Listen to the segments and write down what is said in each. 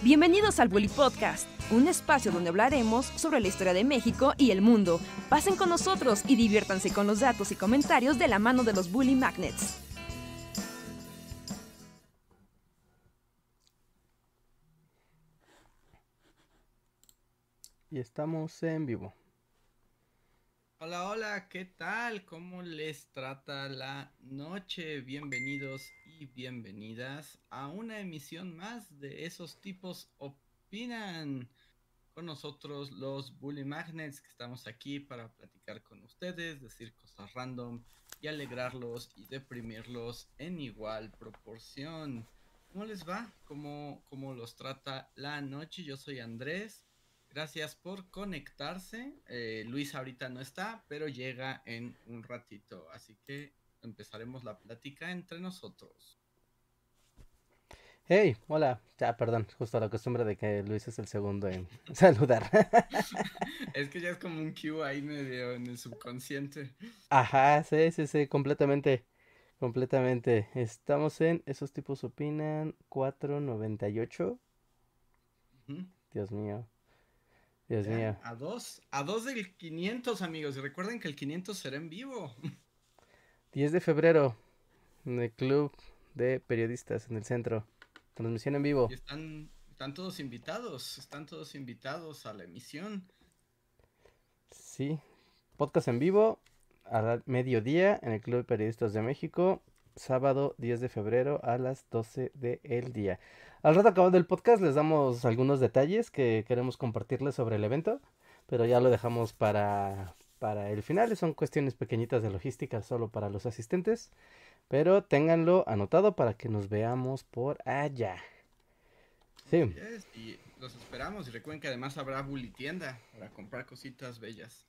Bienvenidos al Bully Podcast, un espacio donde hablaremos sobre la historia de México y el mundo. Pasen con nosotros y diviértanse con los datos y comentarios de la mano de los Bully Magnets. Y estamos en vivo. Hola, hola, ¿qué tal? ¿Cómo les trata la noche? Bienvenidos y bienvenidas a una emisión más de esos tipos opinan. Con nosotros los Bully Magnets que estamos aquí para platicar con ustedes, decir cosas random y alegrarlos y deprimirlos en igual proporción. ¿Cómo les va? ¿Cómo, cómo los trata la noche? Yo soy Andrés Gracias por conectarse. Eh, Luis ahorita no está, pero llega en un ratito. Así que empezaremos la plática entre nosotros. Hey, hola. Ya, perdón, justo la costumbre de que Luis es el segundo en saludar. es que ya es como un cue ahí medio en el subconsciente. Ajá, sí, sí, sí, completamente. Completamente. Estamos en Esos tipos opinan 498. Dios mío. Dios mío. A dos, a dos del 500, amigos. Y recuerden que el 500 será en vivo. 10 de febrero, en el Club de Periodistas, en el centro. Transmisión en vivo. están, están todos invitados, están todos invitados a la emisión. Sí, podcast en vivo a mediodía en el Club de Periodistas de México, sábado 10 de febrero a las 12 del día. Al rato acabando el podcast les damos algunos detalles que queremos compartirles sobre el evento, pero ya lo dejamos para, para el final. Son cuestiones pequeñitas de logística solo para los asistentes, pero ténganlo anotado para que nos veamos por allá. Sí. y los esperamos y recuerden que además habrá bully tienda para comprar cositas bellas.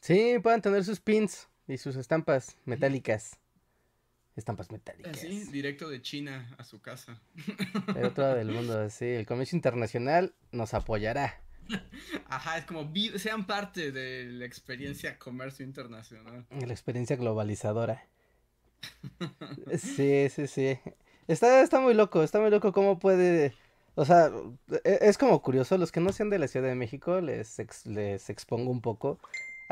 Sí, pueden tener sus pins y sus estampas metálicas estampas metálicas. Sí, directo de China a su casa. De otro del mundo, sí. El comercio internacional nos apoyará. Ajá, es como sean parte de la experiencia comercio internacional. La experiencia globalizadora. Sí, sí, sí. Está, está muy loco, está muy loco cómo puede... O sea, e, es como curioso, los que no sean de la Ciudad de México, les, les expongo un poco.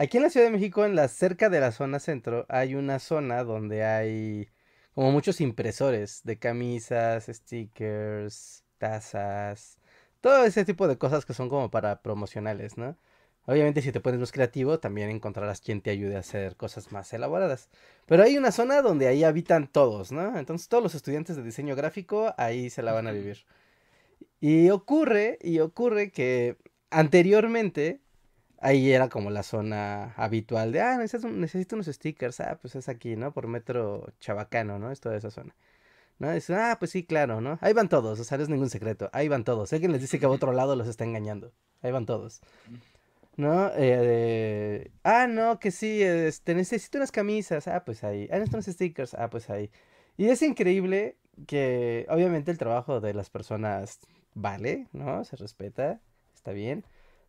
Aquí en la Ciudad de México, en la cerca de la zona centro, hay una zona donde hay como muchos impresores de camisas, stickers, tazas, todo ese tipo de cosas que son como para promocionales, ¿no? Obviamente si te pones más creativo también encontrarás quien te ayude a hacer cosas más elaboradas. Pero hay una zona donde ahí habitan todos, ¿no? Entonces todos los estudiantes de diseño gráfico ahí se la van a vivir. Y ocurre, y ocurre que anteriormente ahí era como la zona habitual de, ah, necesito, unos stickers, ah, pues es aquí, ¿no? Por metro chabacano, ¿no? Es toda esa zona. ¿No? Dice, ah, pues sí, claro, ¿no? Ahí van todos, o sea, no es ningún secreto, ahí van todos. Si alguien les dice que a otro lado los está engañando, ahí van todos. ¿No? Eh, ah, no, que sí, este, necesito unas camisas, ah, pues ahí. Ah, necesito unos stickers, ah, pues ahí. Y es increíble que, obviamente, el trabajo de las personas vale, ¿no? Se respeta, está bien.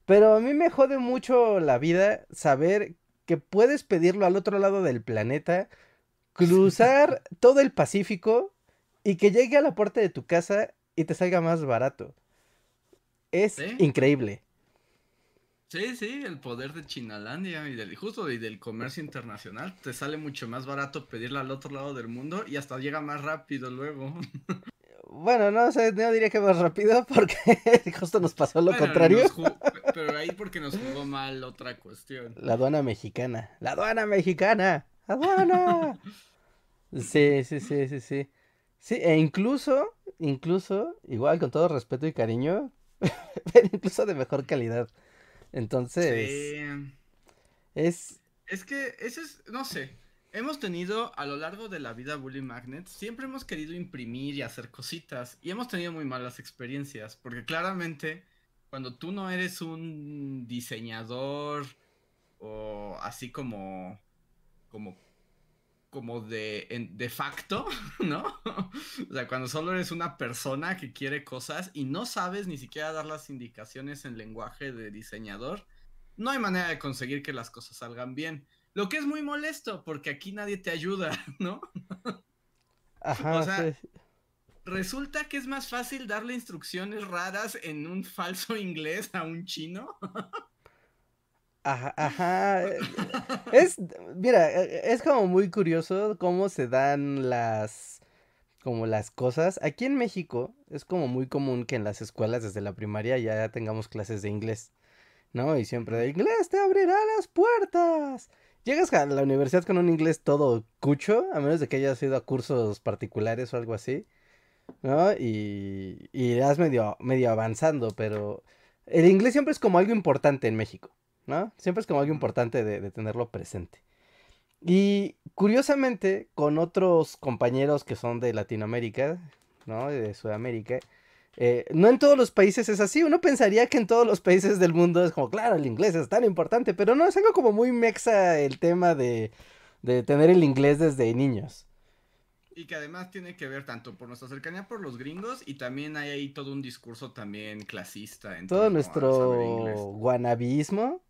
Pero a mí me jode mucho la vida saber que puedes pedirlo al otro lado del planeta, cruzar todo el Pacífico y que llegue a la puerta de tu casa y te salga más barato. Es increíble. Sí, sí, el poder de Chinalandia y del justo y del comercio internacional. Te sale mucho más barato pedirla al otro lado del mundo y hasta llega más rápido luego. Bueno, no sé, no diría que más rápido porque justo nos pasó lo contrario. pero ahí porque nos jugó mal otra cuestión. La aduana mexicana. La aduana mexicana. Aduana. sí, sí, sí, sí, sí. Sí, e incluso, incluso, igual con todo respeto y cariño, pero incluso de mejor calidad. Entonces, sí. es... Es que eso es, no sé, Hemos tenido a lo largo de la vida Bully Magnet, siempre hemos querido imprimir y hacer cositas y hemos tenido muy malas experiencias, porque claramente cuando tú no eres un diseñador o así como como como de, de facto, ¿no? o sea, cuando solo eres una persona que quiere cosas y no sabes ni siquiera dar las indicaciones en lenguaje de diseñador, no hay manera de conseguir que las cosas salgan bien. Lo que es muy molesto, porque aquí nadie te ayuda, ¿no? Ajá. o sea, Resulta que es más fácil darle instrucciones raras en un falso inglés a un chino. Ajá, ajá. Es, mira, es como muy curioso cómo se dan las, como las cosas. Aquí en México es como muy común que en las escuelas desde la primaria ya tengamos clases de inglés, ¿no? Y siempre de inglés te abrirá las puertas. Llegas a la universidad con un inglés todo cucho, a menos de que hayas ido a cursos particulares o algo así, ¿no? Y, y irás medio, medio avanzando, pero el inglés siempre es como algo importante en México. ¿no? Siempre es como algo importante de, tenerlo presente. Y curiosamente, con otros compañeros que son de Latinoamérica, ¿no? De Sudamérica, eh, no en todos los países es así. Uno pensaría que en todos los países del mundo es como, claro, el inglés es tan importante, pero no, es algo como muy mexa el tema de, de tener el inglés desde niños. Y que además tiene que ver tanto por nuestra cercanía por los gringos y también hay ahí todo un discurso también clasista. En todo nuestro guanabismo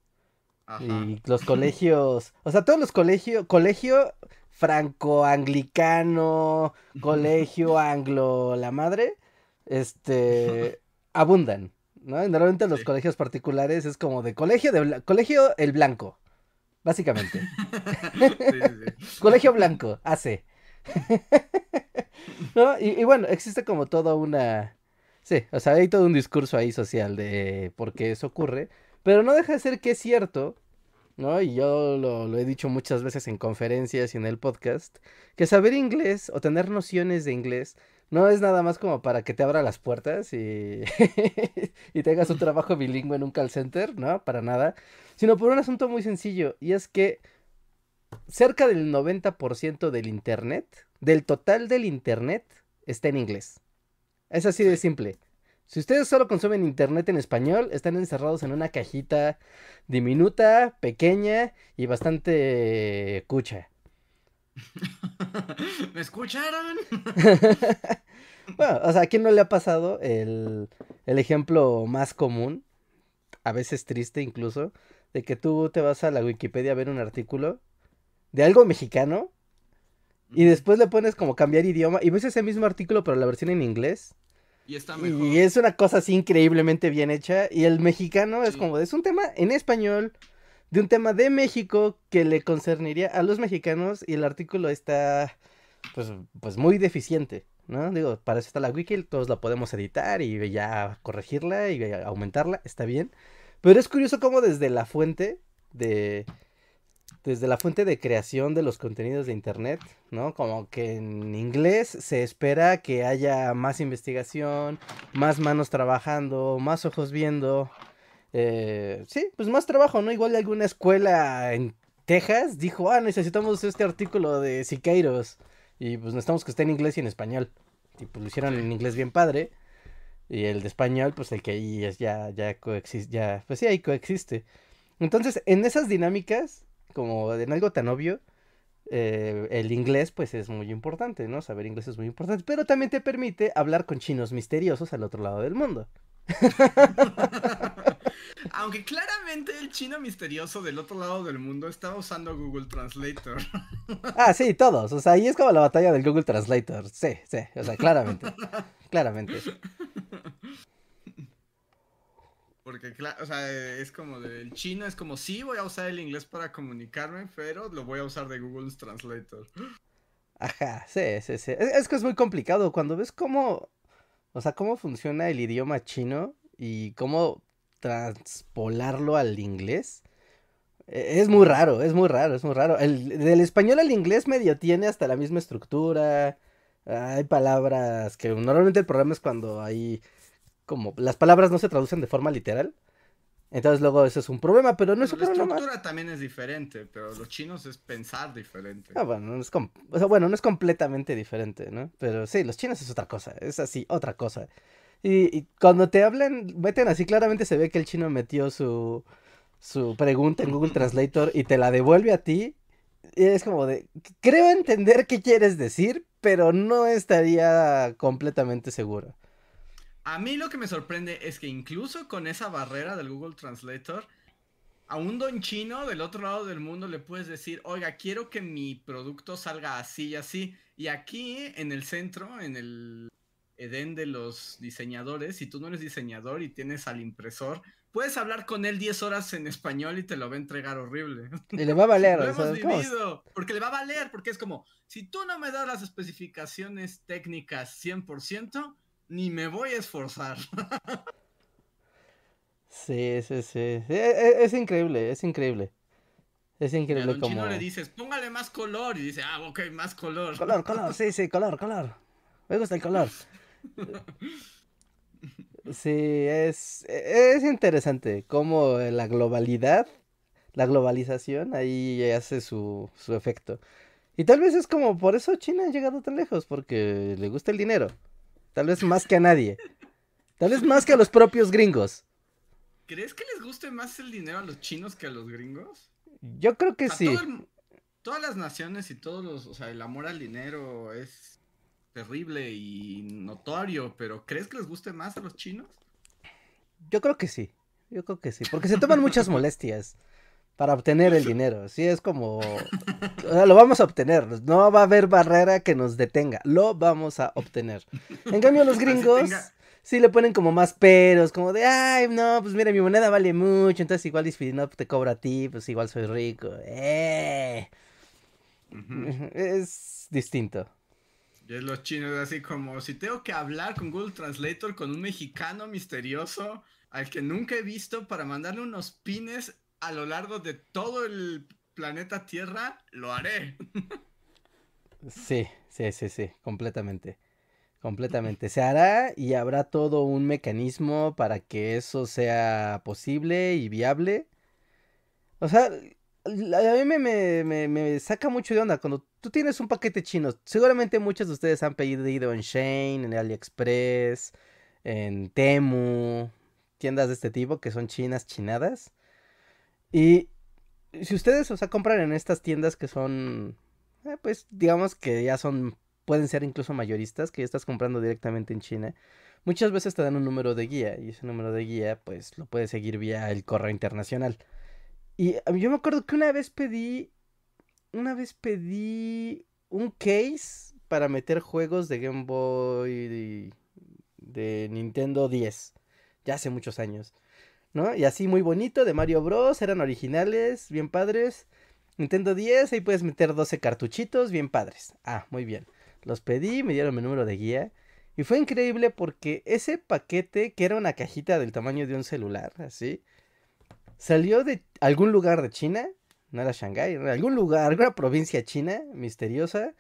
y los colegios, o sea, todos los colegios, colegio franco-anglicano, colegio anglo, la madre, este, abundan, ¿no? Normalmente los colegios particulares es como de colegio, de colegio el blanco, básicamente. colegio blanco, hace. ¿No? Y, y, bueno, existe como toda una... Sí, o sea, hay todo un discurso ahí social de por qué eso ocurre. Pero no deja de ser que es cierto, ¿no? Y yo lo, he dicho muchas veces en conferencias y en el podcast, que saber inglés o tener nociones de inglés no es nada más como para que te abra las puertas y, y tengas un trabajo bilingüe en un call center, ¿no? Para nada, sino por un asunto muy sencillo, y es que cerca del 90% del Internet, del total del Internet, está en inglés. Es así de simple. Si ustedes solo consumen internet en español, están encerrados en una cajita diminuta, pequeña y bastante cucha. ¿Me escucharon? bueno, o sea, ¿a quién no le ha pasado el, el ejemplo más común, a veces triste incluso, de que tú te vas a la Wikipedia a ver un artículo de algo mexicano y después le pones como cambiar idioma y ves ese mismo artículo pero la versión en inglés y está mejor. Y es una cosa así increíblemente bien hecha. Y el mexicano es como, es un tema en español, de un tema de México que le concerniría a los mexicanos. Y el artículo está, pues, pues muy deficiente. ¿no? Digo, para eso está la wiki, todos la podemos editar y ya corregirla y aumentarla, está bien. Pero es curioso cómo desde la fuente de, desde la fuente de creación de los contenidos de Internet, ¿no? Como que en inglés se espera que haya más investigación, más manos trabajando, más ojos viendo. Eh, sí, pues más trabajo, ¿no? Igual alguna escuela en Texas dijo, ah, necesitamos este artículo de Siqueiros y pues necesitamos que esté en inglés y en español. Y pues lo hicieron en inglés bien padre. Y el de español, pues el que ahí es ya, ya coexiste, ya, pues sí, ahí coexiste. Entonces, en esas dinámicas, como en algo tan obvio, eh, el inglés pues es muy importante, ¿no? Saber inglés es muy importante, pero también te permite hablar con chinos misteriosos al otro lado del mundo. Aunque claramente el chino misterioso del otro lado del mundo estaba usando Google Translator. ah, sí, todos. O sea, ahí es como la batalla del Google Translator. Sí, sí. O sea, claramente. claramente. Porque, o sea, es como del chino, es como, sí, voy a usar el inglés para comunicarme, pero lo voy a usar de Google Translator. Ajá, sí, sí, sí. Es, que es muy complicado cuando ves cómo, o sea, cómo funciona el idioma chino y cómo transpolarlo al inglés. E, es muy raro, es muy raro, es muy raro. El, del español al inglés medio tiene hasta la misma estructura. Hay palabras que normalmente el problema es cuando hay como las palabras no se traducen de forma literal. Entonces luego eso es un problema, pero no es un problema. La estructura también es diferente, pero los chinos es pensar diferente. Ah, bueno, no es o sea, bueno, no es completamente diferente, ¿no? Pero sí, los chinos es otra cosa, es así, otra cosa. Y, cuando te hablan, meten así, claramente se ve que el chino metió su, su pregunta en Google Translator y te la devuelve a ti. Y es como de, creo entender qué quieres decir, pero no estaría completamente seguro. A mí lo que me sorprende es que incluso con esa barrera del Google Translator, a un don chino del otro lado del mundo le puedes decir, oiga, quiero que mi producto salga así y así. Y aquí en el centro, en el Edén de los diseñadores, si tú no eres diseñador y tienes al impresor, puedes hablar con él 10 horas en español y te lo va a entregar horrible. Y le va a valer. lo hemos vivido, porque le va a valer, porque es como, si tú no me das las especificaciones técnicas 100%, ni me voy a esforzar. sí, sí, sí. E, e, es, increíble, es increíble. Es increíble como... chino le dices, póngale más color, y dice, ah, ok, más color. Color, color, sí, sí, color, color. Me gusta el color. Sí, es, es interesante cómo la globalidad, la globalización ahí hace su, su efecto. Y tal vez es como por eso China ha llegado tan lejos, porque le gusta el dinero. Tal vez más que a nadie. Tal vez más que a los propios gringos. ¿Crees que les guste más el dinero a los chinos que a los gringos? Yo creo que sí. todas las naciones y todos los, o sea, el amor al dinero es terrible y notorio, pero ¿crees que les guste más a los chinos? Yo creo que sí, yo creo que sí, porque se toman muchas molestias para obtener el dinero, sí, es como, lo vamos a obtener, no va a haber barrera que nos detenga, lo vamos a obtener. En cambio los gringos sí le ponen como más peros, como de, ay, no, pues mira, mi moneda vale mucho, entonces igual no te cobro a ti, pues igual soy rico, eh. Es distinto. Y es los chinos así como, si tengo que hablar con Google Translator con un mexicano misterioso al que nunca he visto para mandarle unos pines a lo largo de todo el planeta Tierra, lo haré. Sí, sí, sí, sí, completamente. Completamente. Se hará y habrá todo un mecanismo para que eso sea posible y viable. O sea, a mí me, me, saca mucho de onda cuando tú tienes un paquete chino. Seguramente muchos de ustedes han pedido en Shane, en AliExpress, en Temu, tiendas de este tipo que son chinas chinadas. Y si ustedes, o sea, compran en estas tiendas que son, eh, pues digamos que ya son, pueden ser incluso mayoristas, que ya estás comprando directamente en China. Muchas veces te dan un número de guía y ese número de guía pues lo puedes seguir vía el correo internacional. Y yo me acuerdo que una vez pedí. Una vez pedí un case para meter juegos de Game Boy de, Nintendo 10. Ya hace muchos años. Y así muy bonito, de Mario Bros. Eran originales, bien padres. Nintendo 10, ahí puedes meter 12 cartuchitos, bien padres. Ah, muy bien. Los pedí, me dieron mi número de guía. Y fue increíble porque ese paquete, que era una cajita del tamaño de un celular, así, salió de algún lugar de China, no era Shanghái, era algún lugar, alguna provincia china misteriosa,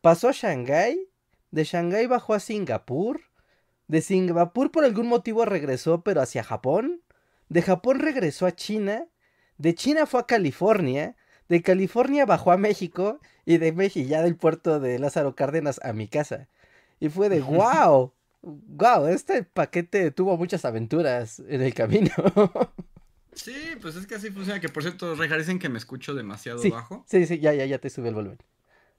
pasó a Shanghái, de Shanghái bajó a Singapur, de Singapur por algún motivo regresó pero hacia Japón, de Japón regresó a China, de China fue a California, de California bajó a México y de México ya del puerto de Lázaro Cárdenas a mi casa. Y fue de wow, wow, este paquete tuvo muchas aventuras en el camino. Sí, pues es que así funciona. Que por cierto, Rejar, dicen que me escucho demasiado bajo. Sí, sí, ya, ya, ya te sube el volumen.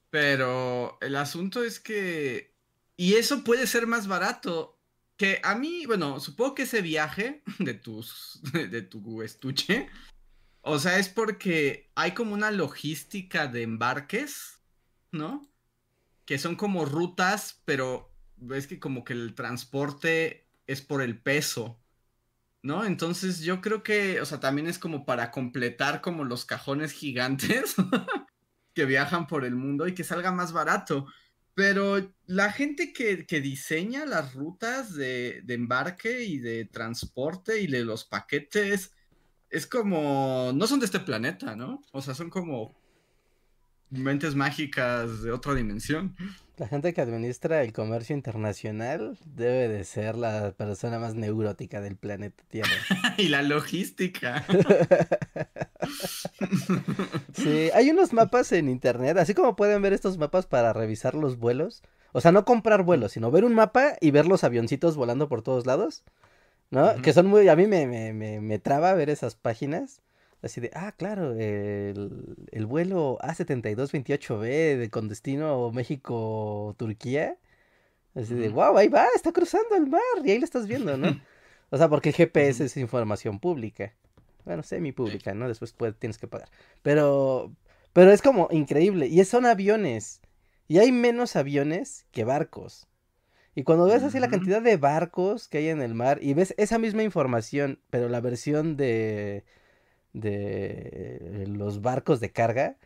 Pero el asunto es que. Y eso puede ser más barato. Que a mí, bueno, supongo que ese viaje de tus. de tu estuche. O sea, es porque hay como una logística de embarques, ¿no? Que son como rutas, pero ves que como que el transporte es por el peso. ¿no? Entonces yo creo que, o sea, también es como para completar como los cajones gigantes que viajan por el mundo y que salga más barato. Pero la gente que, diseña las rutas de, de, embarque y de transporte y de los paquetes es como, no son de este planeta, ¿no? O sea, son como mentes mágicas de otra dimensión. La gente que administra el comercio internacional debe de ser la persona más neurótica del planeta Tierra. y la logística. sí, hay unos mapas en internet, así como pueden ver estos mapas para revisar los vuelos. O sea, no comprar vuelos, sino ver un mapa y ver los avioncitos volando por todos lados. ¿No? Que son muy... A mí me, me, me, me traba ver esas páginas. Así de, ah, claro, el, el vuelo A7228B de, con destino México-Turquía. Así de, wow, ahí va, está cruzando el mar y ahí lo estás viendo, ¿no? o sea, porque el GPS es información pública. Bueno, semi-pública, ¿no? Después tienes que pagar. Pero, pero es como increíble. Y son aviones. Y hay menos aviones que barcos. Y cuando ves así la cantidad de barcos que hay en el mar y ves esa misma información, pero la versión de, de los barcos de carga,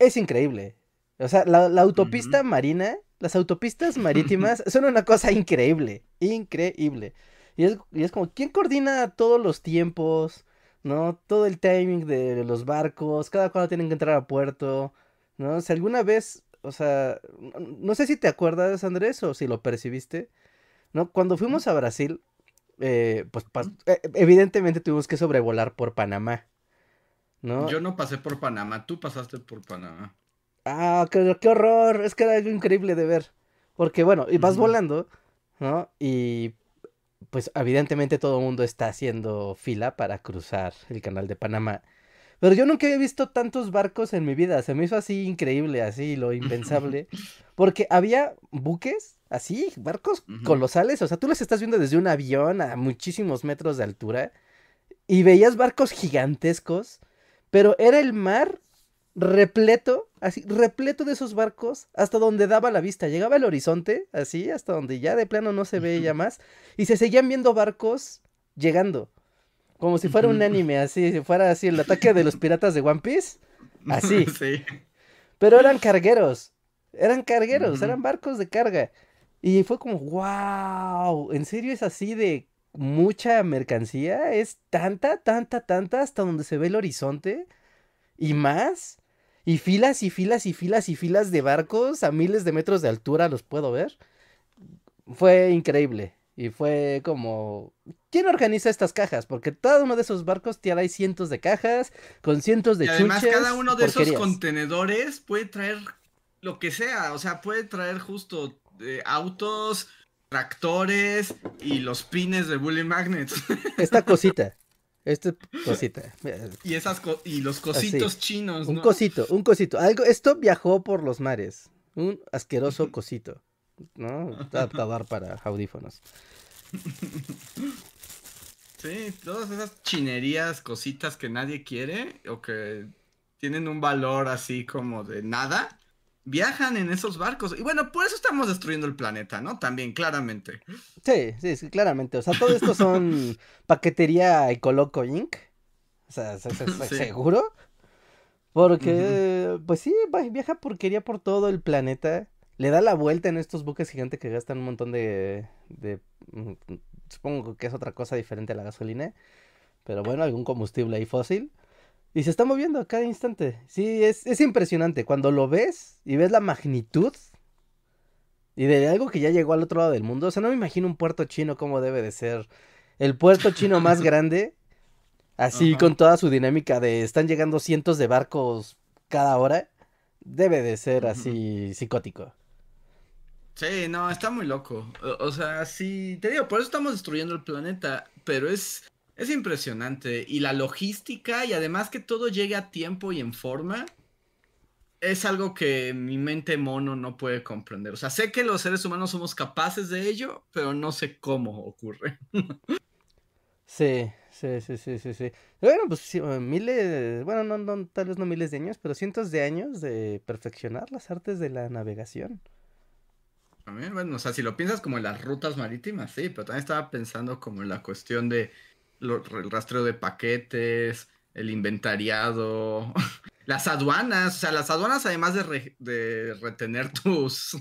es increíble. O sea, la, autopista marina, las autopistas marítimas son una cosa increíble, increíble. Y es, y es como, ¿quién coordina todos los tiempos? ¿No? Todo el timing de los barcos, cada cuando tienen que entrar a puerto, ¿no? Si alguna vez o sea, no sé si te acuerdas, Andrés, o si lo percibiste, ¿no? Cuando fuimos a Brasil, eh, pues eh, evidentemente tuvimos que sobrevolar por Panamá, ¿no? Yo no pasé por Panamá, tú pasaste por Panamá. Ah, qué, qué horror, es que era algo increíble de ver. Porque bueno, y vas volando, ¿no? Y pues evidentemente todo el mundo está haciendo fila para cruzar el canal de Panamá. Pero yo nunca había visto tantos barcos en mi vida. Se me hizo así increíble, así lo impensable. Porque había buques, así, barcos colosales. O sea, tú los estás viendo desde un avión a muchísimos metros de altura. Y veías barcos gigantescos. Pero era el mar repleto, así, repleto de esos barcos hasta donde daba la vista. Llegaba el horizonte, así, hasta donde ya de plano no se veía más. Y se seguían viendo barcos llegando. Como si fuera un anime, así, si fuera así el ataque de los piratas de One Piece. Así. Sí. Pero eran cargueros. Eran cargueros, eran barcos de carga. Y fue como, wow, ¿en serio es así de mucha mercancía? ¿Es tanta, tanta, tanta hasta donde se ve el horizonte? ¿Y más? ¿Y filas y filas y filas y filas de barcos a miles de metros de altura los puedo ver? Fue increíble. Y fue como, ¿quién organiza estas cajas? Porque cada uno de esos barcos tiene cientos de cajas con cientos de y además cada uno de esos contenedores puede traer lo que sea, o sea, puede traer justo eh, autos, tractores y los pines de Bully Magnets. Esta cosita. Esta cosita. Y esas y los cositos chinos, Un cosito, un cosito. Algo, esto viajó por los mares. Un asqueroso cosito. ¿no? Adaptador para audífonos. Sí, todas esas chinerías, cositas que nadie quiere o que tienen un valor así como de nada, viajan en esos barcos. Y bueno, por eso estamos destruyendo el planeta, ¿no? También, claramente. Sí, sí, sí claramente. O sea, todo esto son paquetería Ecoloco Inc. O sea, seguro. Porque, pues sí, viaja porquería por todo el planeta le da la vuelta en estos buques gigantes que gastan un montón de, de mm, supongo que es otra cosa diferente a la gasolina, pero bueno, algún combustible ahí fósil. Y se está moviendo a cada instante. Sí, es, es impresionante. Cuando lo ves y ves la magnitud y de algo que ya llegó al otro lado del mundo. O sea, no me imagino un puerto chino como debe de ser. El puerto chino más grande. Así con toda su dinámica de están llegando cientos de barcos cada hora. Debe de ser así psicótico. Sí, no, está muy loco. O, sea, sí, te digo, por eso estamos destruyendo el planeta, pero es, es impresionante. Y la logística y además que todo llegue a tiempo y en forma, es algo que mi mente mono no puede comprender. O sea, sé que los seres humanos somos capaces de ello, pero no sé cómo ocurre. sí, sí, sí, sí, sí, sí. Bueno, pues miles, bueno, no, no, tal vez no miles de años, pero cientos de años de perfeccionar las artes de la navegación. También, bueno, o sea, si lo piensas como en las rutas marítimas, sí, pero también estaba pensando como en la cuestión de el rastreo de paquetes, el inventariado, las aduanas, o sea, las aduanas además de, retener tus,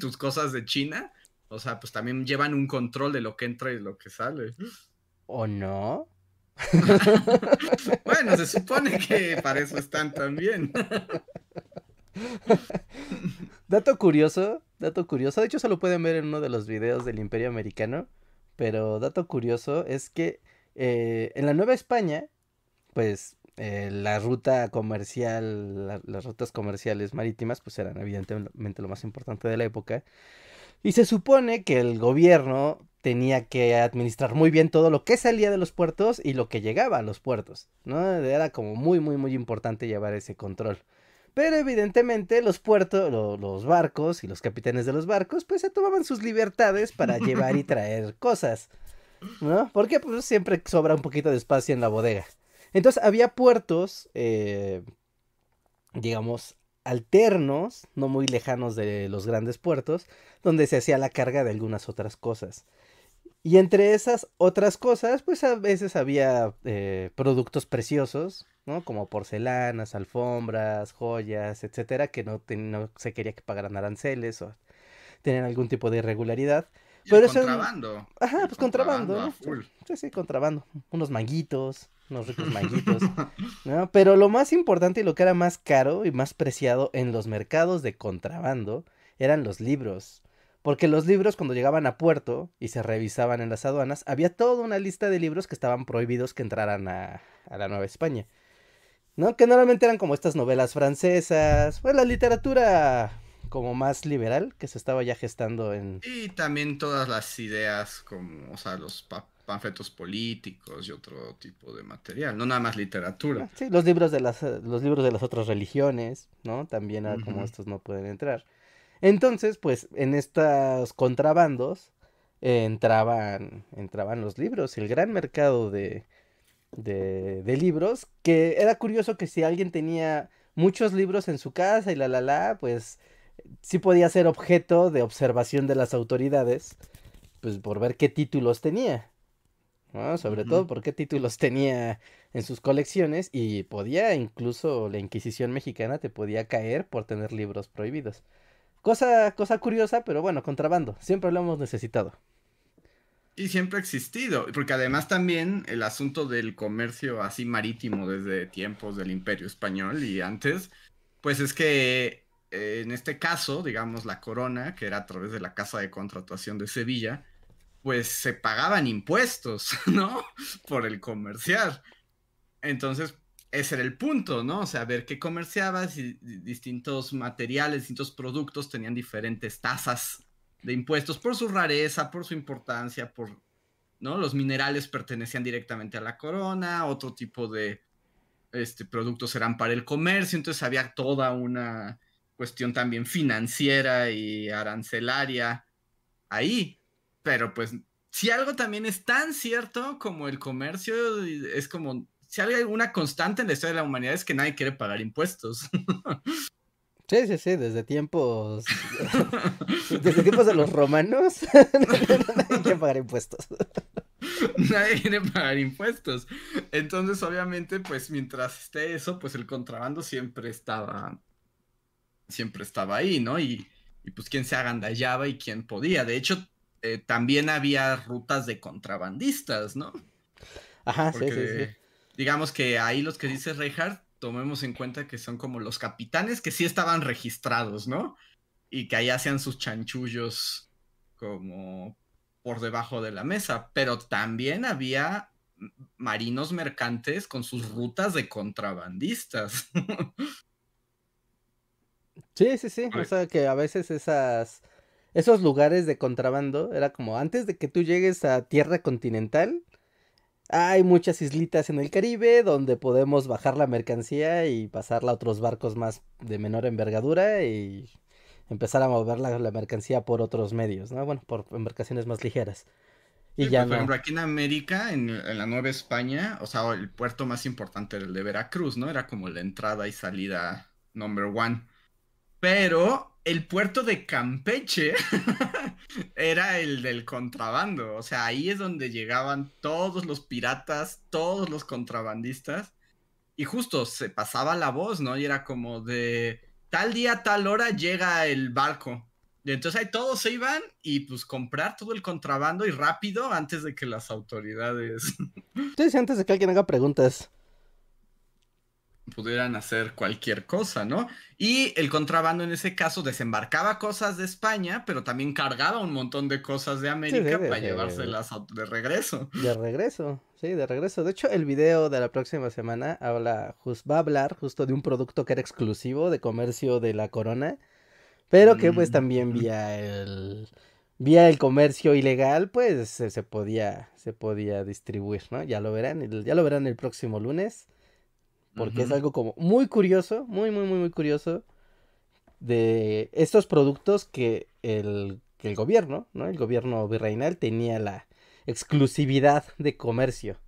tus cosas de China, o sea, pues también llevan un control de lo que entra y lo que sale. ¿O no? bueno, se supone que para eso están también. dato curioso, dato curioso, de hecho se lo pueden ver en uno de los videos del Imperio Americano, pero dato curioso es que eh, en la Nueva España, pues eh, la ruta comercial, las rutas comerciales marítimas, pues eran evidentemente lo más importante de la época. Y se supone que el gobierno tenía que administrar muy bien todo lo que salía de los puertos y lo que llegaba a los puertos, ¿no? Era como muy, muy, muy importante llevar ese control. Pero evidentemente los puertos, los barcos y los capitanes de los barcos, pues se tomaban sus libertades para llevar y traer cosas. ¿No? Porque pues siempre sobra un poquito de espacio en la bodega. Entonces había puertos, eh, digamos, alternos, no muy lejanos de los grandes puertos, donde se hacía la carga de algunas otras cosas. Y entre esas otras cosas, pues a veces había eh, productos preciosos, ¿no? Como porcelanas, alfombras, joyas, etcétera, que no, no se quería que pagaran aranceles o tenían algún tipo de irregularidad. Pero contrabando. Ajá, pues contrabando, ¿no? Sí, sí, contrabando. Unos manguitos, unos ricos manguitos. ¿no? Pero lo más importante y lo que era más caro y más preciado en los mercados de contrabando eran los libros. Porque los libros cuando llegaban a puerto y se revisaban en las aduanas, había toda una lista de libros que estaban prohibidos que entraran a, la Nueva España. ¿No? Que normalmente eran como estas novelas francesas, pues la literatura como más liberal que se estaba ya gestando en... Y también todas las ideas como, o sea, los panfletos políticos y otro tipo de material, no nada más literatura. Sí, los libros de las, los libros de las otras religiones, ¿no? También como estos no pueden entrar. Entonces, pues en estos contrabandos entraban, entraban los libros, el gran mercado de, de, de, libros, que era curioso que si alguien tenía muchos libros en su casa y la la la, pues sí podía ser objeto de observación de las autoridades, pues por ver qué títulos tenía. ¿no? Sobre todo por qué títulos tenía en sus colecciones y podía incluso la Inquisición mexicana te podía caer por tener libros prohibidos. Cosa, cosa curiosa, pero bueno, contrabando. Siempre lo hemos necesitado. Y siempre ha existido, porque además también el asunto del comercio así marítimo desde tiempos del Imperio Español y antes, pues es que en este caso, digamos, la corona, que era a través de la Casa de Contratación de Sevilla, pues se pagaban impuestos, ¿no? Por el comerciar. Entonces, ese era el punto, ¿no? O sea, ver qué comerciabas y distintos materiales, distintos productos tenían diferentes tasas de impuestos por su rareza, por su importancia, por, ¿no? Los minerales pertenecían directamente a la corona, otro tipo de este, productos eran para el comercio, entonces había toda una cuestión también financiera y arancelaria ahí, pero pues si algo también es tan cierto como el comercio, es como si hay alguna constante en la historia de la humanidad es que nadie quiere pagar impuestos. Sí, sí, sí, desde tiempos. desde tiempos de los romanos. nadie quiere pagar impuestos. Nadie quiere pagar impuestos. Entonces, obviamente, pues mientras esté eso, pues el contrabando siempre estaba. Siempre estaba ahí, ¿no? Y, y pues quién se agandallaba y quién podía. De hecho, eh, también había rutas de contrabandistas, ¿no? Ajá, sí, sí, sí digamos que ahí los que dice Reinhardt, tomemos en cuenta que son como los capitanes que sí estaban registrados, ¿no? Y que ahí hacían sus chanchullos como por debajo de la mesa, pero también había marinos mercantes con sus rutas de contrabandistas. Sí, sí, sí, o sea que a veces esas esos lugares de contrabando era como antes de que tú llegues a tierra continental, hay muchas islitas en el Caribe donde podemos bajar la mercancía y pasarla a otros barcos más de menor envergadura y empezar a mover la, mercancía por otros medios, ¿no? Bueno, por embarcaciones más ligeras. Y ya pues, Por ejemplo, aquí en América, en, en, la Nueva España, o sea, el puerto más importante era el de Veracruz, ¿no? Era como la entrada y salida number one. Pero el puerto de Campeche era el del contrabando. O sea, ahí es donde llegaban todos los piratas, todos los contrabandistas. Y justo se pasaba la voz, ¿no? Y era como de tal día, tal hora llega el barco. Y entonces ahí todos se iban y pues comprar todo el contrabando y rápido antes de que las autoridades. Sí, antes de que alguien haga preguntas pudieran hacer cualquier cosa, ¿no? Y el contrabando en ese caso desembarcaba cosas de España, pero también cargaba un montón de cosas de América para llevárselas de regreso. De regreso, sí, de regreso. De hecho, el video de la próxima semana habla, va a hablar justo de un producto que era exclusivo de comercio de la corona, pero que pues también mm. vía el vía el comercio ilegal, pues se, podía se podía distribuir, ¿no? Ya lo verán, ya lo verán el próximo lunes porque es algo como muy curioso, muy, muy, muy, muy curioso de estos productos que el, que el gobierno, ¿no? El gobierno virreinal tenía la exclusividad de comercio,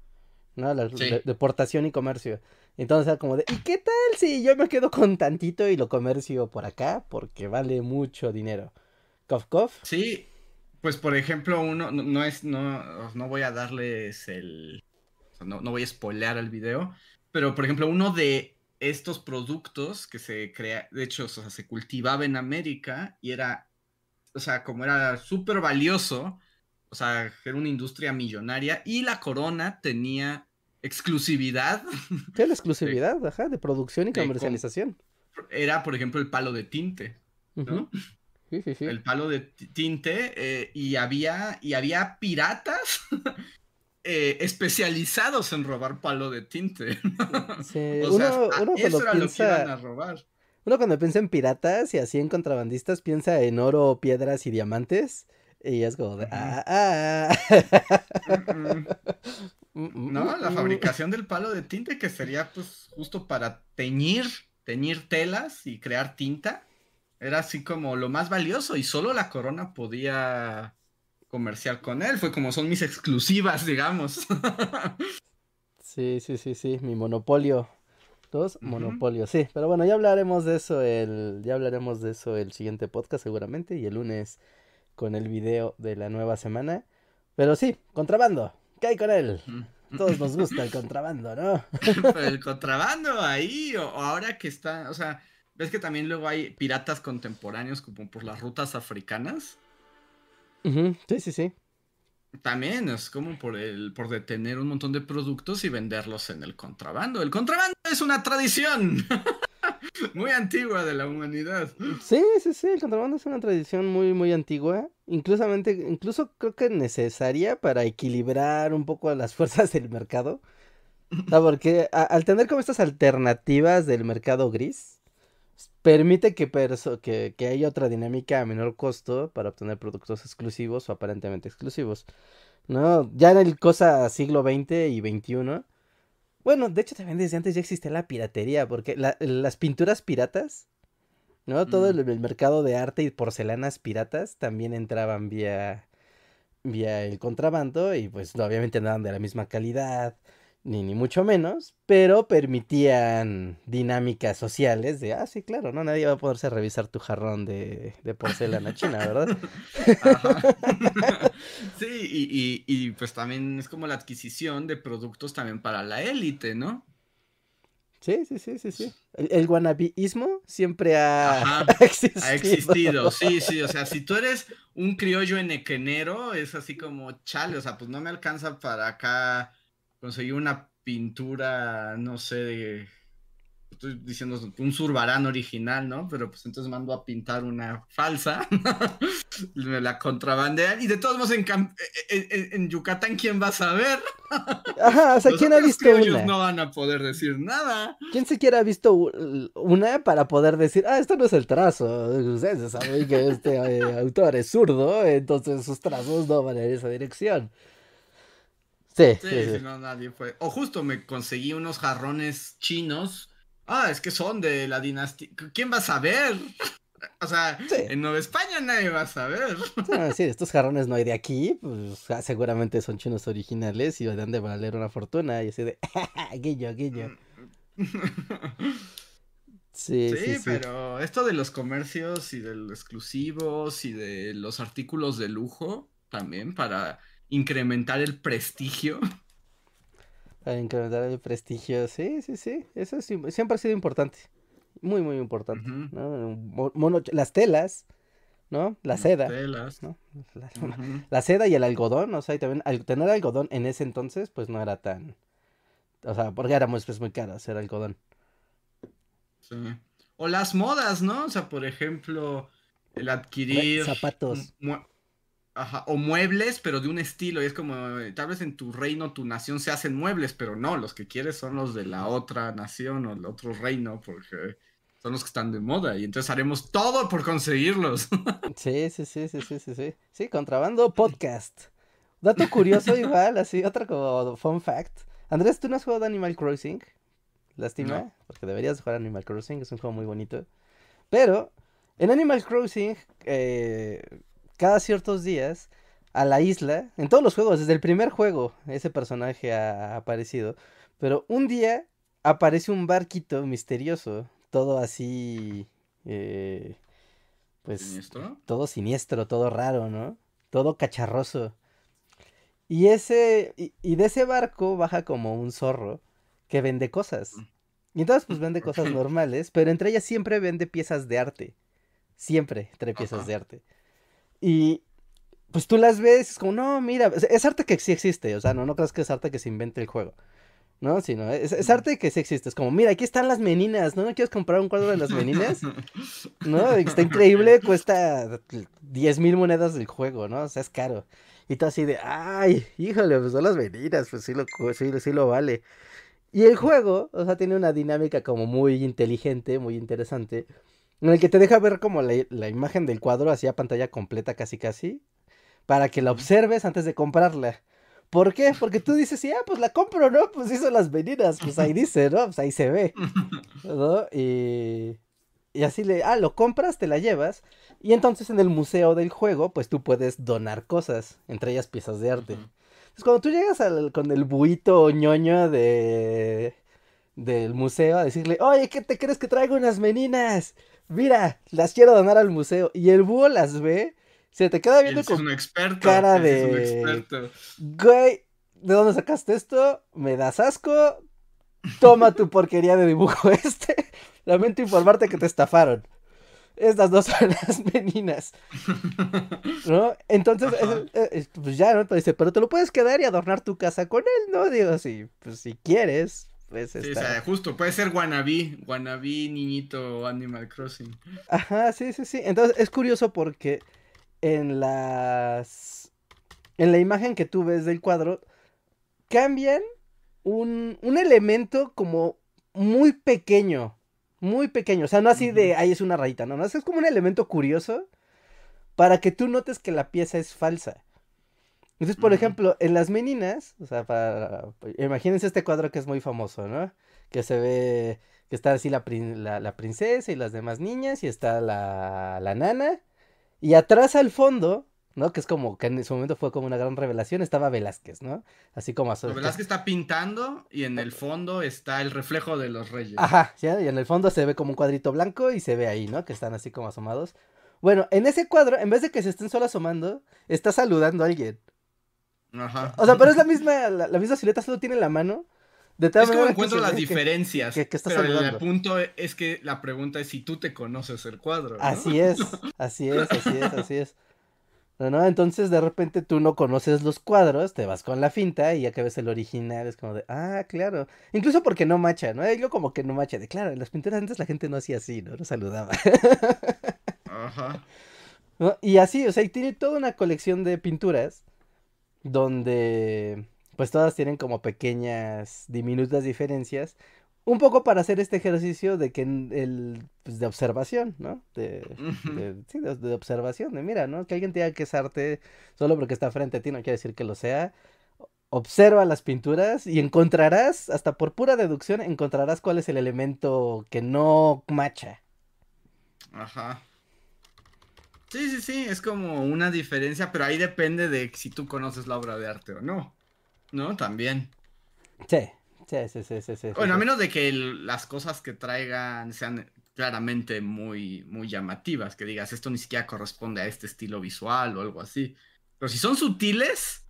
¿no? La deportación y comercio. Entonces era como de, ¿y qué tal si yo me quedo con tantito y lo comercio por acá? Porque vale mucho dinero. Cof, cof. Sí, pues por ejemplo, uno, no, es, no, no voy a darles el, no, no voy a spoilear el video, pero por ejemplo, uno de estos productos que se crea, de hecho, o sea, se cultivaba en América y era, o sea, como era súper valioso, o sea, era una industria millonaria y la corona tenía exclusividad. ¿Qué la exclusividad? ajá, de producción y comercialización. Era, por ejemplo, el palo de tinte, ¿no? Sí, sí, sí. El palo de tinte eh, y había y había piratas eh, especializados en robar palo de tinte. Sí. o sea, uno eso era lo que iban a robar. Uno cuando piensa en piratas y así en contrabandistas piensa en oro, piedras y diamantes. Y es como de. Ah, ah. no, la fabricación del palo de tinte que sería pues justo para teñir, teñir telas y crear tinta. Era así como lo más valioso y solo la corona podía comercial con él. Fue como son mis exclusivas, digamos. sí, sí, sí, sí, mi monopolio. Dos monopolio, sí. Pero bueno, ya hablaremos de eso el, ya hablaremos de eso el siguiente podcast seguramente y el lunes con el video de la nueva semana. Pero sí, contrabando. ¿Qué hay con él? Todos nos gusta el contrabando, ¿no? el contrabando ahí, o, ahora que está, o sea, ves que también luego hay piratas contemporáneos como por las rutas africanas. Sí, sí, sí. También es como por el, por detener un montón de productos y venderlos en el contrabando. El contrabando es una tradición. muy antigua de la humanidad. Sí, sí, sí, el contrabando es una tradición muy, muy antigua, inclusamente, incluso creo que necesaria para equilibrar un poco las fuerzas del mercado. porque al tener como estas alternativas del mercado gris, permite que, que, que haya otra dinámica a menor costo para obtener productos exclusivos o aparentemente exclusivos. ¿No? Ya en el cosa siglo XX y XXI bueno, de hecho también desde antes ya existía la piratería, porque las pinturas piratas, ¿no? Todo mm. el, mercado de arte y porcelanas piratas también entraban vía, vía el contrabando y pues obviamente eran de la misma calidad, ni, ni mucho menos, pero permitían dinámicas sociales de, ah, sí, claro, no, nadie va a poderse revisar tu jarrón de, de porcelana china, ¿verdad? sí, y, y, pues también es como la adquisición de productos también para la élite, ¿no? Sí, sí, sí, sí, sí. El, el siempre ha, existido. ha existido. Sí, sí, o sea, si tú eres un criollo enequenero, es así como chale, o sea, pues no me alcanza para acá conseguí una pintura, no sé, de, estoy diciendo un surbarán original, ¿no? Pero pues entonces mando a pintar una falsa, me la contrabandean y de todos modos en, en, Yucatán, ¿quién va a saber? Ajá, o sea, ¿quién ha visto una? no van a poder decir nada. ¿Quién siquiera ha visto una para poder decir, ah, esto no es el trazo? Ustedes saben que este eh, autor es zurdo, entonces sus trazos no van en esa dirección. Sí, sí, no nadie fue. O justo me conseguí unos jarrones chinos. Ah, es que son de la dinastía. ¿Quién va a saber? O sea, en Nueva España nadie va a saber. Sí, estos jarrones no hay de aquí, pues seguramente son chinos originales y van de valer una fortuna. Y así de, guillo, guillo. Sí, sí, sí, pero esto de los comercios y de los exclusivos y de los artículos de lujo también para incrementar el prestigio. Para incrementar el prestigio, sí, sí, sí. Eso siempre ha sido importante. Muy, muy importante. las telas, ¿no? La seda. Telas. La, seda y el algodón, o sea, y también al tener algodón en ese entonces, pues no era tan. O sea, porque era muy, pues, muy caro hacer algodón. Sí. O las modas, ¿no? O sea, por ejemplo, el adquirir. Zapatos o muebles, pero de un estilo. Y es como, tal vez en tu reino, tu nación se hacen muebles, pero no, los que quieres son los de la otra nación o el otro reino, porque son los que están de moda. Y entonces haremos todo por conseguirlos. Sí, sí, sí, sí, sí, sí, sí. Sí, contrabando podcast. Dato curioso igual, así, otra como fun fact. Andrés, ¿tú no has jugado Animal Crossing? Lástima, porque deberías jugar Animal Crossing, es un juego muy bonito. Pero, en Animal Crossing, eh, cada ciertos días a la isla, en todos los juegos, desde el primer juego ese personaje ha aparecido, pero un día aparece un barquito misterioso, todo así, eh, pues, ¿Siniestro? todo siniestro, todo raro, ¿no? Todo cacharroso. Y ese, y, y de ese barco baja como un zorro que vende cosas. Y entonces pues vende cosas normales, pero entre ellas siempre vende piezas de arte. Siempre trae piezas Ajá. de arte. Y pues tú las ves, es como, no, mira, es, arte que sí existe, o sea, no, no creas que es arte que se invente el juego. ¿No? Sino, es, es arte que sí existe. Es como, mira, aquí están las meninas, ¿no? ¿No quieres comprar un cuadro de las meninas? ¿No? Está increíble, cuesta 10 mil monedas del juego, ¿no? O sea, es caro. Y tú así de, ay, híjole, pues son las meninas, pues sí lo, sí, sí lo vale. Y el juego, o sea, tiene una dinámica como muy inteligente, muy interesante, en el que te deja ver como la, la imagen del cuadro así a pantalla completa casi casi, para que la observes antes de comprarla. ¿Por qué? Porque tú dices, sí, ah, pues la compro, ¿no? Pues hizo las meninas, pues ahí dice, ¿no? Pues ahí se ve, ¿no? Y, y así le, ah, lo compras, te la llevas, y entonces en el museo del juego, pues tú puedes donar cosas, entre ellas piezas de arte. Entonces, cuando tú llegas al- con el buito ñoño de, del museo a decirle, oye, ¿qué te crees que traigo unas meninas? Mira, las quiero donar al museo. Y el búho las ve, se te queda viendo él sí es con, un experto. cara él es un de- experto. güey, ¿de dónde sacaste esto? ¿Me das asco? Toma tu porquería de dibujo este. Lamento informarte que te estafaron. Estas dos son las meninas. ¿No? Entonces, Ajá. es- es- pues ya, ¿no? Te dice, pero te lo puedes quedar y adornar tu casa con él, ¿no? Digo, sí, pues si quieres, pues Sí, o sea, justo, puede ser wannabe, wannabe niñito Animal Crossing. Ajá, sí, sí, sí. Entonces, es curioso porque en las... En la imagen que tú ves del cuadro, cambian un, un elemento como muy pequeño. Muy pequeño. O sea, no así de, ahí es una rayita, no, no, es como un elemento curioso para que tú notes que la pieza es falsa. Entonces, por ejemplo, en las meninas, o sea, para, imagínense este cuadro que es muy famoso, ¿no? Que se ve, que está así la, prin- la, la princesa y las demás niñas, y está la, la nana, y atrás al fondo, ¿no? Que es como, que en su momento fue como una gran revelación, estaba Velázquez, ¿no? Así como... verdad es que está pintando y en el fondo está el reflejo de los reyes. Ajá, ¿ya? y en el fondo se ve como un cuadrito blanco y se ve ahí, ¿no? Que están así como asomados. Bueno, en ese cuadro, en vez de que se estén solo asomando, está saludando a alguien. Ajá. O sea, pero es la misma, la, la misma silueta, solo tiene la mano. De tal Es como que encuentro las que- diferencias. que- que pero el punto es que la pregunta es si tú te conoces el cuadro. ¿no? Así es, así es, así es, así es. No, no, entonces de repente tú no conoces los cuadros, te vas con la finta y ya que ves el original es como de, ah, claro. Incluso porque no macha, ¿no? Yo como que no macha, de claro, en las pinturas antes la gente no hacía así, ¿no? No saludaba. Ajá. ¿no? Y así, o sea, y tiene toda una colección de pinturas donde pues todas tienen como pequeñas, diminutas diferencias, un poco para hacer este ejercicio de que el, pues, de observación, ¿no? De, de- sí, de, de observación, de mira, ¿no? Que alguien te diga que es arte solo porque está frente a ti no quiere decir que lo sea. Observa las pinturas y encontrarás, hasta por pura deducción, encontrarás cuál es el elemento que no macha. Ajá. Sí, sí, sí, es como una diferencia, pero ahí depende de si tú conoces la obra de arte o no. ¿No? También. Sí, sí, sí, sí, sí, sí. Bueno, a sí. menos de que el- las cosas que traigan sean claramente muy, muy llamativas, que digas, esto ni siquiera corresponde a este estilo visual o algo así. Pero si son sutiles,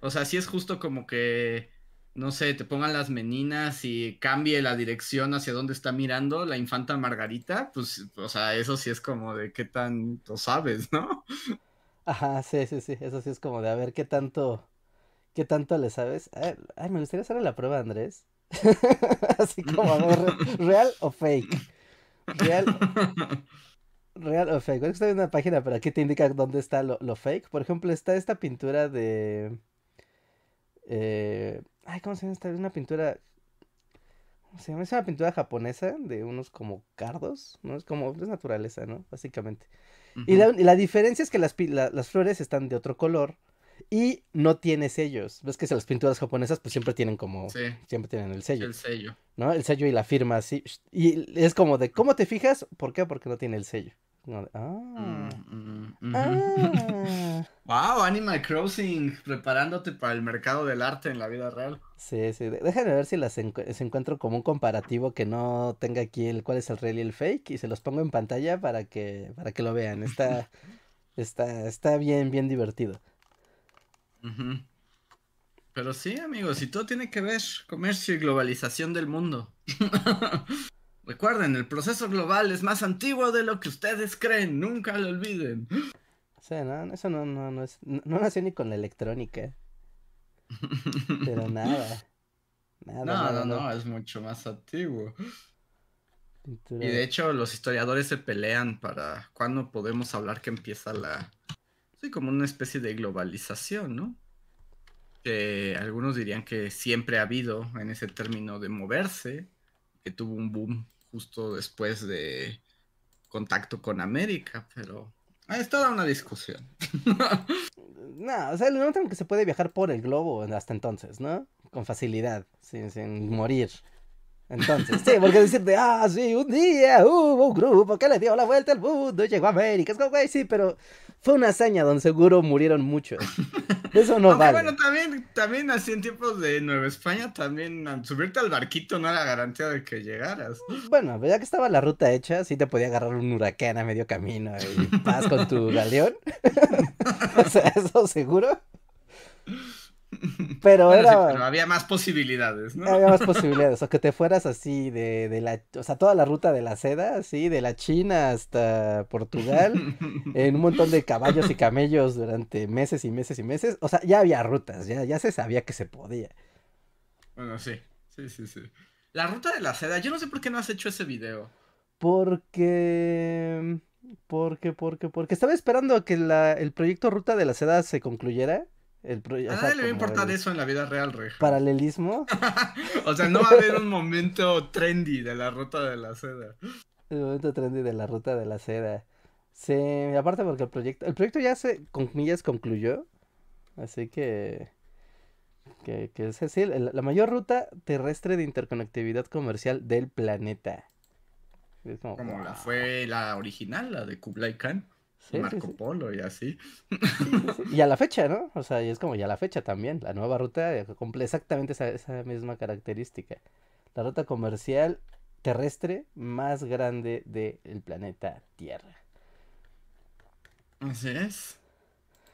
o sea, si es justo como que, no sé, te pongan las meninas y cambie la dirección hacia donde está mirando la infanta Margarita, pues, o sea, eso sí es como de qué tanto sabes, ¿no? Ajá, sí, sí, sí. Eso sí es como de a ver qué tanto, qué tanto le sabes. Ay, ay, me gustaría hacerle la prueba, Andrés. Así como a ver, real o fake. Real, real o fake. Que Estoy viendo una página, pero aquí te indica dónde está lo, lo fake. Por ejemplo, está esta pintura de. eh, ay, ¿cómo se llama esta? Una pintura. ¿Cómo se llama? Es una pintura japonesa de unos como cardos, ¿no? Es como, es naturaleza, ¿no? Básicamente. Y la, y la diferencia es que las, la- las flores están de otro color y no tiene sellos. Ves que las pinturas japonesas pues siempre tienen como, Sí, siempre tienen el sello, el sello. ¿no? El sello y la firma así. Y es como de, ¿cómo te fijas? ¿Por qué? Porque no tiene el sello, Ah. Mm, mm, Ah. Wow, Animal Crossing, preparándote para el mercado del arte en la vida real. Sí, sí. Déjame ver si las encu- si encuentro como un comparativo que no tenga aquí el cuál es el real y el fake y se los pongo en pantalla para que para que lo vean. Está está está bien bien divertido. Pero sí, amigos, y todo tiene que ver comercio y globalización del mundo. Recuerden, el proceso global es más antiguo de lo que ustedes creen, nunca lo olviden. O sea, no, eso no no no es no, no nació ni con la electrónica, pero nada. Nada, No, nada, no, no. es mucho más antiguo. Pintura- Y de hecho, los historiadores se pelean para cuándo podemos hablar que empieza la. Sí, como una especie de globalización, ¿no? Que algunos dirían que siempre ha habido en ese término de moverse, que tuvo un boom justo después de contacto con América, pero es toda una discusión. No, o sea, el momento en que se puede viajar por el globo hasta entonces, ¿no? Con facilidad, sin, sin morir. Entonces, sí, porque decirte, ah, sí, un día hubo un grupo que le dio la vuelta al mundo y llegó a América. Es como, güey, sí, pero fue una hazaña donde seguro murieron muchos. Eso no Aunque vale. bueno, también, también así en tiempos de Nueva España, también subirte al barquito no era garantía de que llegaras. Bueno, pero ya que estaba la ruta hecha, sí te podía agarrar un huracán a medio camino y vas con tu galeón. o sea, eso seguro. Pero Bueno, sí, pero había más posibilidades, ¿no? Había más posibilidades, o que te fueras así de, de la, o sea, toda la ruta de la seda, así, de la China hasta Portugal, en un montón de caballos y camellos durante meses y meses y meses, o sea, ya había rutas, ya, ya se sabía que se podía. Bueno, sí, sí, sí, sí. La ruta de la seda, yo no sé por qué no has hecho ese video. Porque, porque, porque, porque estaba esperando a que la, el proyecto Ruta de la Seda se concluyera, el A sea, nadie le va a importar eso en la vida real, Reja. paralelismo, O sea, no va a haber un momento trendy de la ruta de la seda. el momento trendy de la Ruta de la Seda. Sí, aparte porque el proyecto, el proyecto ya se, con comillas, concluyó, así que, que, que es así, la mayor ruta terrestre de interconectividad comercial del planeta. Es como, Como la fue la original, la de Kublai Khan, Sí, Marco. Polo y así. Sí, sí, Y a la fecha, ¿no? O sea, y es como ya a la fecha también. La nueva ruta eh, cumple exactamente esa, esa misma característica. La ruta comercial terrestre más grande del planeta Tierra. Así es.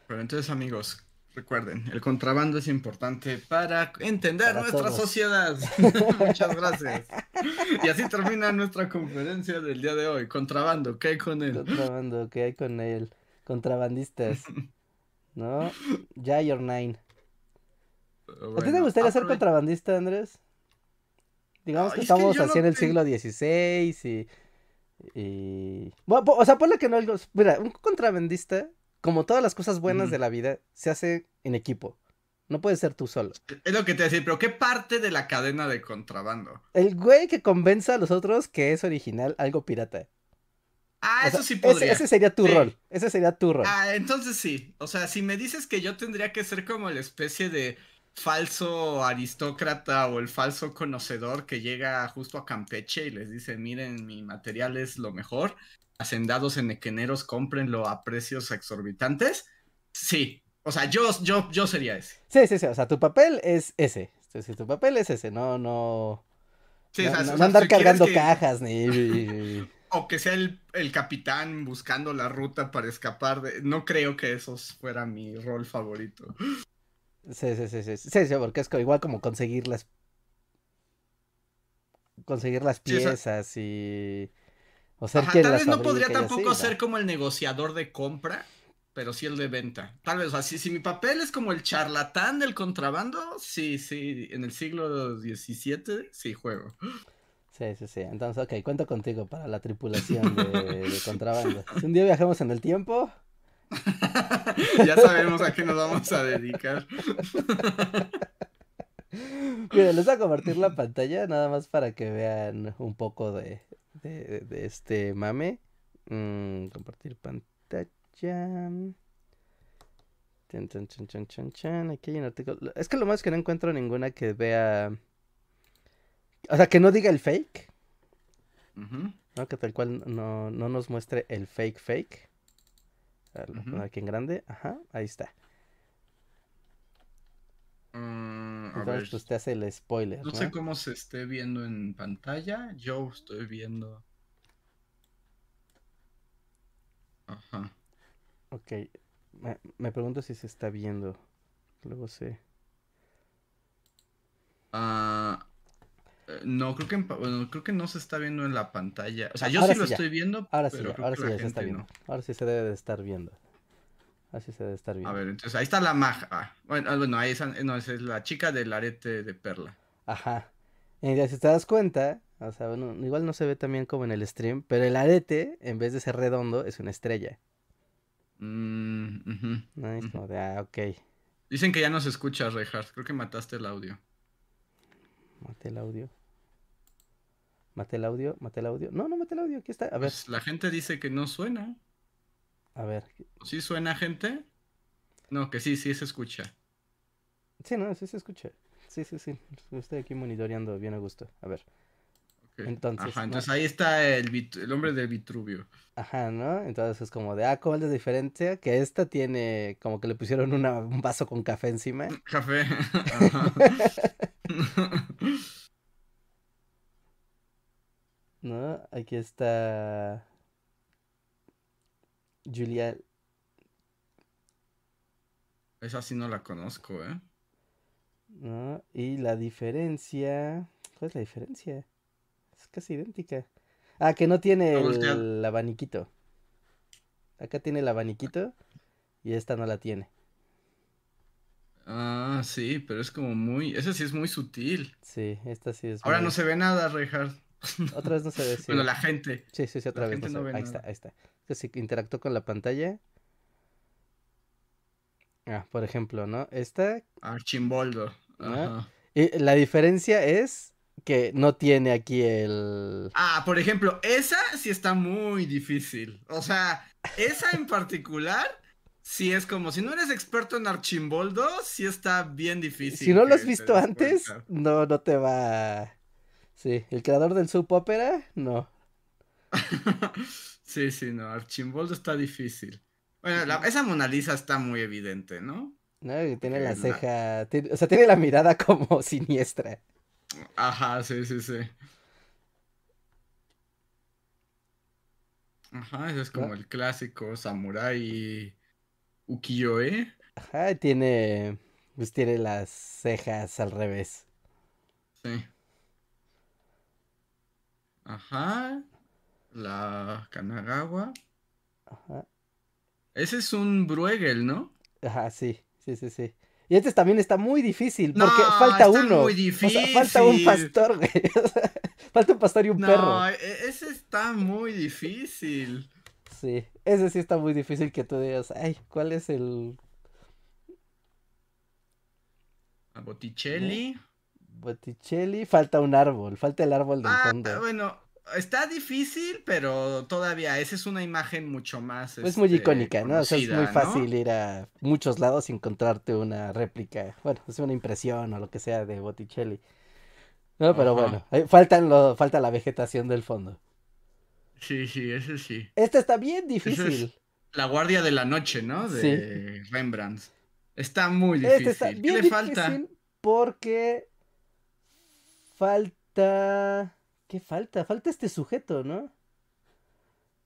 Pero entonces, amigos, recuerden, el contrabando es importante para entender Para nuestra todos. sociedad. Muchas gracias. Y así termina nuestra conferencia del día de hoy. Contrabando, ¿qué hay con él? Contrabando, ¿qué hay con él? Contrabandistas, ¿no? Ya your nine. ¿A ti te gustaría ser contrabandista, Andrés? Digamos que es que estamos así no en el siglo XVI y... y... Bueno, o sea, ponle que no algo... Mira, un contrabandista, como todas las cosas buenas de la vida, se hace en equipo. No puedes ser tú solo. Es lo que te decía, pero ¿qué parte de la cadena de contrabando? El güey que convenza a los otros que es original algo pirata. Ah, O eso sea, sí ese- podría. Ese, sería tu Sí. rol. Ese sería tu rol. Ah, entonces sí. O sea, si me dices que yo tendría que ser como la especie de falso aristócrata o el falso conocedor que llega justo a Campeche y les dice, miren, mi material es lo mejor, hacendados en equeneros, cómprenlo a precios exorbitantes. Sí. O sea, yo, yo, yo sería ese. Sí, sí, sí. O sea, tu papel es ese. Sí, tu papel es ese. No, no... Sí, no, o sea, no- o no sea, andar si cargando que- cajas ni... O que sea el, el capitán buscando la ruta para escapar de... No creo que eso fuera mi rol favorito. Sí, sí, sí, sí, sí, sí, porque es igual como conseguir las conseguir las Sí, o sea- piezas y o Ajá, tal vez no podría tampoco así, ser como el negociador de compra, pero sí el de venta. Tal vez, o sea, si, si mi papel es como el charlatán del contrabando, sí, sí, en el siglo XVII, sí juego. Sí, sí, sí. Entonces, ok, cuento contigo para la tripulación de, de contrabando. Si un día viajamos en el tiempo, ya sabemos a qué nos vamos a dedicar. mira, les voy a compartir la pantalla nada más para que vean un poco de, de, de este mame. Mm, compartir pantalla. Chan, chan, chan, chan, chan, chan. Aquí hay un artículo. Es que lo más es que no encuentro ninguna que vea. O sea, que no diga el fake. ¿no? Que tal cual no, nos muestre el fake fake. aquí en grande. Ajá, ahí está. Entonces, pues te hace el spoiler. No, sé cómo se esté viendo en pantalla. Yo estoy viendo. Ajá. Ok. Me, pregunto si se está viendo. Luego sé. Ah. Eh, no, creo que, bueno, creo que no se está viendo en la pantalla. O sea, yo sí lo estoy viendo. Ahora sí, ahora sí ya se está viendo. Ahora sí se debe de estar viendo. Así se debe estar viendo. A ver, entonces ahí está la maja. Ah, bueno, bueno, ahí esa, no, esa es la chica del arete de perla. Ajá. Y si te das cuenta, o sea, bueno, igual no se ve también como en el stream, pero el arete, en vez de ser redondo, es una estrella. Mm, no, es como de, ah, ok. Dicen que ya no se escucha, Reinhardt. Creo que mataste el audio. Mate el audio. Mate el audio, mate el audio. No, no mate el audio, aquí está. A ver. Pues la gente dice que no suena. A ver. ¿Sí suena, gente? No, que sí, sí se escucha. Sí, no, sí se escucha. Sí, sí, sí. Estoy aquí monitoreando bien a gusto. A ver. Entonces, Ajá, entonces ahí está el, el, hombre del Vitruvio. Ajá, ¿no? Entonces es como de, ah, ¿cuál es la diferencia? Que esta tiene como que le pusieron un vaso con café encima. Café. Ajá. ¿No? Aquí está Julia. Esa sí no la conozco, ¿eh? ¿No? Y la diferencia... ¿Cuál es la diferencia? Es casi idéntica. Ah, que no tiene el, abaniquito. Acá tiene el abaniquito y esta no la tiene. Ah, sí, pero es como muy... Esa sí es muy sutil. Sí, esta sí es Ahora no se ve nada, Reinhardt. Otra vez no se ve. Sí. Bueno, la gente. Sí, sí, sí, otra vez. No ahí está, ahí está. Que si interactúa con la pantalla. Ah, por ejemplo, ¿no? Esta. Archimboldo. Ajá. Y la diferencia es que no tiene aquí el. Ah, por ejemplo, esa sí está muy difícil. O sea, esa en particular. Sí, es como si no eres experto en Archimboldo, sí está bien difícil. Si no lo has visto antes, no, no te va. Sí, el creador del soap opera, no. sí, sí, no, Archimboldo está difícil. Bueno, esa Mona Lisa está muy evidente, ¿no? No, tiene la ceja, o sea, tiene la mirada como siniestra. Ajá, sí, sí, sí. Ajá, ese es como el clásico samurai ukiyo-e. Ajá, tiene, pues tiene las cejas al revés. Sí. Ajá. La Kanagawa. Ajá. Ese es un Bruegel, ¿no? Ajá, sí, sí, sí, sí. Y este también está muy difícil porque falta uno. Muy difícil. falta un pastor, güey. falta un pastor y un perro. No, e, ese está muy difícil. Sí, ese sí está muy difícil que tú digas, ay, ¿cuál es el. A Botticelli. Botticelli, falta un árbol, falta el árbol del ah, fondo. Bueno, está difícil, pero todavía esa es una imagen mucho más. Es muy este, icónica, ¿no? O sea, es muy fácil ir a muchos lados y encontrarte una réplica, bueno, es una impresión o lo que sea de Botticelli. No, pero bueno, faltan lo, falta la vegetación del fondo. Sí, sí, ese sí. Este está bien difícil. la Guardia de la Noche, ¿no? De Rembrandt. Está muy difícil. Este está bien ¿Qué le falta? Porque falta ¿Qué falta? Falta este sujeto, ¿no?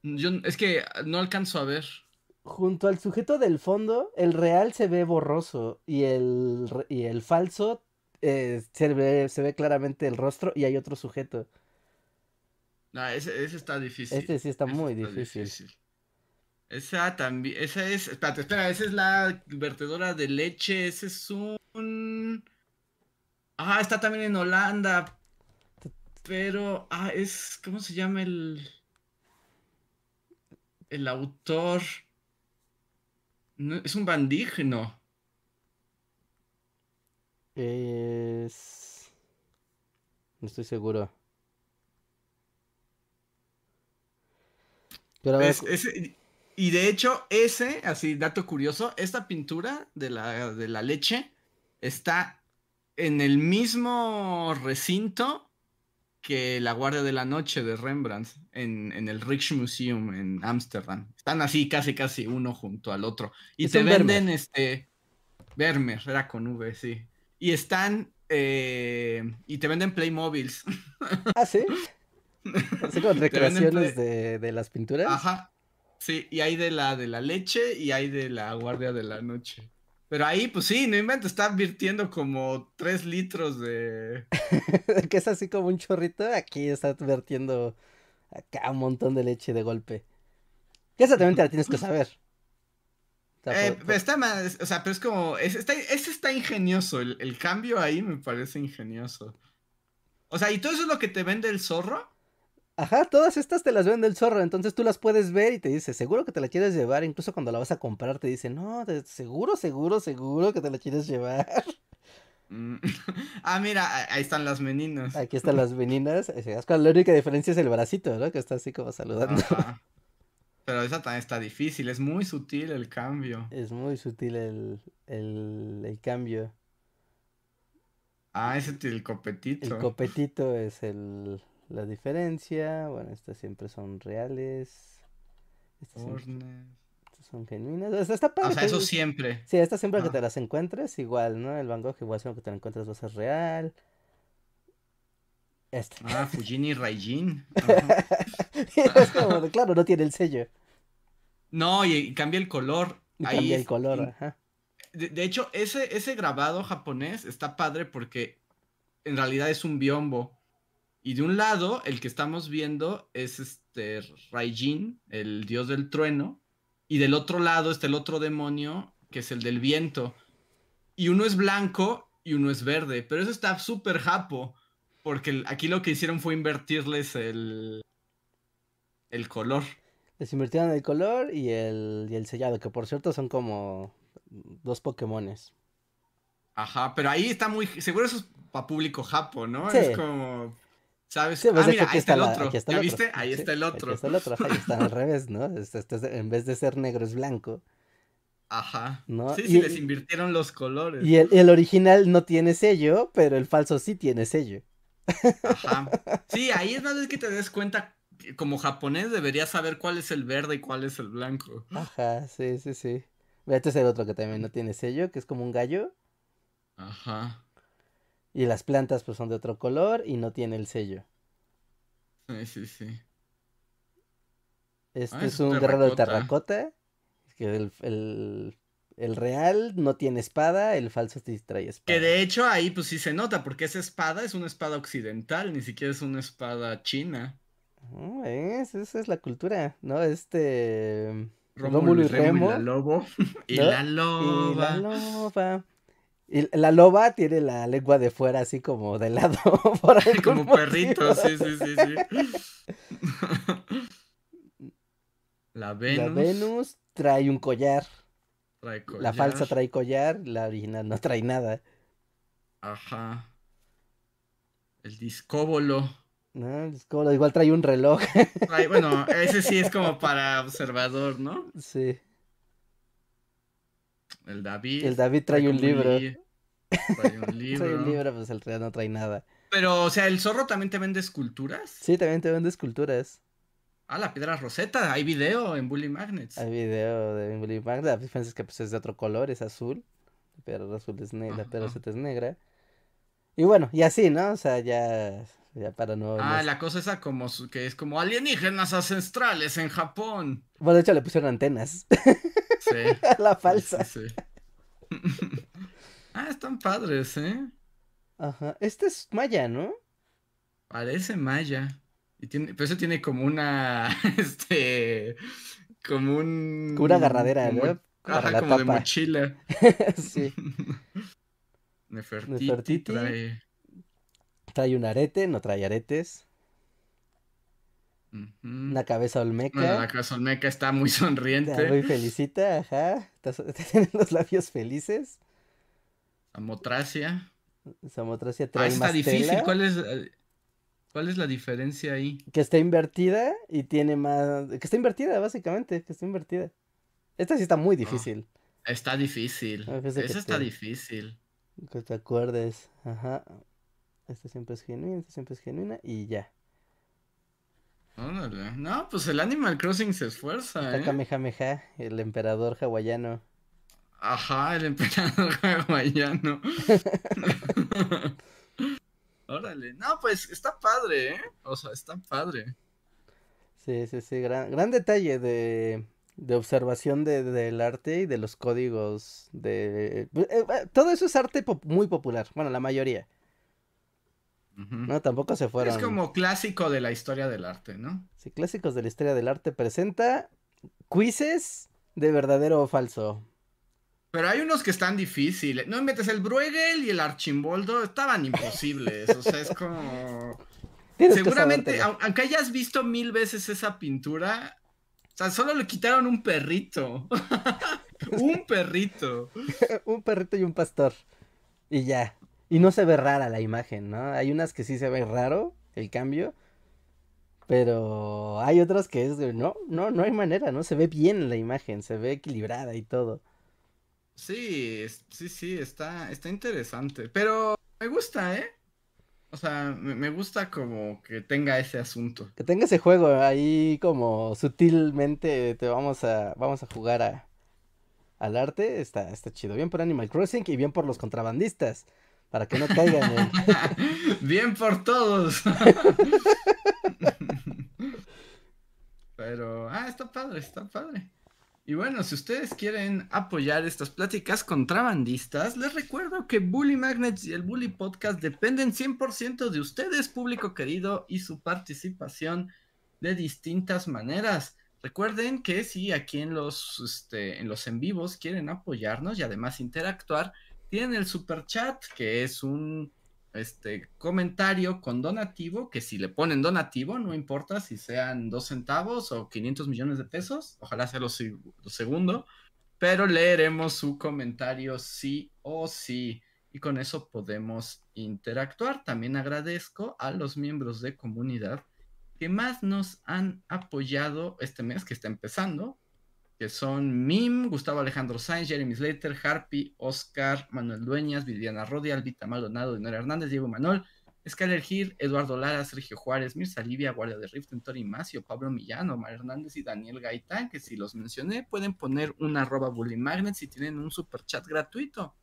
Yo es que no alcanzo a ver. Junto al sujeto del fondo, el real se ve borroso y el, y el falso eh, se, ve, se ve claramente el rostro y hay otro sujeto. No, ese, está difícil. Este sí está muy difícil. Esa también, esa es, espérate, espera, esa es la vertedora de leche, ese es un... Ah, está también en Holanda, pero, ah, es, ¿cómo se llama el, el autor? es un bandígeno. Es... No estoy seguro. Pero y de hecho, ese, así, dato curioso, esta pintura de la, de la leche está en el mismo recinto que La Guardia de la Noche de Rembrandt en, en el Rijksmuseum en Ámsterdam. Están así casi casi uno junto al otro. Y Es te venden Vermeer. este... Vermeer, era con V, sí. Y están... eh, y te venden Playmobiles. Ah, sí. Así venden recreaciones de, de las pinturas. Ajá. Sí, y hay de la de la leche y hay de la guardia de la noche. Pero ahí, pues sí, no invento, está virtiendo como 3 litros de. que es así como un chorrito. Aquí está vertiendo acá un montón de leche de golpe. Que esa también te la tienes que saber. O sea, Eh, por- por- pero está más, o sea, pero es como. Es, está, ese está ingenioso. El, el cambio ahí me parece ingenioso. O sea, y todo eso es lo que te vende el zorro. Ajá, todas estas te las vende el zorro, entonces tú las puedes ver y te dice, seguro que te la quieres llevar, incluso cuando la vas a comprar te dice, no, de- seguro, seguro, seguro que te la quieres llevar. Mm. ah, mira, ah- ahí están las meninas. Aquí están las meninas, eh, la única diferencia es el bracito, ¿no? Que está así como saludando. Ajá. Pero esa también está difícil, es muy sutil el cambio. Es muy sutil el, el, el cambio. Ah, ese es el copetito. El copetito es el, la diferencia, bueno, estas siempre son reales. Estas siempre Hornes. son genuinas. O sea, está padre, O sea, eso siempre. Sí, esta siempre que Ah. te las encuentres, igual, ¿no? El Van Gogh, igual siempre que te la encuentres va a ser real. Este. Ah, Fujini Raijin. Es como, claro, no tiene el sello. No, y, y cambia el color. Y Ahí cambia el color, ajá. De, de hecho, ese, ese grabado japonés está padre porque en realidad es un biombo. Y de un lado, el que estamos viendo es este Raijin, el dios del trueno. Y del otro lado está el otro demonio, que es el del viento. Y uno es blanco y uno es verde. Pero eso está súper japo. Porque aquí lo que hicieron fue invertirles el, el color. Les invirtieron el color y el, y el sellado, que por cierto son como dos Pokémones. Ajá, pero ahí está muy. Seguro eso es para público japo, ¿no? Sí. Es como. ¿Sabes? Sí, pues ah, es mira, aquí ahí está el la- otro. aquí está ¿Ya el otro. viste? Ahí Sí, está el Aquí otro. está el otro, ajá, y están al revés, ¿no? Este- este es en vez de ser negro es blanco. Ajá. ¿No? Sí, Y- sí, les invirtieron los colores. Y el, el original no tiene sello, pero el falso sí tiene sello. Ajá. Sí, ahí es más vez que te des cuenta. que como japonés deberías saber cuál es el verde y cuál es el blanco. Ajá, sí, sí, sí. Este es el otro que también no tiene sello, que es como un gallo. Ajá. Y las plantas pues son de otro color y no tiene el sello. Sí, sí, sí. Este Ah, es es un guerrero de terracota. Que el, el, el real no tiene espada, el falso sí trae espada. Que de hecho ahí pues sí se nota, porque esa espada es una espada occidental, ni siquiera es una espada china. Ah, ¿ves? Esa es la cultura, ¿no? Este... Rómulo, y Remo, y la lobo. y ¿no? la Y loba. la loba. Y la loba tiene la lengua de fuera así como de lado. por Como motivo. perrito, sí, sí, sí, sí. La Venus. La Venus trae un collar. trae La falsa collar. trae collar, la original no trae nada. Ajá. El discóbolo. ¿no? Es como- igual trae un reloj. Bueno, ese sí es como para observador, ¿no? sí. El David. El David trae un libro. li- Trae un libro. Trae un libro, pues el real no trae nada. Pero, o sea, ¿el zorro también te vende esculturas? Sí, también te vende esculturas. Ah, la piedra roseta. Hay video en Bully Magnets. Hay video de Willy Mac, la diferencia es que pues, es de otro color, es azul. Pero azul es negra, pero Ajá. es negra. Y bueno, y así, ¿no? O sea, ya, ya para no... Ah, la cosa esa como su- que es como alienígenas ancestrales en Japón. Bueno, de hecho le pusieron antenas Sí. la falsa. sí, sí. ah, están padres, ¿eh? Ajá. Este es maya, ¿no? Parece maya. Y tiene, pero eso tiene como una, este, como un... Como una agarradera, como- ¿no? Para Ajá, la como de mochila. sí. Nefertiti, Nefertiti. trae... Trae un arete, no trae aretes. Una cabeza olmeca. Bueno, la casa olmeca está muy Está sonriente. muy felicita, ajá. Está- Tiene los labios felices. Amotracia. Samotracia Ah, trae esa está más difícil. tela, ¿Cuál es, ¿Cuál es la diferencia ahí? que está invertida y tiene más... Que está invertida, básicamente, que está invertida. Esta sí está muy difícil, Está difícil. Ah, Esa está te- difícil. que te acuerdes. Ajá. esta siempre es genuina, esta siempre es genuina y ya. Órale. No, pues el Animal Crossing se esfuerza, ¿eh? Kamehameha, el emperador hawaiano. Ajá, el emperador hawaiano. Órale. No, pues está padre, ¿eh? O sea, está padre. Sí, sí, sí. Gran, gran detalle de, de observación de, del arte y de los códigos de... Eh, eh, todo eso es arte muy popular. Bueno, la mayoría. No, tampoco se fueron. Es como clásico de la historia del arte, ¿no? Sí, clásicos de la historia del arte presenta quizzes de verdadero o falso. Pero hay unos que están difíciles. No metes el Bruegel y el Archimboldo estaban imposibles. o sea, es como. Seguramente, aunque hayas visto mil veces esa pintura, o sea, solo le quitaron un perrito. un perrito. un perrito y un pastor. Y ya. Y no se ve rara la imagen, ¿no? Hay unas que sí se ve raro el cambio. Pero hay otras que es de, no, no, no hay manera, ¿no? Se ve bien la imagen, se ve equilibrada y todo. Sí, sí, sí, está, está interesante. Pero me gusta, ¿eh? O sea, me, gusta como que tenga ese asunto. Que tenga ese juego ahí como sutilmente te vamos a, vamos a jugar a, al arte. Está, está chido. Bien por Animal Crossing y bien por los contrabandistas para que no caigan. Bien por todos. Pero, ah, está padre, está padre. Y bueno, si ustedes quieren apoyar estas pláticas contrabandistas, les recuerdo que Bully Magnets y el Bully Podcast dependen 100% de ustedes, público querido, y su participación de distintas maneras. Recuerden que si aquí en los, este, en los en vivos quieren apoyarnos y además interactuar, tienen el super chat, que es un este comentario con donativo, que si le ponen donativo, no importa si sean dos centavos o 500 millones de pesos, ojalá sea lo, lo segundo, pero leeremos su comentario sí o sí y con eso podemos interactuar. También agradezco a los miembros de comunidad que más nos han apoyado este mes que está empezando que son Mim, Gustavo Alejandro Sainz, Jeremy Slater, Harpy, Oscar, Manuel Dueñas, Viviana Rodi, Albita Maldonado, Dinora Hernández, Diego Manuel, Skyler Gil, Eduardo Lara, Sergio Juárez, Mirza Livia, Guardia de Rift, Tori Macio, Pablo Millano, Omar Hernández y Daniel Gaitán, que si los mencioné, pueden poner una arroba bully magnet si tienen un super chat gratuito.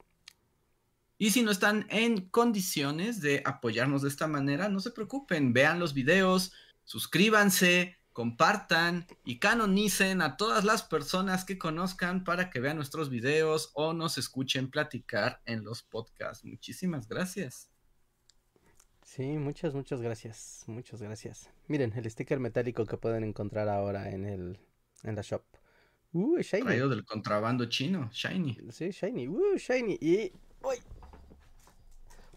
Y si no están en condiciones de apoyarnos de esta manera, no se preocupen, vean los videos, suscríbanse, compartan y canonicen a todas las personas que conozcan para que vean nuestros videos o nos escuchen platicar en los podcasts. Muchísimas gracias. Sí, muchas, muchas gracias. Muchas gracias. Miren, el sticker metálico que pueden encontrar ahora en el en la shop. Uh, shiny. Traído del contrabando chino, shiny. Sí, shiny. Uh, shiny. Y uy.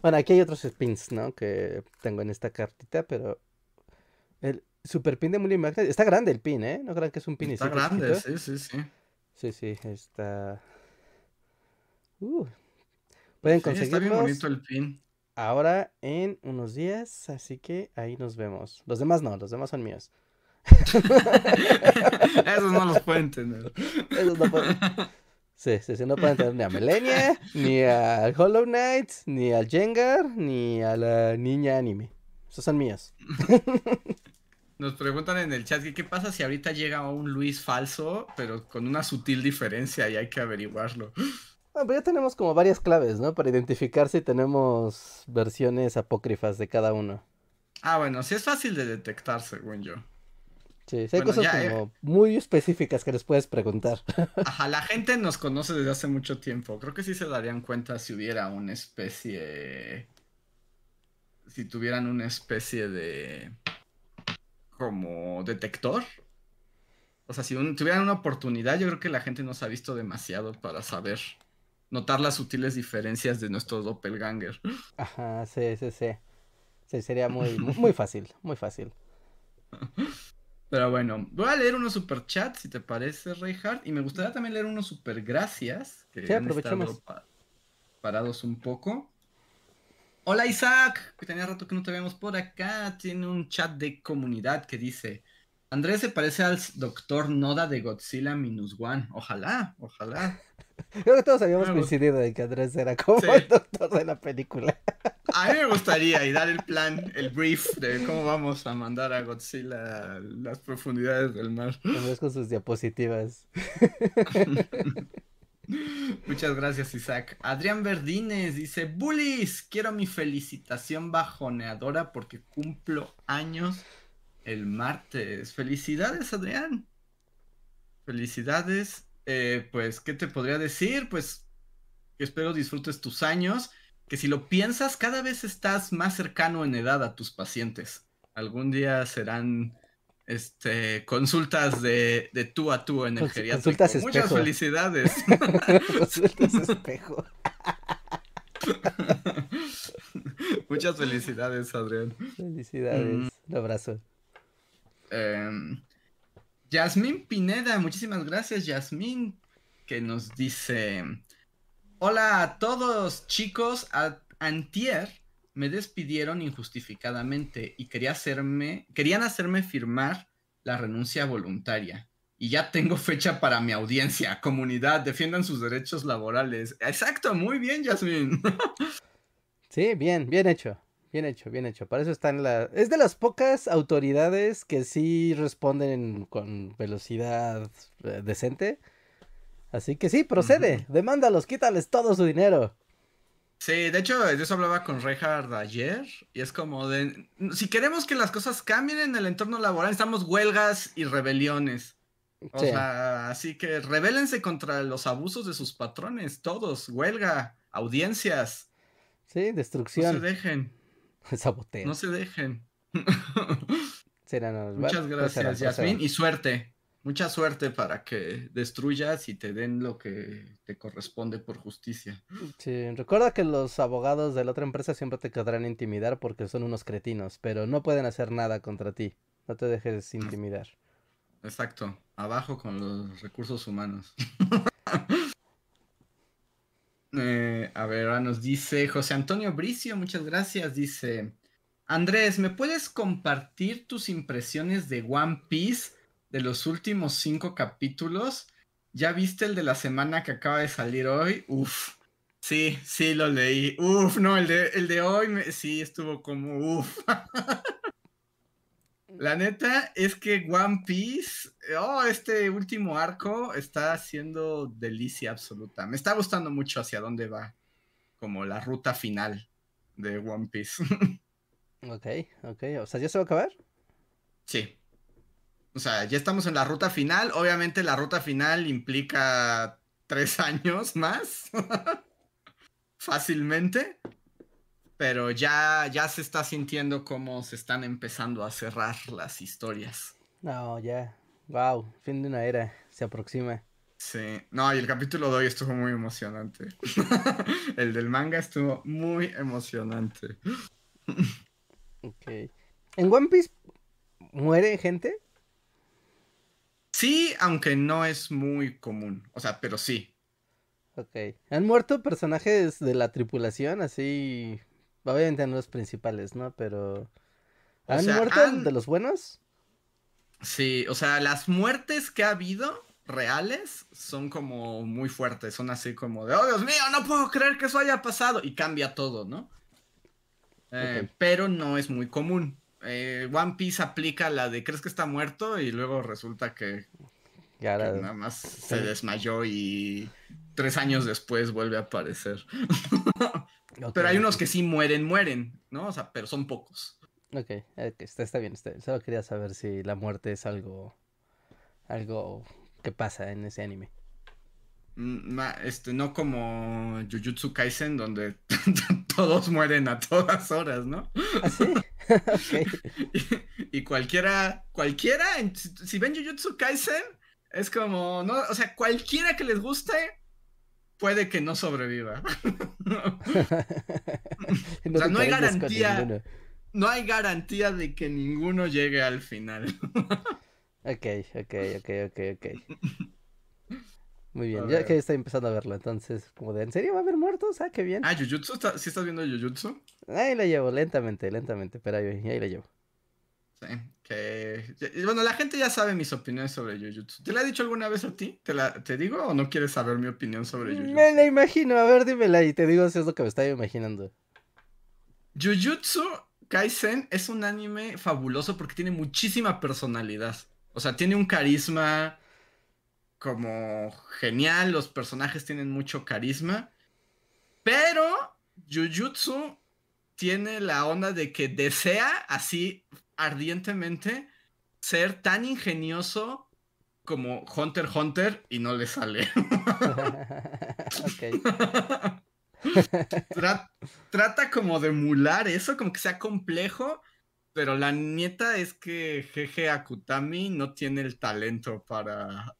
Bueno, aquí hay otros spins, ¿no? Que tengo en esta cartita, pero el Super pin de Mully Magnet. Está grande el pin, ¿eh? No crean que es un pin. Está grande, sí, sí, sí. Sí, sí, está. Uh. Pueden conseguirlo. Está bien bonito el pin. Ahora en unos días, así que ahí nos vemos. Los demás no, los demás son míos. Esos no los pueden tener. Esos no pueden. Sí, sí, sí, no pueden tener ni a Melania, ni al Hollow Knight, ni al Jengar, ni a la niña anime. Esos son míos. Nos preguntan en el chat que qué pasa si ahorita llega un Luis falso, pero con una sutil diferencia y hay que averiguarlo. Bueno, pues ya tenemos como varias claves, ¿no? Para identificar si tenemos versiones apócrifas de cada uno. Ah, bueno, sí es fácil de detectar, según yo. Sí, sí hay cosas como eh. muy específicas que les puedes preguntar. Ajá, la gente nos conoce desde hace mucho tiempo. Creo que sí se darían cuenta si hubiera una especie. Si tuvieran una especie de como detector. O sea, si tuvieran una oportunidad, yo creo que la gente nos ha visto demasiado para saber, notar las sutiles diferencias de nuestro doppelganger. Ajá, sí, sí, sí. Sí, sería muy, muy fácil, muy fácil. Pero bueno, voy a leer unos super chats, si te parece, Reinhardt. Y me gustaría también leer unos super gracias, que sí, han estado parados un poco. Hola Isaac, que tenía rato que no te vemos por acá. Tiene un chat de comunidad que dice: Andrés se parece al doctor Noda de Godzilla Minus One. Ojalá, ojalá. Creo que todos habíamos coincidido de que Andrés era como el doctor de la película. A mí me gustaría y dar el plan, el brief de cómo vamos a mandar a Godzilla a las profundidades del mar. con sus diapositivas. Muchas gracias, Isaac. Adrián Verdines dice: Bullies, quiero mi felicitación bajoneadora porque cumplo años el martes. Felicidades, Adrián. Felicidades. Eh, pues, ¿qué te podría decir? Pues, espero disfrutes tus años. Que si lo piensas, cada vez estás más cercano en edad a tus pacientes. Algún día serán este, consultas de, de tú a tú en el geriátrico. Consultas Muchas felicidades. consultas espejo. Muchas felicidades, Adrián. Felicidades. Mm. Un abrazo. Eh, Yasmín Pineda, muchísimas gracias, Yasmín, que nos dice: Hola a todos, chicos. antier me despidieron injustificadamente y quería hacerme, querían hacerme firmar la renuncia voluntaria. Y ya tengo fecha para mi audiencia. Comunidad, defiendan sus derechos laborales. Exacto, muy bien, Yasmin. sí, bien, bien hecho. Bien hecho, bien hecho. Para eso está en la... Es de las pocas autoridades que sí responden con velocidad eh, decente. Así que sí, procede. Demándalos, quítales todo su dinero. Sí, de hecho, de eso hablaba con Reinhard ayer, y es como de, si queremos que las cosas cambien en el entorno laboral, estamos huelgas y rebeliones. O sea, así que rebélense contra los abusos de sus patrones, todos, huelga, audiencias. Sí, destrucción. No se dejen. Saboteo. No se dejen. Muchas pues gracias, Yasmin, y suerte. Mucha suerte para que destruyas y te den lo que te corresponde por justicia. Sí, recuerda que los abogados de la otra empresa siempre te querrán intimidar porque son unos cretinos, pero no pueden hacer nada contra ti. No te dejes intimidar. Exacto, abajo con los recursos humanos. Eh, a ver, nos dice José Antonio Bricio, muchas gracias. Dice, Andrés, ¿me puedes compartir tus impresiones de One Piece? De los últimos cinco capítulos. ¿Ya viste el de la semana que acaba de salir hoy? Uf. Sí, sí, lo leí. Uf, no, el de, el de hoy sí estuvo como uf. La neta es que One Piece, oh, este último arco está haciendo delicia absoluta. Me está gustando mucho hacia dónde va, como la ruta final de One Piece. ok, ok, o sea, ¿ya se va a acabar? Sí. O sea, ya estamos en la ruta final. Obviamente la ruta final implica tres años más. Fácilmente. Pero ya, ya se está sintiendo como se están empezando a cerrar las historias. No, ya. Wow, fin de una era. Se aproxima. Sí. No, y el capítulo de hoy estuvo muy emocionante. el del manga estuvo muy emocionante. ok. ¿En One Piece muere gente? Sí, aunque no es muy común. O sea, pero sí. Ok. ¿Han muerto personajes de la tripulación? Así. Obviamente no los principales, ¿no? Pero. ¿Han muerto de los buenos? Sí, o sea, las muertes que ha habido reales son como muy fuertes. Son así como de, oh Dios mío, no puedo creer que eso haya pasado. Y cambia todo, ¿no? Eh, pero no es muy común eh, One Piece aplica la de crees que está muerto y luego resulta que, nada más se desmayó y tres años después vuelve a aparecer. pero hay unos que sí mueren, mueren, ¿no? O sea, pero son pocos. Ok, está, bien, Solo quería saber si la muerte es algo, algo que pasa en ese anime. Mm, este, no como Jujutsu Kaisen, donde todos mueren a todas horas, ¿no? ¿Ah, sí? y, cualquiera, cualquiera, si ven Jujutsu Kaisen, es como, no, o sea, cualquiera que les guste, puede que no sobreviva. o sea, no hay garantía. No hay garantía de que ninguno llegue al final. ok, ok, ok, ok, ok. Muy bien, ya que estoy empezando a verlo, entonces, como de, ¿en serio va a haber muertos? Ah, qué bien. Ah, Jujutsu, ¿sí estás viendo Jujutsu? Ahí la llevo, lentamente, lentamente, pero ahí, ahí la llevo. Sí, que... Bueno, la gente ya sabe mis opiniones sobre Jujutsu. ¿Te la he dicho alguna vez a ti? ¿Te, la... ¿Te digo o no quieres saber mi opinión sobre Jujutsu? Me la imagino, a ver, dímela y te digo si es lo que me estaba imaginando. Jujutsu Kaisen es un anime fabuloso porque tiene muchísima personalidad. O sea, tiene un carisma como genial, los personajes tienen mucho carisma, pero Jujutsu tiene la onda de que desea así ardientemente ser tan ingenioso como Hunter Hunter y no le sale. trata como de emular eso, como que sea complejo, pero la nieta es que Jeje Akutami no tiene el talento para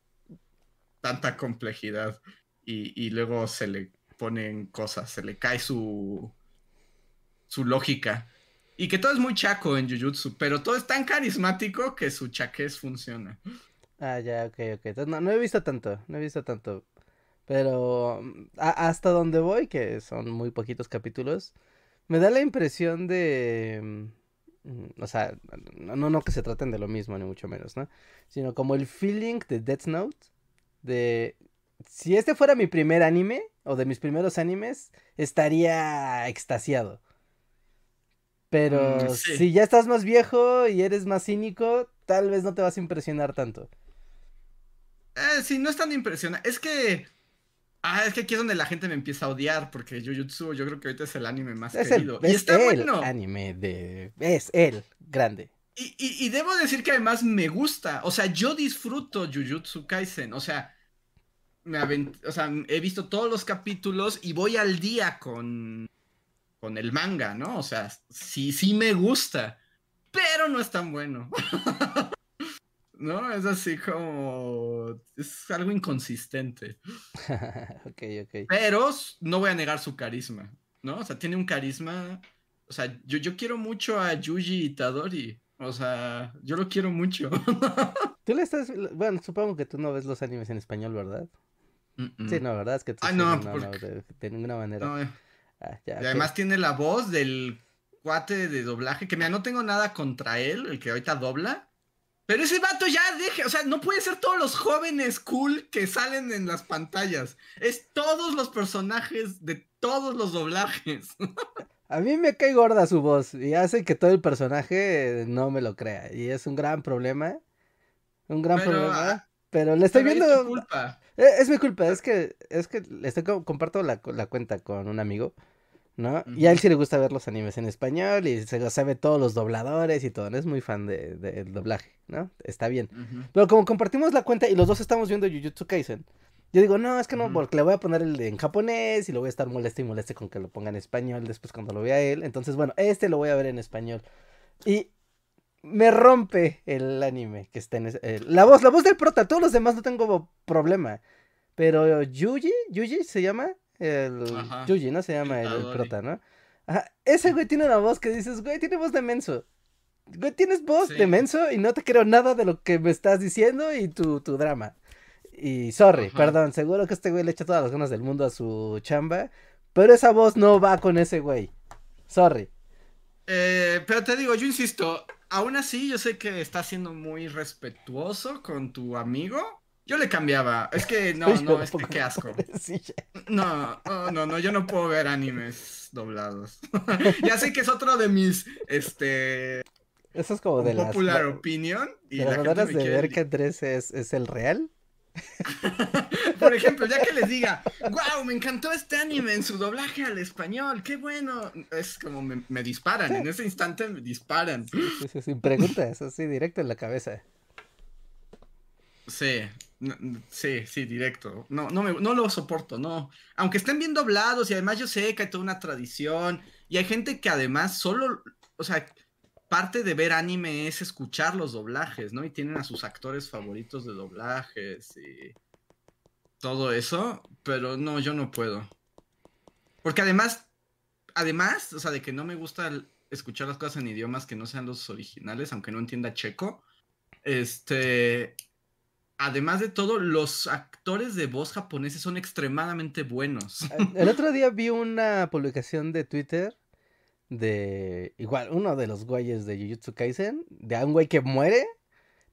tanta complejidad y, luego se le ponen cosas, se le cae su, su lógica. Y que todo es muy chaco en Jujutsu, pero todo es tan carismático que su chaquez funciona. Ah, ya, ok, ok. No, no he visto tanto, no he visto tanto. Pero hasta donde voy, que son muy poquitos capítulos, me da la impresión de... Mm, o sea, no, no que se traten de lo mismo, ni mucho menos, ¿no? Sino como el feeling de Death Note, de... Si este fuera mi primer anime, o de mis primeros animes, estaría extasiado. Pero mm, si ya estás más viejo y eres más cínico, tal vez no te vas a impresionar tanto. Eh, sí, no es tan impresionante. Es que. Ah, es que aquí es donde la gente me empieza a odiar, porque Jujutsu yo creo que ahorita es el anime más querido. y está el anime de. Es el grande. Y, y, y, debo decir que además me gusta. O sea, yo disfruto Jujutsu Kaisen. O sea, me o sea, he visto todos los capítulos y voy al día con con el manga, ¿no? O sea, sí, sí me gusta, pero no es tan bueno. ¿No? Es así como... Es algo inconsistente. ok, ok. Pero no voy a negar su carisma, ¿no? O sea, tiene un carisma... O sea, yo, yo quiero mucho a Yuji Itadori. O sea, yo lo quiero mucho. tú le estás... Bueno, supongo que tú no ves los animes en español, ¿verdad? Sí, no, ¿verdad? Es que tú ah, no, de, ninguna manera. No, eh. Ah, y además tiene la voz del cuate de doblaje, que mira, no tengo nada contra él, el que ahorita dobla. Pero ese vato ya deje, o sea, no puede ser todos los jóvenes cool que salen en las pantallas. Es todos los personajes de todos los doblajes. A mí me cae gorda su voz y hace que todo el personaje no me lo crea. Y es un gran problema. Un gran problema. Ah, pero le estoy viendo. Es, culpa. E, es, mi culpa. Es que, es que estoy comparto la, la cuenta con un amigo. ¿no? Y a él sí le gusta ver los animes en español y se sabe todos los dobladores y todo, ¿no? Es muy fan del de, doblaje, ¿no? Está bien. Pero como compartimos la cuenta y los dos estamos viendo Jujutsu Kaisen, yo digo, no, es que no, porque le voy a poner el en japonés y lo voy a estar moleste y moleste con que lo ponga en español después cuando lo vea él. Entonces, bueno, este lo voy a ver en español. Y me rompe el anime que está en ese, la voz, la voz del prota, todos los demás no tengo problema. Pero Yuji, Yuji se llama, el Yuji, ¿no? Se llama el, prota, ¿no? ese güey tiene una voz que dices, güey, tiene voz de menso. Güey, tienes voz de menso y no te creo nada de lo que me estás diciendo y tu, tu drama. Y sorry, perdón, seguro que este güey le echa todas las ganas del mundo a su chamba, pero esa voz no va con ese güey. Sorry. Eh, pero te digo, yo insisto, aún así yo sé que estás siendo muy respetuoso con tu amigo, yo le cambiaba. Es que no, no, es que qué asco. No, no, no, yo no puedo ver animes doblados. ya sé que es otro de mis, este... Eso es como de la popular opinion. Y de las de ver que Andrés es, es el real. Por ejemplo, ya que les diga, wow, me encantó este anime en su doblaje al español, qué bueno. Es como me, disparan, en ese instante me disparan. sin preguntas, así directo en la cabeza. Sí, sí, sí, directo. No, no, me, no lo soporto, no. Aunque estén bien doblados y además yo sé que hay toda una tradición y hay gente que además solo, o sea, parte de ver anime es escuchar los doblajes, ¿no? Y tienen a sus actores favoritos de doblajes y todo eso, pero no, yo no puedo. Porque además, además, o sea, de que no me gusta escuchar las cosas en idiomas que no sean los originales, aunque no entienda checo, este, además de todo, los actores de voz japoneses son extremadamente buenos. El otro día vi una publicación de Twitter de igual uno de los güeyes de Jujutsu Kaisen, de un güey que muere,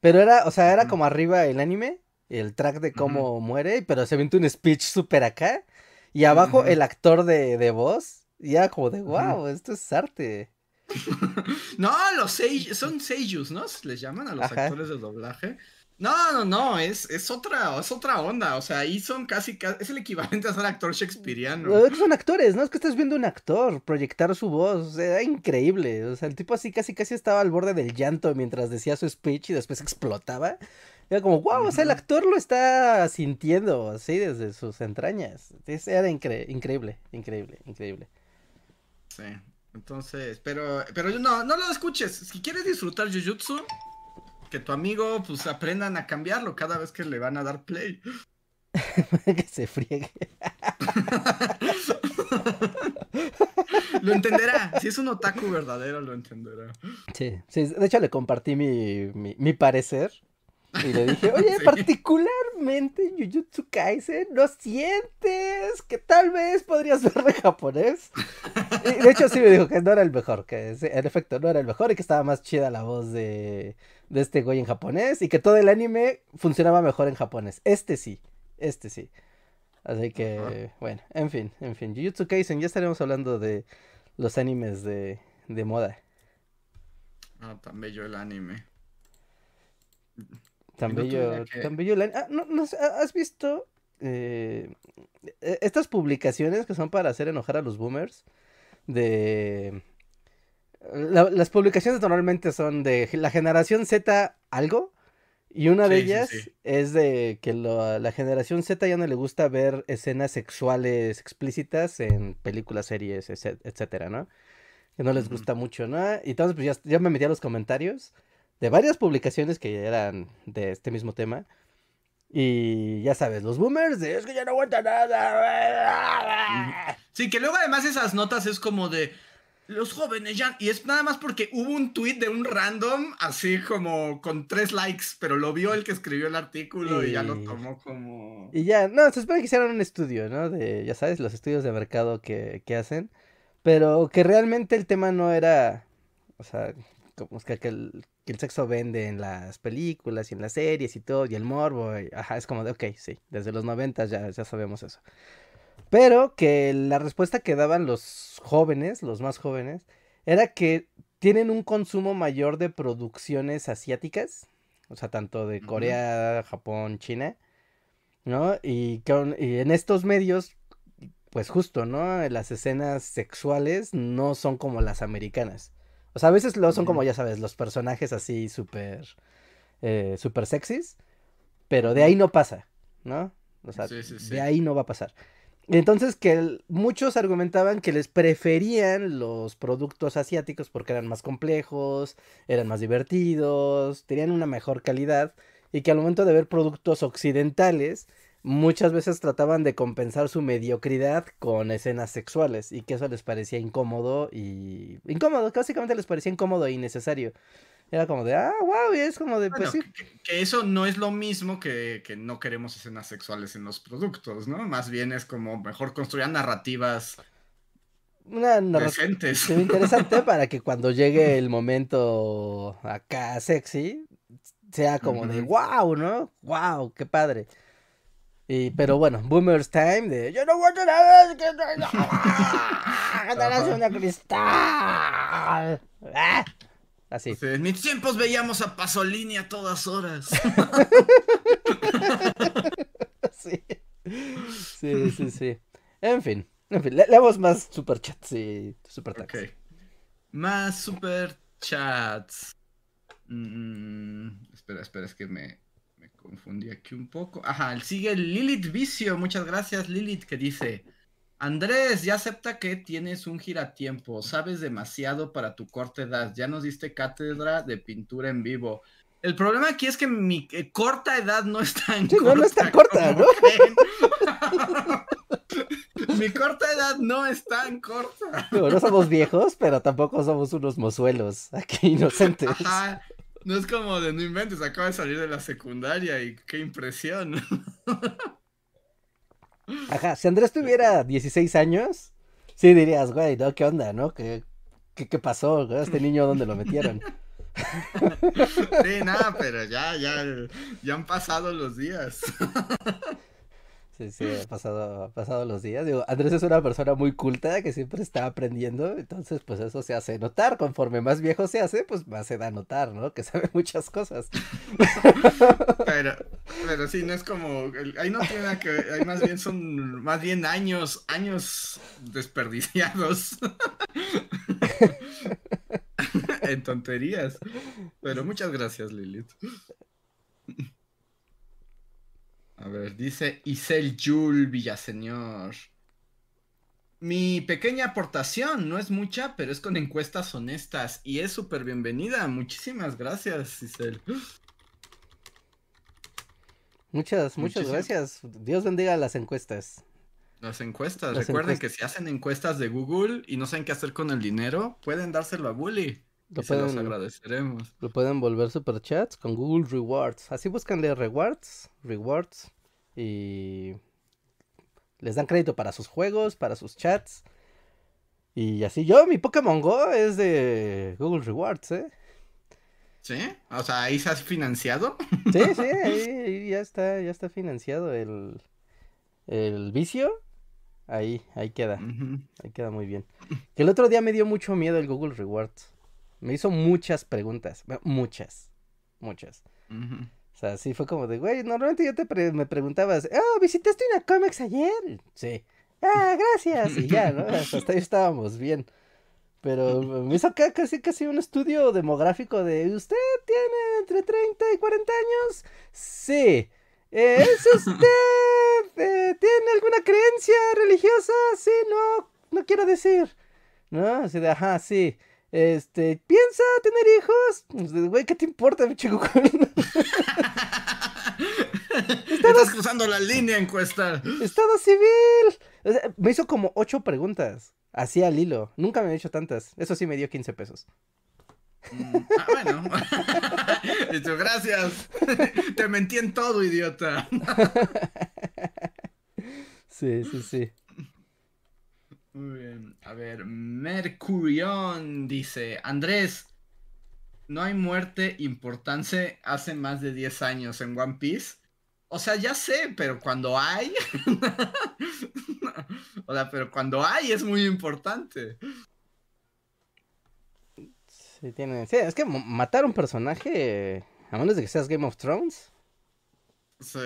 pero era, o sea, era como arriba el anime, el track de cómo muere, pero se aventó un speech súper acá y abajo el actor de, de voz, y era como de, wow, esto es arte. no, los son seiyus, ¿no? Les llaman a los actores de doblaje. No, no, no, es, es, otra, es otra onda. O sea, ahí son casi, es el equivalente a ser actor shakespeariano. son actores, ¿no? Es que estás viendo un actor proyectar su voz. Era increíble. O sea, el tipo así casi casi estaba al borde del llanto mientras decía su speech y después explotaba. Era como, wow, o sea, el actor lo está sintiendo así desde sus entrañas. Era increíble, increíble, increíble. Sí. Entonces, pero, pero no, no lo escuches. Si quieres disfrutar Jujutsu, que tu amigo, pues aprendan a cambiarlo cada vez que le van a dar play. que se friegue. lo entenderá. Si es un otaku verdadero, lo entenderá. Sí, sí de hecho le compartí mi, mi parecer. Y le dije, oye, particularmente en Jujutsu Kaisen, ¿no sientes que tal vez podrías ver de japonés? Y de hecho sí me dijo que no era el mejor, que en efecto no era el mejor y que estaba más chida la voz de, de este güey en japonés y que todo el anime funcionaba mejor en japonés. Este sí, este sí. Así que, bueno, en fin, en fin. Jujutsu Kaisen, ya estaremos hablando de los animes de, de moda. Ah, tan bello el anime. Tan bello, tan bello. Ah, no, no, ¿Has visto eh, e, estas publicaciones que son para hacer enojar a los boomers? De... las publicaciones normalmente son de la generación Z algo. Y una de ellas es de que la generación Z ya no le gusta ver escenas sexuales explícitas en películas, series, etcétera, ¿no? Que no les gusta mucho, ¿no? Y entonces pues ya, ya me metí a los comentarios de varias publicaciones que eran de este mismo tema. Y ya sabes, los boomers de es que ya no aguanta nada. Sí, que luego además esas notas es como de los jóvenes ya. Y es nada más porque hubo un tweet de un random, así como con tres likes, pero lo vio el que escribió el artículo y, ya lo tomó como. Y ya, no, se espera que hicieran un estudio, ¿no? De, ya sabes, los estudios de mercado que, que hacen. Pero que realmente el tema no era. O sea, como es que, el, que el sexo vende en las películas y en las series y todo, y el morbo, ajá, es como de, ok, sí, desde los 90 ya, ya sabemos eso. Pero que la respuesta que daban los jóvenes, los más jóvenes, era que tienen un consumo mayor de producciones asiáticas, o sea, tanto de Corea, Japón, China, ¿no? Y y en estos medios, pues justo, ¿no? Las escenas sexuales no son como las americanas. O sea, a veces lo son como, ya sabes, los personajes así súper, eh, súper sexys, pero de ahí no pasa, ¿no? O sea, de ahí no va a pasar. Entonces que muchos argumentaban que les preferían los productos asiáticos porque eran más complejos, eran más divertidos, tenían una mejor calidad y que al momento de ver productos occidentales muchas veces trataban de compensar su mediocridad con escenas sexuales y que eso les parecía incómodo y incómodo, básicamente les parecía incómodo e innecesario. Era como de, ah, wow, y es como de, pues que, eso no es lo mismo que, que, no queremos escenas sexuales en los productos, ¿no? Más bien es como mejor construir narrativas una narrativa interesante para que cuando llegue el momento acá sexy, sea como de, wow, ¿no? Wow, qué padre. Y, pero bueno, Boomer's Time de Yo no aguanto nada, que no, una cristal. Ah, así. en mis tiempos veíamos a Pasolini a todas horas. sí. Sí, sí, sí. En fin, en fin, le leemos más superchats y superchats. Ok. Más superchats. Mm, espera, espera, es que me confundí aquí un poco. Ajá, sigue Lilith Vicio. Muchas gracias, Lilith, que dice: Andrés, ya acepta que tienes un giratiempo. Sabes demasiado para tu corta edad. Ya nos diste cátedra de pintura en vivo. El problema aquí es que mi eh, corta edad no está en corta. No, está corta, ¿no? mi corta edad no está en corta. no somos viejos, pero tampoco somos unos mozuelos aquí inocentes. Ajá. No es como de no inventes, acaba de salir de la secundaria y qué impresión. Ajá, si Andrés tuviera 16 años, sí dirías, güey, ¿no? ¿Qué onda, no? ¿qué, qué pasó? ¿Este niño dónde lo metieron? sí, nada, pero ya, ya, ya han pasado los días. Sí, sí, ha pasado, ha pasado los días. Digo, Andrés es una persona muy culta que siempre está aprendiendo, entonces pues eso se hace notar. Conforme más viejo se hace, pues más se da a notar, ¿no? Que sabe muchas cosas. Pero, pero sí, no es como, ahí no tiene nada que ver, ahí más bien son, más bien años, años desperdiciados. en tonterías. Pero muchas gracias, Lilith. A ver, dice Isel Jul Villaseñor. Mi pequeña aportación no es mucha, pero es con encuestas honestas y es súper bienvenida. Muchísimas gracias, Isel. Muchas, muchas gracias. Dios bendiga las encuestas. Las encuestas. Recuerden que si hacen encuestas de Google y no saben qué hacer con el dinero, pueden dárselo a Bully. Lo pueden, los agradeceremos. Lo pueden volver superchats con Google Rewards. Así buscanle rewards, rewards y les dan crédito para sus juegos, para sus chats. Y así yo, mi Pokémon Go es de Google Rewards, ¿eh? ¿Sí? O sea, ahí se has financiado. Sí, sí, ahí, ya está, ya está financiado el, el vicio. Ahí, ahí queda. Ahí queda muy bien. Que el otro día me dio mucho miedo el Google Rewards. Me hizo muchas preguntas. Muchas. Muchas. O sea, sí fue como de, güey, normalmente yo te me preguntabas, oh, ¿visitaste una Comex ayer? Sí. Ah, gracias. Y ya, ¿no? Hasta ahí estábamos bien. Pero me hizo acá casi, casi un estudio demográfico de, ¿usted tiene entre 30 y 40 años? Sí. ¿Es usted? Eh, ¿Tiene alguna creencia religiosa? Sí, no, no quiero decir. ¿No? Así de, ajá, sí. Este, ¿piensa tener hijos? Pues, güey, ¿qué te importa, mi chico? Estás cruzando la línea, encuesta. Estado civil. me hizo como ocho preguntas. Así al hilo. Nunca me he hecho tantas. Eso sí me dio 15 pesos. Mm, ah, bueno. gracias. Te mentí en todo, idiota. sí, sí, sí. Muy bien. A ver, Mercurión dice, Andrés, no hay muerte importante hace más de 10 años en One Piece. O sea, ya sé, pero cuando hay... o sea, pero cuando hay es muy importante. Sí, tiene... Sí, es que matar a un personaje, a menos de que seas Game of Thrones. Sí.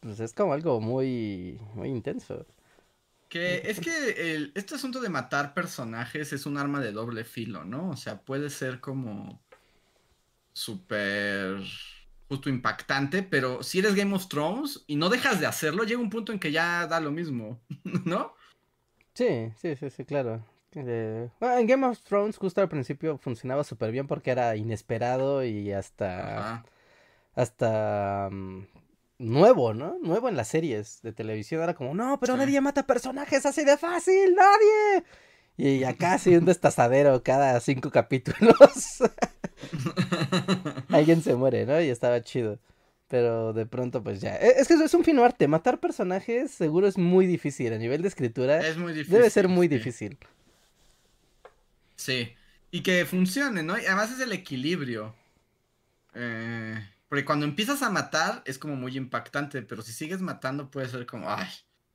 Pues es como algo muy, muy intenso. Que es que el, este asunto de matar personajes es un arma de doble filo, ¿no? O sea, puede ser como súper justo impactante, pero si eres Game of Thrones y no dejas de hacerlo, llega un punto en que ya da lo mismo, ¿no? Sí, sí, sí, sí, claro. Eh, en Game of Thrones justo al principio funcionaba súper bien porque era inesperado y hasta... Hasta... Mm, nuevo, ¿no? Nuevo en las series de televisión. Era como, no, pero nadie mata personajes así de fácil, nadie. Y acá sí un destazadero cada cinco capítulos. Alguien se muere, ¿no? Y estaba chido. Pero de pronto, pues ya. E, es que es un fino arte. Matar personajes seguro es muy difícil. A nivel de escritura. Es muy difícil. Debe ser muy difícil. Sí. Y que funcione, ¿no? Y además es el equilibrio. Eh porque cuando empiezas a matar es como muy impactante, pero si sigues matando puede ser como, ay,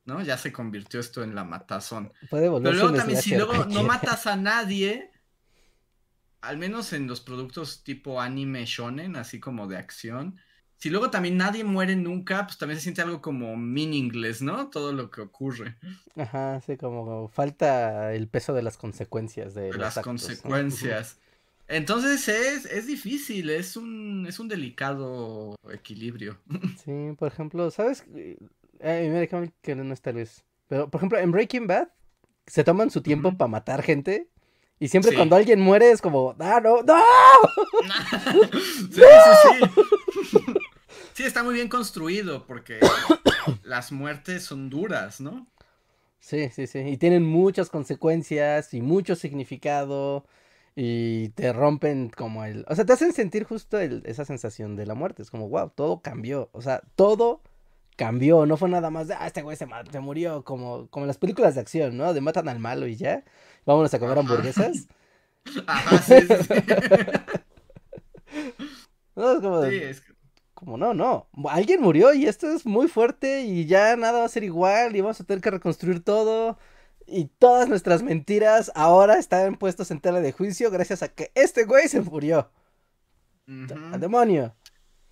¿no? Ya se convirtió esto en la matazón. Puede pero luego también, si luego no matas a nadie, al menos en los productos tipo anime shonen, así como de acción, si luego también nadie muere nunca, pues también se siente algo como meaningless, ¿no? Todo lo que ocurre. Ajá, sí, como falta el peso de las consecuencias de, las consecuencias. Entonces es, es difícil, es un, es un delicado equilibrio. Sí, por ejemplo, ¿sabes? Eh, mira, que no está Luis. Pero, por ejemplo, en Breaking Bad, se toman su tiempo para matar gente. Y siempre cuando alguien muere es como, ¡ah, no! ¡No! sí, sí, sí. Sí, está muy bien construido porque las muertes son duras, ¿no? Sí, sí, sí. Y tienen muchas consecuencias y mucho significado y te rompen como el, o sea, te hacen sentir justo esa sensación de la muerte, es como, wow, todo cambió, o sea, todo cambió, no fue nada más de, ah, este güey se, se murió, como, como en las películas de acción, ¿no? De matan al malo y ya, vámonos a comer hamburguesas. Ajá, sí, sí, sí. No, es como, Sí, es como no, no. Alguien murió y esto es muy fuerte y ya nada va a ser igual y vamos a tener que reconstruir todo. Y todas nuestras mentiras ahora están puestas en tela de juicio gracias a que este güey se murió. Ujú. ¡Al demonio!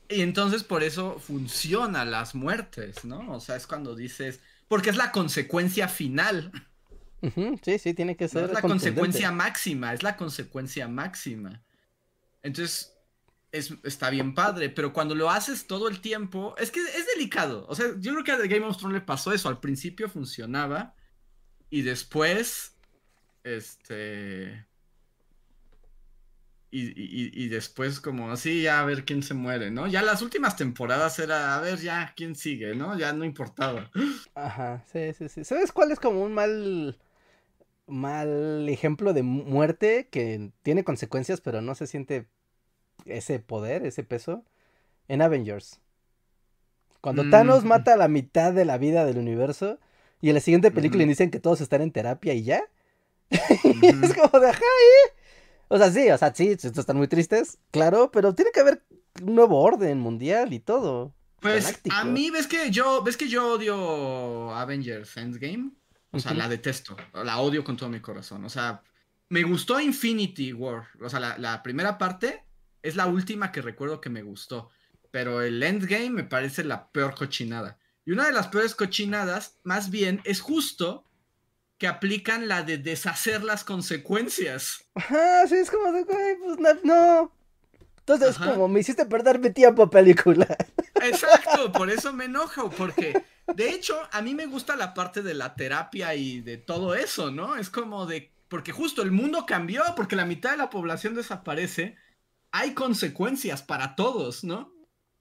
Y entonces por eso funciona las muertes, ¿no? O sea, es cuando dices, porque es la consecuencia final, sí, sí, tiene que ¿no? ser. es la consecuencia máxima, es la consecuencia máxima. Entonces, es, está bien padre, pero cuando lo haces todo el tiempo, es que es delicado. O sea, yo creo que a The Game of Thrones le pasó eso, al principio funcionaba y después, este... Y, y- y después como así, ya a ver quién se muere, ¿no? Ya las últimas temporadas era a ver ya quién sigue, ¿no? Ya no importaba. Ajá, sí, sí, sí. ¿Sabes cuál es como un mal, mal ejemplo de mu- muerte que tiene consecuencias, pero no se siente ese poder, ese peso? En Avengers. Cuando Mm. Thanos mata a la mitad de la vida del universo y en la siguiente película Ujú. dicen que todos están en terapia y ya. Es como de, ajá, ¿eh? O sea, sí, o sea, sí, están muy tristes, claro, pero tiene que haber un nuevo orden mundial y todo. Pues galáctico. a mí ves que yo, ves que yo odio Avengers Endgame, o sea, la detesto, la odio con todo mi corazón, o sea, me gustó Infinity War, o sea, la, la primera parte es la última que recuerdo que me gustó, pero el Endgame me parece la peor cochinada. Y una de las peores cochinadas, más bien, es justo que aplican la de deshacer las consecuencias. Ajá, sí, es como de, güey, pues no. no. Entonces, Ajá. como me hiciste perder mi tiempo, película. Exacto, por eso me enojo, porque de hecho a mí me gusta la parte de la terapia y de todo eso, ¿no? Es como de, porque justo el mundo cambió, porque la mitad de la población desaparece, hay consecuencias para todos, ¿no?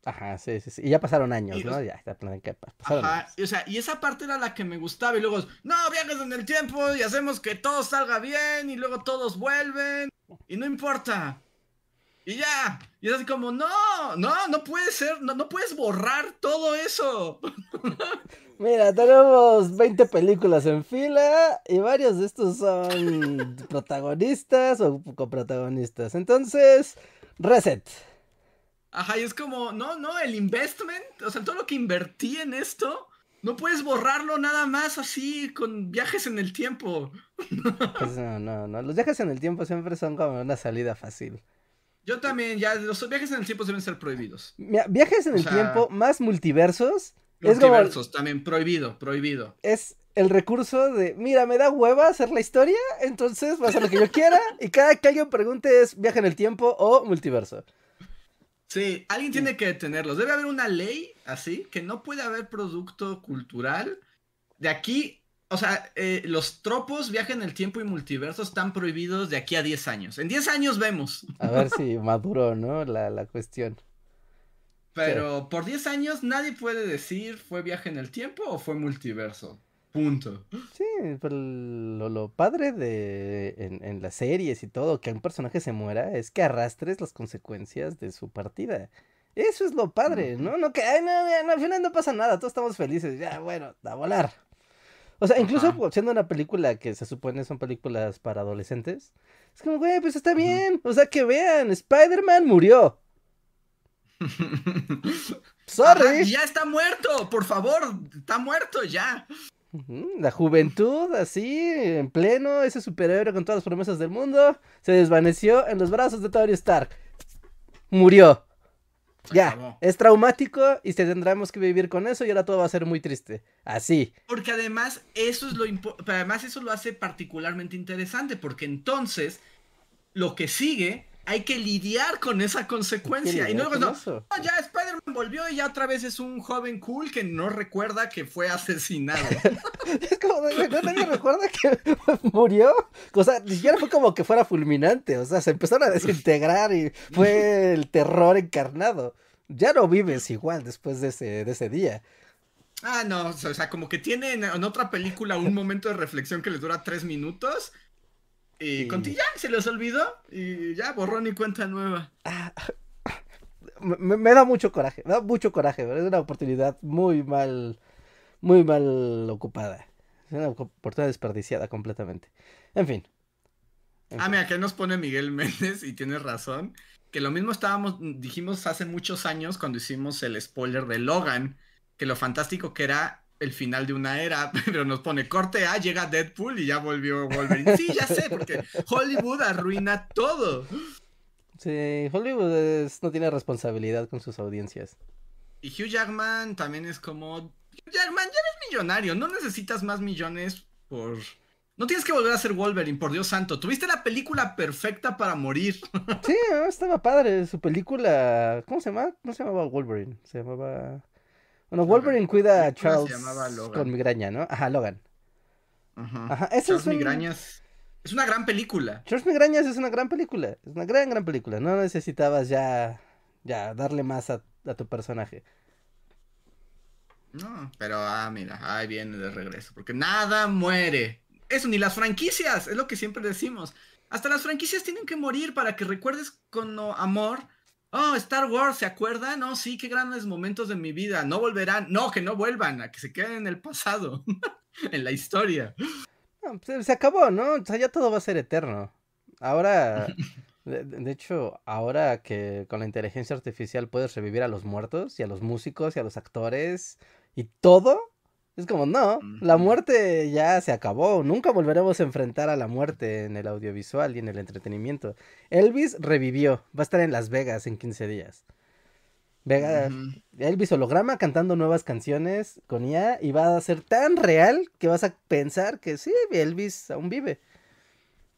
Ajá, sí, sí, sí. Y ya pasaron años, Y, ¿no? Ya, está que pa- pasaron Ajá, años. y, o sea, y esa parte era la que me gustaba y luego, no, viajes en el tiempo y hacemos que todo salga bien y luego todos vuelven y no importa. Y ya, y es así como, no, no, no puede ser, no, no puedes borrar todo eso. Mira, tenemos 20 películas en fila y varios de estos son protagonistas o coprotagonistas. Entonces, reset. Ajá, y es como, no, no, el investment, o sea, todo lo que invertí en esto, no puedes borrarlo nada más así con viajes en el tiempo. Pues no, no, no. Los viajes en el tiempo siempre son como una salida fácil. Yo también, ya, los viajes en el tiempo deben ser prohibidos. Mira, viajes en O el sea, tiempo más multiversos es como Multiversos, también prohibido, prohibido. es el recurso de, mira, me da hueva hacer la historia, entonces voy a hacer lo que yo quiera y cada que alguien pregunte es viaje en el tiempo o multiverso. Sí, alguien tiene que detenerlos. Debe haber una ley así, que no puede haber producto cultural. De aquí, o sea, eh, los tropos, viaje en el tiempo y multiverso están prohibidos de aquí a 10 años. En 10 años vemos. A ver si maduró, ¿no? La, la cuestión. Pero por 10 años nadie puede decir fue viaje en el tiempo o fue multiverso. Punto. Sí, pero lo, lo padre de en, en las series y todo, que un personaje se muera, es que arrastres las consecuencias de su partida. Eso es lo padre, ¿no? No que, ay, no, al final no pasa nada, todos estamos felices, ya, bueno, a volar. O sea, incluso Ajá. siendo una película que se supone son películas para adolescentes, es como, güey, pues está bien. O sea, que vean, Spider-Man murió. Sorry. Ajá, ya está muerto, por favor, está muerto ya. La juventud, así, en pleno, ese superhéroe con todas las promesas del mundo, se desvaneció en los brazos de Tony Stark. Murió. Se Ya, acabó. es traumático y se tendremos que vivir con eso y ahora todo va a ser muy triste. Así. Porque además eso es lo además eso lo hace particularmente interesante porque entonces lo que sigue hay que lidiar con esa consecuencia y luego no, eso. "Oh, ya Spider-Man volvió y ya otra vez es un joven cool que no recuerda que fue asesinado. Es como, de, ¿no nadie recuerda que murió? O sea, ni siquiera fue como que fuera fulminante, o sea, se empezaron a desintegrar y fue el terror encarnado. Ya no vives igual después de ese, de ese día. ah, no, o sea, como que tiene en, en otra película un momento de reflexión que les dura tres minutos y Sí. contigo ya se les olvidó y ya borrón y cuenta nueva. Ah, me, me da mucho coraje, me da mucho coraje, ¿verdad? es una oportunidad muy mal, muy mal ocupada. Es una oportunidad desperdiciada completamente. En fin. Ah, mira, que nos pone Miguel Méndez y tienes razón. Que lo mismo estábamos, dijimos hace muchos años cuando hicimos el spoiler de Logan, que lo fantástico que era el final de una era, pero nos pone corte A, llega Deadpool y ya volvió Wolverine. Sí, ya sé, porque Hollywood arruina todo. Sí, Hollywood no tiene responsabilidad con sus audiencias. Y Hugh Jackman también es como, Hugh Jackman, ya eres millonario, no necesitas más millones por... No tienes que volver a ser Wolverine, por Dios santo. Tuviste la película perfecta para morir. Sí, estaba padre. Su película. ¿Cómo se llama? No se llamaba Wolverine. Se llamaba. Bueno, Wolverine cuida a Charles con migraña, ¿no? Ajá, Logan. Ajá. Ajá. Charles es Migrañas. Es una gran película. Charles Migrañas es una gran película. Es una gran, gran película. No necesitabas ya. Ya, darle más a, a tu personaje. No, pero ah, mira, ahí viene de regreso. Porque nada muere. Eso, ni las franquicias. Es lo que siempre decimos. Hasta las franquicias tienen que morir para que recuerdes con amor Oh, Star Wars, ¿se acuerdan? No, sí, qué grandes momentos de mi vida. No volverán. No, que no vuelvan, a que se queden en el pasado, en la historia. Pues, se acabó, ¿no? O sea, ya todo va a ser eterno. Ahora, de, hecho, ahora que con la inteligencia artificial puedes revivir a los muertos y a los músicos y a los actores y todo, es como, no, la muerte ya se acabó, nunca volveremos a enfrentar a la muerte en el audiovisual y en el entretenimiento. Elvis revivió, va a estar en Las Vegas en 15 días. Vega, Elvis holograma cantando nuevas canciones con IA y va a ser tan real que vas a pensar que sí, Elvis aún vive.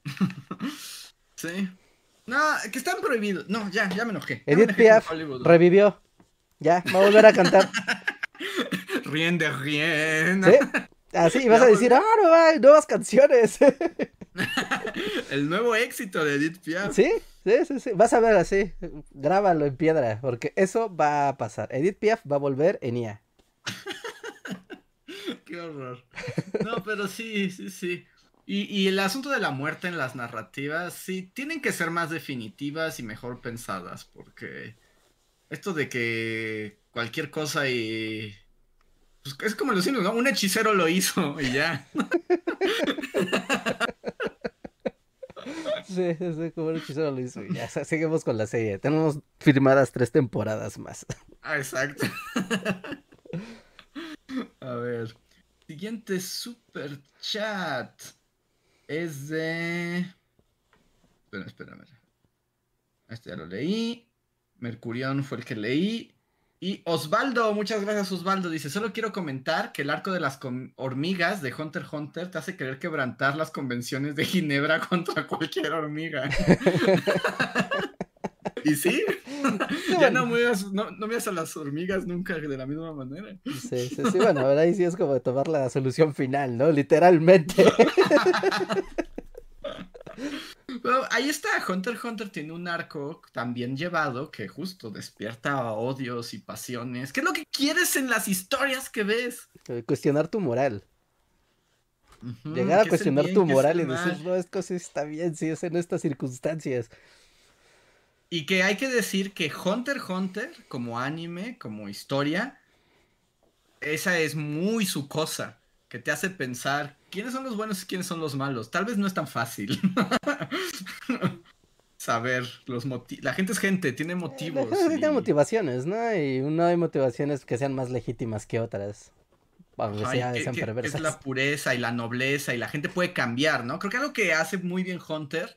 sí. No, que están prohibidos. No, ya, ya me enojé. Edith Piaf revivió. Ya, va a volver a cantar. Rien de rien. ¿Sí? Así, vas a decir, ah, no hay nuevas canciones. El nuevo éxito de Edith Piaf. Sí, sí, sí, sí. Vas a ver así, grábalo en piedra, porque eso va a pasar. Edith Piaf va a volver en IA. Qué horror. No, pero sí, sí, sí. Y, y, el asunto de la muerte en las narrativas, sí, tienen que ser más definitivas y mejor pensadas, porque esto de que cualquier cosa y pues es como los ¿no? Un hechicero lo hizo y ya. Sí, sí, como un hechicero lo hizo y ya. seguimos con la serie. Tenemos firmadas tres temporadas más. Ah, exacto. A ver. Siguiente super chat. Es de. Espera, espérame. Este ya lo leí. Mercurión fue el que leí. Y Osvaldo, muchas gracias Osvaldo, dice, solo quiero comentar que el arco de las hormigas de Hunter x Hunter te hace querer quebrantar las convenciones de Ginebra contra cualquier hormiga. y sí, ya no muevas, no, no a las hormigas nunca de la misma manera. Sí, sí, sí, bueno, ahora ahí sí es como tomar la solución final, ¿no? Literalmente. Ahí está, Hunter x Hunter tiene un arco tan bien llevado que justo despierta odios y pasiones. ¿Qué es lo que quieres en las historias que ves? Cuestionar tu moral. Llegar a cuestionar tu moral y decir, no, esto sí está bien, si es en estas circunstancias. Y que hay que decir que Hunter x Hunter, como anime, como historia, esa es muy su cosa que te hace pensar quiénes son los buenos y quiénes son los malos. Tal vez no es tan fácil saber los motivos. La gente es gente, tiene motivos. Tiene motivaciones, ¿no? Y no hay motivaciones que sean más legítimas que otras. Es la pureza y la nobleza y la gente puede cambiar, ¿no? Creo que algo que hace muy bien Hunter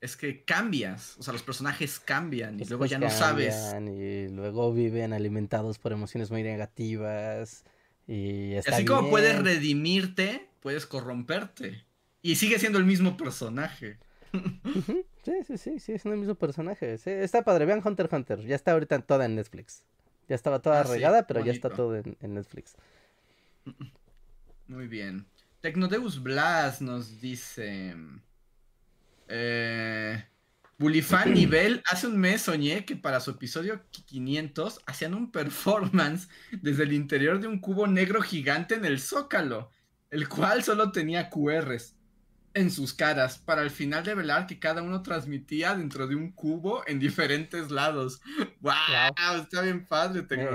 es que cambias, o sea, los personajes cambian y luego ya no sabes. Y luego viven alimentados por emociones muy negativas. Y Así como puedes redimirte, puedes corromperte. Y sigue siendo el mismo personaje. Sí, sí, sí, sí, es el mismo personaje. está padre. Vean Hunter x Hunter. Ya está ahorita toda en Netflix. Ya estaba toda ah, regada, pero ya está todo en, Netflix. Muy bien. Tecnodeus Blas nos dice. Eh, Bulifan Nivel, hace un mes soñé que para su episodio 500 hacían un performance desde el interior de un cubo negro gigante en el zócalo, el cual solo tenía QRs en sus caras, para al final revelar que cada uno transmitía dentro de un cubo en diferentes lados. ¡Wow! Está bien padre, tengo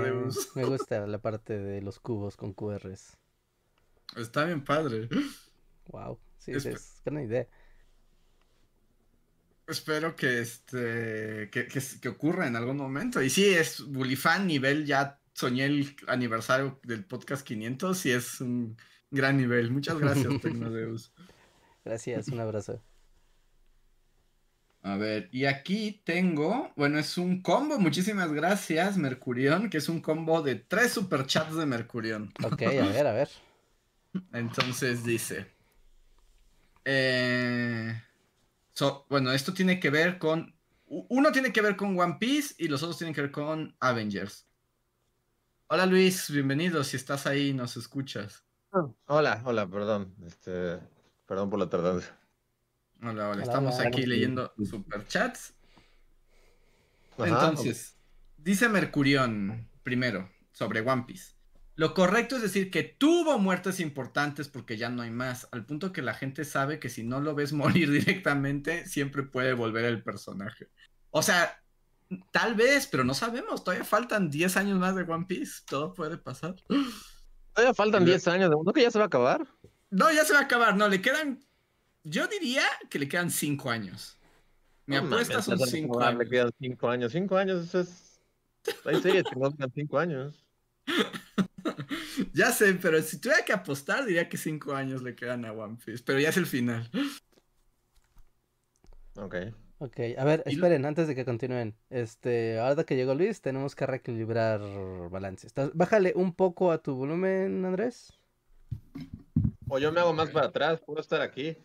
Me gusta la parte de los cubos con QRs. Está bien padre. Wow, sí, es, es una idea. Espero que este que, que, que, ocurra en algún momento. Y sí, es Bulifan nivel, ya soñé el aniversario del podcast 500 y es un gran nivel. Muchas gracias, Tecnodeus. Gracias, un abrazo. A ver, y aquí tengo, bueno, es un combo, muchísimas gracias, Mercurión, que es un combo de tres superchats de Mercurión. Ok, a ver, a ver. Entonces dice, eh, bueno, esto tiene que ver con, uno tiene que ver con One Piece y los otros tienen que ver con Avengers. Hola Luis, bienvenido, si estás ahí, nos escuchas. Hola, hola, perdón, este, perdón por la tardanza. Hola, hola, estamos aquí leyendo superchats. Entonces, dice Mercurión primero sobre One Piece. Lo correcto es decir que tuvo muertes importantes porque ya no hay más, al punto que la gente sabe que si no lo ves morir directamente, siempre puede volver el personaje. O sea, tal vez, pero no sabemos, todavía faltan 10 años más de One Piece, todo puede pasar. Todavía faltan 10 años, ¿no que ya se va a acabar? No, ya se va a acabar, no, le quedan yo diría que le quedan cinco años. Mi apuesta son cinco años. Le quedan cinco años. Cinco años es. Hay series que no quedan cinco años. ya sé, pero si tuviera que apostar, diría que cinco años le quedan a One Piece. Pero ya es el final. Ok. Ok, a ver, esperen, antes de que continúen. Este, ahora que llegó Luis, tenemos que reequilibrar balances. Bájale un poco a tu volumen, Andrés. O yo me hago más para atrás, puedo estar aquí.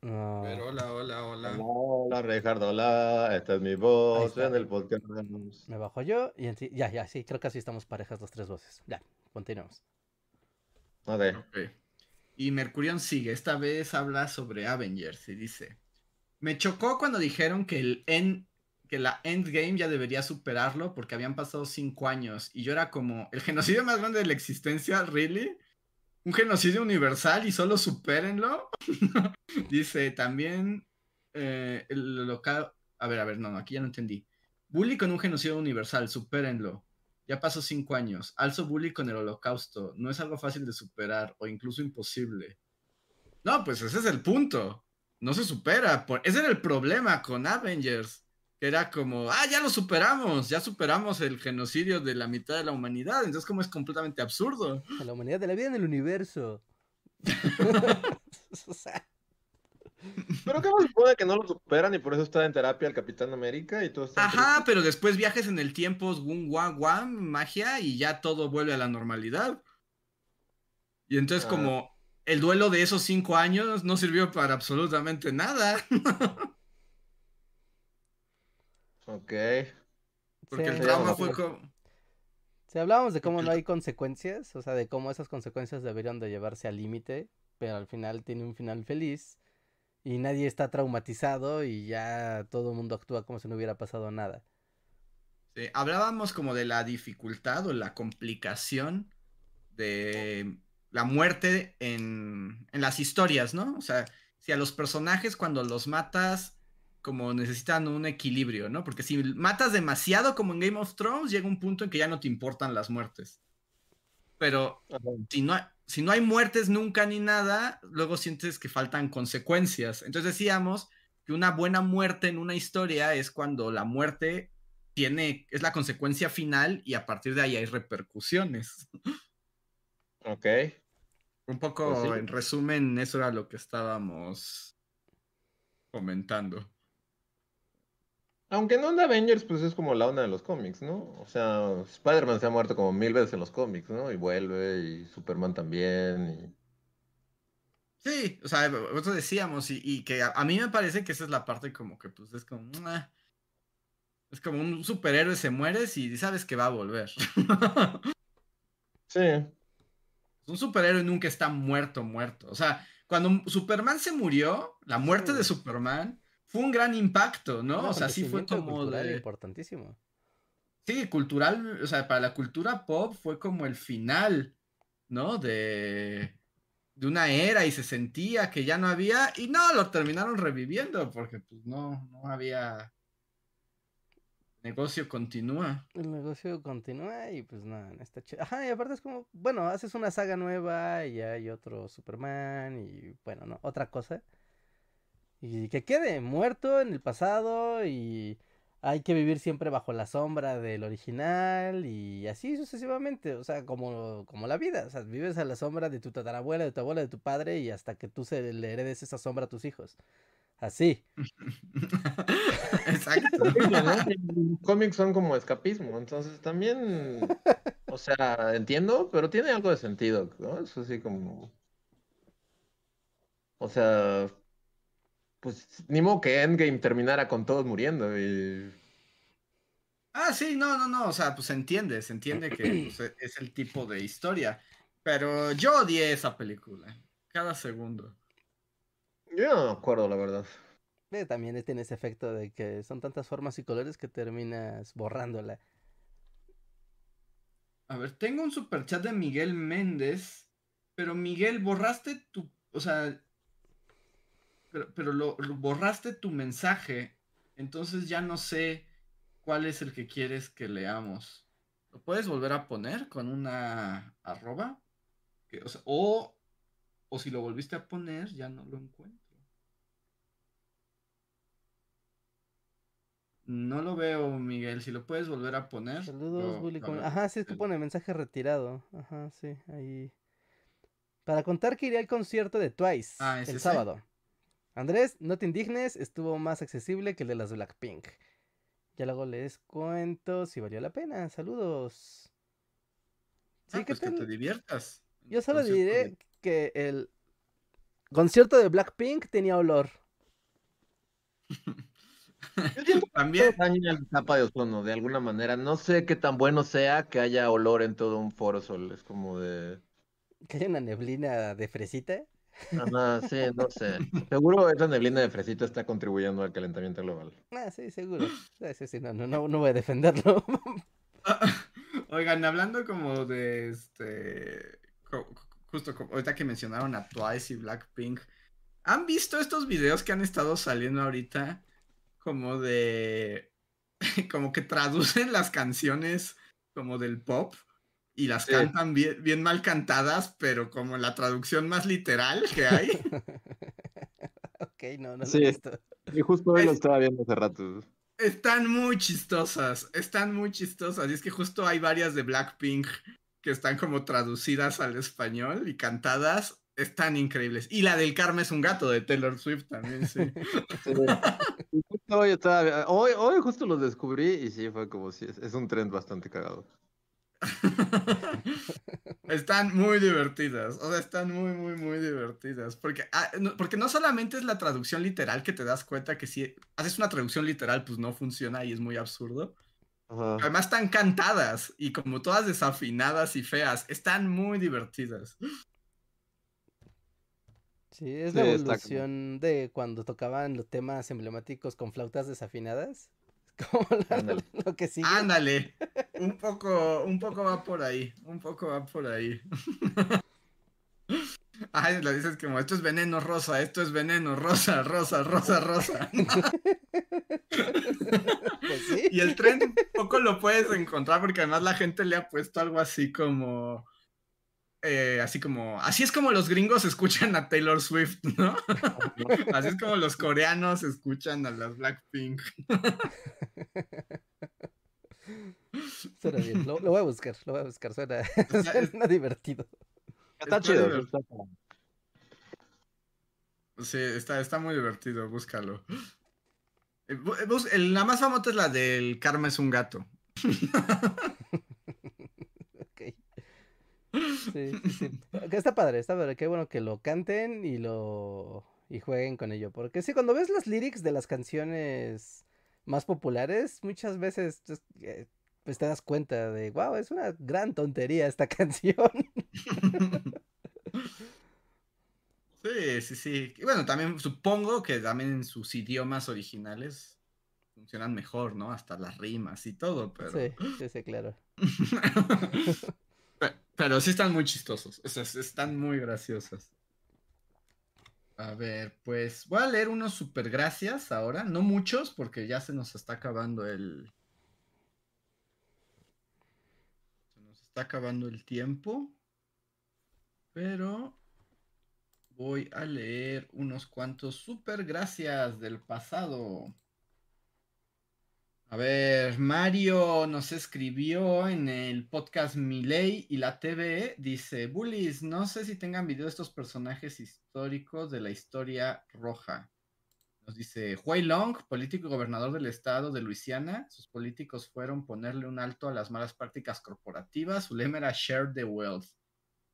Pero hola, hola, hola. Hola, Ricardo, hola. Esta es mi voz en el podcast. Me bajo yo y en ya, ya, sí, creo que así estamos parejas las tres voces. Ya, continuamos. Ok. Y Mercurión sigue, esta vez habla sobre Avengers y dice, me chocó cuando dijeron que el end, que la Endgame ya debería superarlo porque habían pasado cinco años y yo era como, el genocidio más grande de la existencia, ¿really? un genocidio universal y solo supérenlo. Dice también eh, el local. A ver, a ver, no, aquí ya no entendí. Bully con un genocidio universal, supérenlo. Ya pasó cinco años. Alzo bully con el holocausto. No es algo fácil de superar o incluso imposible. No, pues ese es el punto. No se supera. Ese era el problema con Avengers que era como, ah, ya lo superamos, ya superamos el genocidio de la mitad de la humanidad, entonces como es completamente absurdo. La humanidad de la vida en el universo. Pero qué se supone que no lo superan y por eso está en terapia el Capitán América y todo está Ajá, pero después viajes en el tiempo, wum, guam, magia y ya todo vuelve a la normalidad. Y entonces ah. como el duelo de esos cinco años no sirvió para absolutamente nada. Ok. Porque el drama fue como... Si hablábamos de cómo no hay consecuencias, o sea, de cómo esas consecuencias deberían de llevarse al límite, pero al final tiene un final feliz y nadie está traumatizado y ya todo el mundo actúa como si no hubiera pasado nada. Sí, hablábamos como de la dificultad o la complicación de la muerte en, en las historias, ¿no? O sea, si a los personajes cuando los matas como necesitan un equilibrio, ¿no? Porque si matas demasiado como en Game of Thrones, llega un punto en que ya no te importan las muertes. Pero si no, si no hay muertes nunca ni nada, luego sientes que faltan consecuencias. Entonces decíamos que una buena muerte en una historia es cuando la muerte tiene, es la consecuencia final y a partir de ahí hay repercusiones. Ok. Un poco, pues en resumen, eso era lo que estábamos comentando. Aunque no en Avengers, pues es como la onda de los cómics, ¿no? O sea, Spider-Man se ha muerto como mil veces en los cómics, ¿no? Y vuelve, y Superman también, Sí, o sea, nosotros decíamos, y, que a, mí me parece que esa es la parte como que, pues, es como... es como un superhéroe se muere y sabes que va a volver. sí. Un superhéroe nunca está muerto, muerto. O sea, cuando Superman se murió, la muerte de Superman fue un gran impacto, ¿no? o sea, sí fue como de... importantísimo. Sí, cultural, o sea, para la cultura pop fue como el final, ¿no? De, de una era y se sentía que ya no había, y no, lo terminaron reviviendo porque pues no, no había... Negocio continúa. El negocio continúa y pues nada, está chido. Ajá, y aparte es como, bueno, haces una saga nueva y hay otro Superman y bueno, no, otra cosa Y que quede muerto en el pasado y hay que vivir siempre bajo la sombra del original y así sucesivamente, o sea, como, como la vida, o sea, vives a la sombra de tu tatarabuela, de tu abuela, de tu padre y hasta que tú se le heredes esa sombra a tus hijos. Así. Exacto. Los cómics son como escapismo, entonces también, o sea, entiendo, pero tiene algo de sentido, ¿no? Es así como... O sea, pues ni modo que Endgame terminara con todos muriendo y... Ah, sí, no, no, no, o sea, pues se entiende, se entiende que pues, e- es el tipo de historia, pero yo odié esa película, cada segundo. Yo no me acuerdo, la verdad. Eh, También tiene ese efecto de que son tantas formas y colores que terminas borrándola. A ver, tengo un superchat de Miguel Méndez, pero Miguel, borraste tu, o sea, pero, pero lo, lo- borraste tu mensaje, entonces ya no sé cuál es el que quieres que leamos. ¿Lo puedes volver a poner con una arroba? Que, o, sea, o, o si lo volviste a poner, ya no lo encuentro. No lo veo, Miguel. Si lo puedes volver a poner. Saludos, Bully. Ajá, sí, es que pone mensaje retirado. Ajá, sí, ahí. Para contar que iré al concierto de Twice Ah, ¿es el ese? sábado. Andrés, no te indignes, estuvo más accesible que el de las Blackpink. Ya luego les cuento si valió la pena. Saludos. Sí, Ah, ¿qué pues que te diviertas. Yo solo diré que el concierto de Blackpink tenía olor. También, daña la capa de ozono, de alguna manera. No sé qué tan bueno sea que haya olor en todo un foro sol. Es como de... Que hay una neblina de fresita. Ajá, sí, no sé. Seguro esa neblina de fresita está contribuyendo al calentamiento global. Ah, sí, seguro. Ah, sí, sí, no, no, no, no voy a defenderlo. oigan, hablando como de este, justo como ahorita que mencionaron a Twice y Blackpink, ¿han visto estos videos que han estado saliendo ahorita? Como de, como que traducen las canciones como del pop y las Sí. cantan bien, bien mal cantadas, pero como la traducción más literal que hay. ok, no, no lo Sí. he visto. Y justo hoy lo estaba viendo hace rato. Están muy chistosas, están muy chistosas. Y es que justo hay varias de Blackpink que están como traducidas al español y cantadas. Están increíbles. Y la del Karma es un gato de Taylor Swift también, sí. Hoy estaba, hoy, hoy justo los descubrí y sí, fue como si es, es un trend bastante cagado. están muy divertidas. O sea, están muy, muy, muy divertidas. Porque, ah, no, porque no solamente es la traducción literal que te das cuenta que si haces una traducción literal, pues no funciona y es muy absurdo. Ajá. Además están cantadas y como todas desafinadas y feas. Están muy divertidas. Sí, es Sí, la está como- evolución de cuando tocaban los temas emblemáticos con flautas desafinadas. Como la- Ándale. lo que sigue. Ándale, un poco, un poco va por ahí, un poco va por ahí. Ay, lo dices como, esto es veneno rosa, esto es veneno rosa, rosa, rosa, rosa. Pues sí. Y el tren poco lo puedes encontrar porque además la gente le ha puesto algo así como, eh, así como, así es como los gringos escuchan a Taylor Swift, ¿no? Así es como los coreanos escuchan a las Blackpink. Suena bien. Lo, lo voy a buscar, lo voy a buscar. Suena, sea, es- suena divertido. Está Está chido. divertido. está- Sí, está, está muy divertido, búscalo. Eh, bu- bus- el- la más famosa es la del Karma es un gato. Ok. Sí, sí, sí. Que Está padre, está padre. Qué bueno que lo canten y lo y jueguen con ello. Porque sí, cuando ves las lyrics de las canciones más populares, muchas veces pues, eh, pues te das cuenta de, wow, es una gran tontería esta canción. Sí, sí, sí. Y bueno, también supongo que también en sus idiomas originales funcionan mejor, ¿no? Hasta las rimas y todo, pero... Sí, sí, sí, claro. Pe- Pero sí están muy chistosos. O sea, están muy graciosas. A ver, pues voy a leer unos super gracias ahora. No muchos, porque ya se nos está acabando el. Se nos está acabando el tiempo. Pero voy a leer unos cuantos super gracias del pasado. A ver, Mario nos escribió en el podcast Miley y la TV. Dice: Bullies, no sé si tengan video de estos personajes históricos de la historia roja. Nos dice: Huey Long, político y gobernador del estado de Luisiana. Sus políticos fueron ponerle un alto a las malas prácticas corporativas. Su lema era Share the Wealth.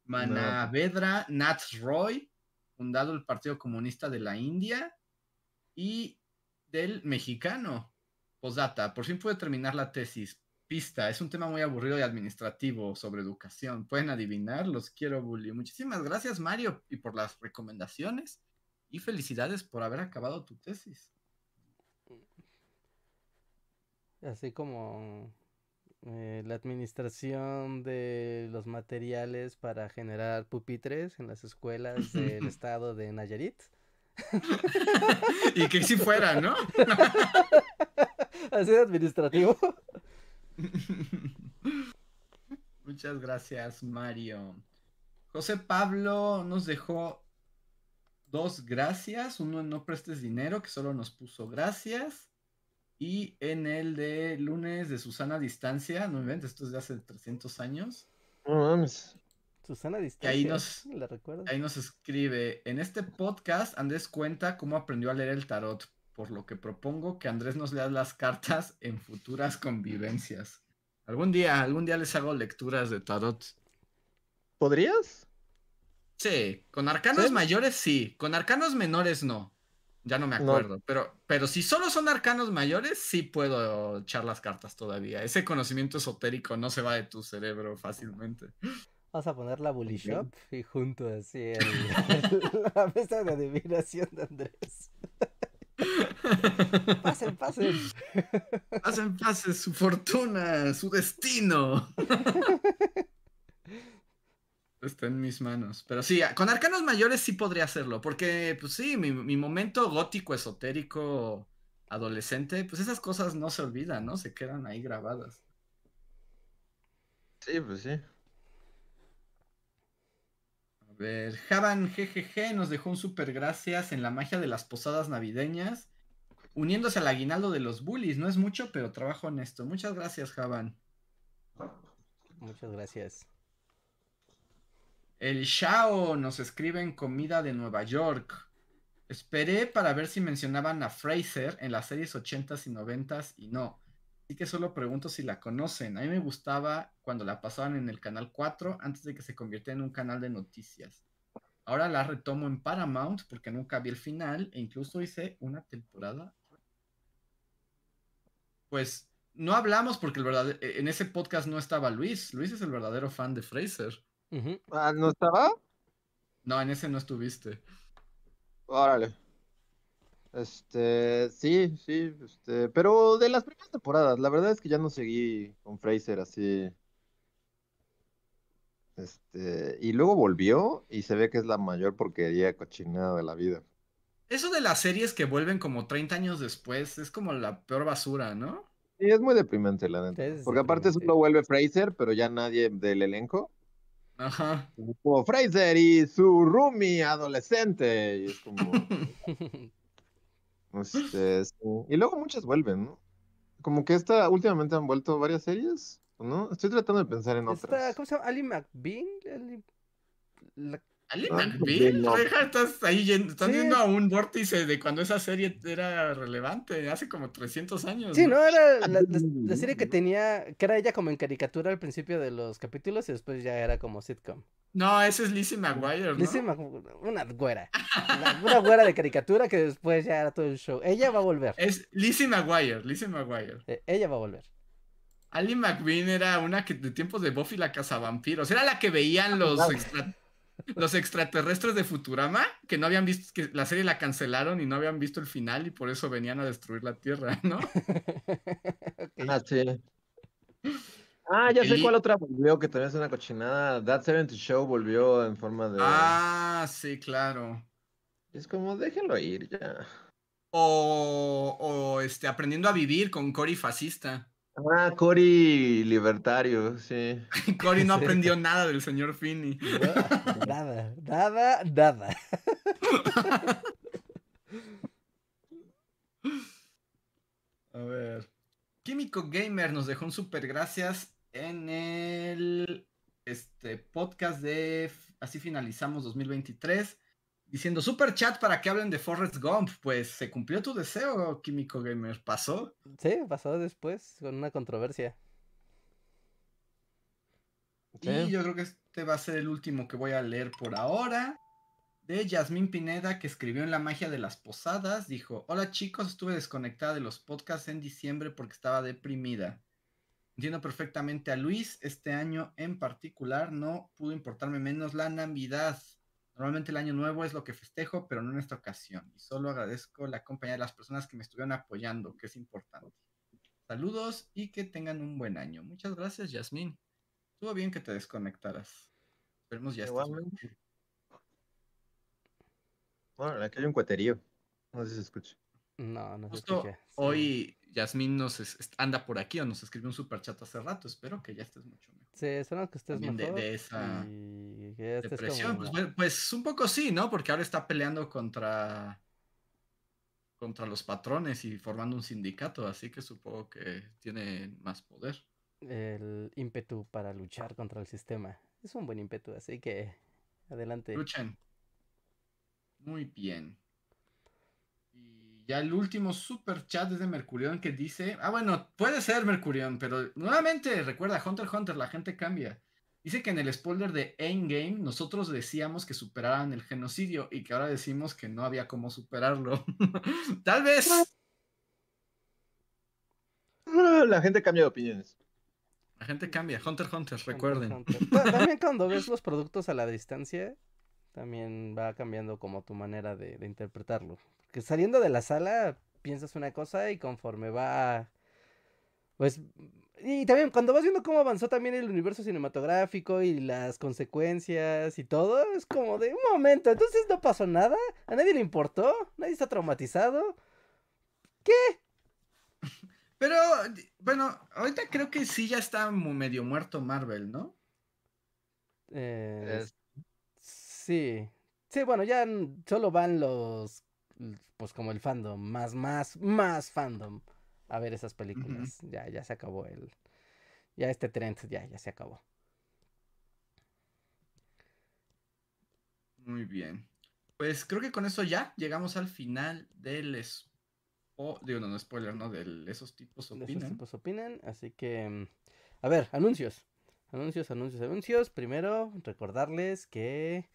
Manavedra Nath Roy, fundado el Partido Comunista de la India. Y del mexicano. Posdata, por fin pude terminar la tesis. Pista, es un tema muy aburrido y administrativo sobre educación. ¿Pueden adivinar? Los quiero, Bully. Muchísimas gracias, Mario, y por las recomendaciones. Y felicidades por haber acabado tu tesis. Así como eh, la administración de los materiales para generar pupitres en las escuelas del estado de Nayarit. y que si fuera, ¿no? Así de administrativo. Muchas gracias, Mario. José Pablo nos dejó dos gracias. Uno en no prestes dinero, que solo nos puso gracias. Y en el de lunes de Susana Distancia, no me esto es de hace 300 años. No mames. Susana Distancia. ahí nos, ¿la recuerdo? ahí nos escribe, en este podcast Andrés cuenta cómo aprendió a leer el tarot, por lo que propongo que Andrés nos lea las cartas en futuras convivencias. Algún día, algún día les hago lecturas de tarot. ¿Podrías? Sí, con arcanos ¿Sí? mayores sí, con arcanos menores no. Ya no me acuerdo, pero, pero si solo son arcanos mayores, sí puedo echar las cartas todavía. Ese conocimiento esotérico no se va de tu cerebro fácilmente. Vamos a poner la Bully Shop y junto así el- el- la mesa de adivinación de Andrés. Pasen, pasen. Hacen pase su fortuna, su destino. Está en mis manos. Pero sí, con arcanos mayores sí podría hacerlo. Porque, pues sí, mi, mi momento gótico, esotérico, adolescente, pues esas cosas no se olvidan, ¿no? Se quedan ahí grabadas. Sí, pues sí. A ver, Javan GGG nos dejó un super gracias en la magia de las posadas navideñas, uniéndose al aguinaldo de los bullies. No es mucho, pero trabajo en esto. Muchas gracias, Javan. Muchas gracias. El Shao nos escribe en comida de Nueva York. Esperé para ver si mencionaban a Fraser en las series 80s y 90s y no. Así que solo pregunto si la conocen. A mí me gustaba cuando la pasaban en el canal 4 antes de que se convirtiera en un canal de noticias. Ahora la retomo en Paramount porque nunca vi el final e incluso hice una temporada. Pues no hablamos porque en ese podcast no estaba Luis. Luis es el verdadero fan de Fraser. Ah, ¿no estaba? No, en ese no estuviste. Órale. Este, sí, sí, este, pero de las primeras temporadas, la verdad es que ya no seguí con Fraser así. Este, y luego volvió y se ve que es la mayor porquería cochinada de la vida. Eso de las series que vuelven como 30 años después es como la peor basura, ¿no? Sí, es muy deprimente, la neta. Es Porque aparte solo vuelve Fraser, pero ya nadie del elenco. Ajá. Como Fraser y su roomie adolescente. Y es como. Este, sí. Y luego muchas vuelven, ¿no? Como que esta últimamente han vuelto varias series, ¿no? Estoy tratando de pensar en otras. ¿Cómo se llama? Ali McBean. Ali- la- Ali Ah, McBeal, no. Estás ahí yendo, estás Sí. yendo a un vórtice de cuando esa serie era relevante, hace como 300 años. Sí, ¿no? no, era la, la- la serie que tenía, que era ella como en caricatura al principio de los capítulos y después ya era como sitcom. No, ese es Lizzie McGuire, ¿no? Lizzie Mc- una güera. Una, una güera de caricatura que después ya era todo el show. Ella va a volver. Es Lizzie McGuire, Lizzie McGuire. Eh, Ella va a volver. Ali McBean era una que de tiempos de Buffy la cazavampiros. Era la que veían los, Claro. extra- los extraterrestres de Futurama, que no habían visto, que la serie la cancelaron y no habían visto el final y por eso venían a destruir la Tierra, ¿no? Ah, sí. Ah, ya sé cuál otra volvió, que también es una cochinada. That 70 Show volvió en forma de. Ah, sí, claro. Es como, déjenlo ir ya. O, o este, aprendiendo a vivir con Cory fascista. Ah, Cory libertario, sí. Cory no Sí. aprendió nada del señor Finney. No, nada, nada, nada. A ver. Químico Gamer nos dejó un super gracias en el este, podcast de Así finalizamos 2023. Diciendo super chat para que hablen de Forrest Gump. Pues se cumplió tu deseo, Químico Gamer. ¿Pasó? Sí, pasó después con una controversia. Y yo creo que este va a ser el último que voy a leer por ahora. De Yasmín Pineda, que escribió en La magia de las posadas. Dijo: Hola chicos, estuve desconectada de los podcasts en diciembre porque estaba deprimida. Entiendo perfectamente a Luis. Este año en particular no pudo importarme menos la Navidad. Normalmente el año nuevo es lo que festejo, pero no en esta ocasión. Y solo agradezco la compañía de las personas que me estuvieron apoyando, que es importante. Saludos y que tengan un buen año. Muchas gracias, Yasmín. Estuvo bien que te desconectaras. Esperemos ya Igualmente. Bueno, aquí hay un cueterío. No sé si se escucha. No, no se Justo escucha. Sí. hoy Yasmín nos es- anda por aquí o nos escribió un super chat hace rato. Espero que ya estés mucho mejor. Sí, espero que estés También de- mejor. de esa y estés Depresión, como- pues, pues un poco sí, ¿no? Porque ahora está peleando contra contra los patrones y formando un sindicato, así que supongo que tiene más poder. el ímpetu para luchar contra el sistema. Es un buen ímpetu, así que adelante. Luchen. Muy bien. Y ya el último super chat es de Mercurión que dice, ah bueno, puede ser Mercurión, pero nuevamente recuerda, Hunter x Hunter, la gente cambia. Dice que en el spoiler de Endgame nosotros decíamos que superaran el genocidio y que ahora decimos que no había cómo superarlo. Tal vez. Ah, La gente cambia de opiniones. La gente cambia. Hunter Hunter, recuerden. Hunter. También cuando ves los productos a la distancia, también va cambiando como tu manera de, de interpretarlo. Porque saliendo de la sala piensas una cosa y conforme va, pues, y también cuando vas viendo cómo avanzó también el universo cinematográfico y las consecuencias y todo, es como de un momento, entonces no pasó nada, a nadie le importó, nadie está traumatizado. Pero, bueno, ahorita creo que sí ya está medio muerto Marvel, ¿no? Eh, Es- Sí, sí, bueno, ya solo van los, pues como el fandom, más, más, más fandom a ver esas películas. Ya, ya se acabó el, ya este trend, ya, ya se acabó. Muy bien. Pues creo que con eso ya llegamos al final del spo- digo, no, no spoiler, ¿no? De esos tipos De esos opinan. tipos opinan, así que, mm, a ver, anuncios, anuncios, anuncios, anuncios. Primero, recordarles que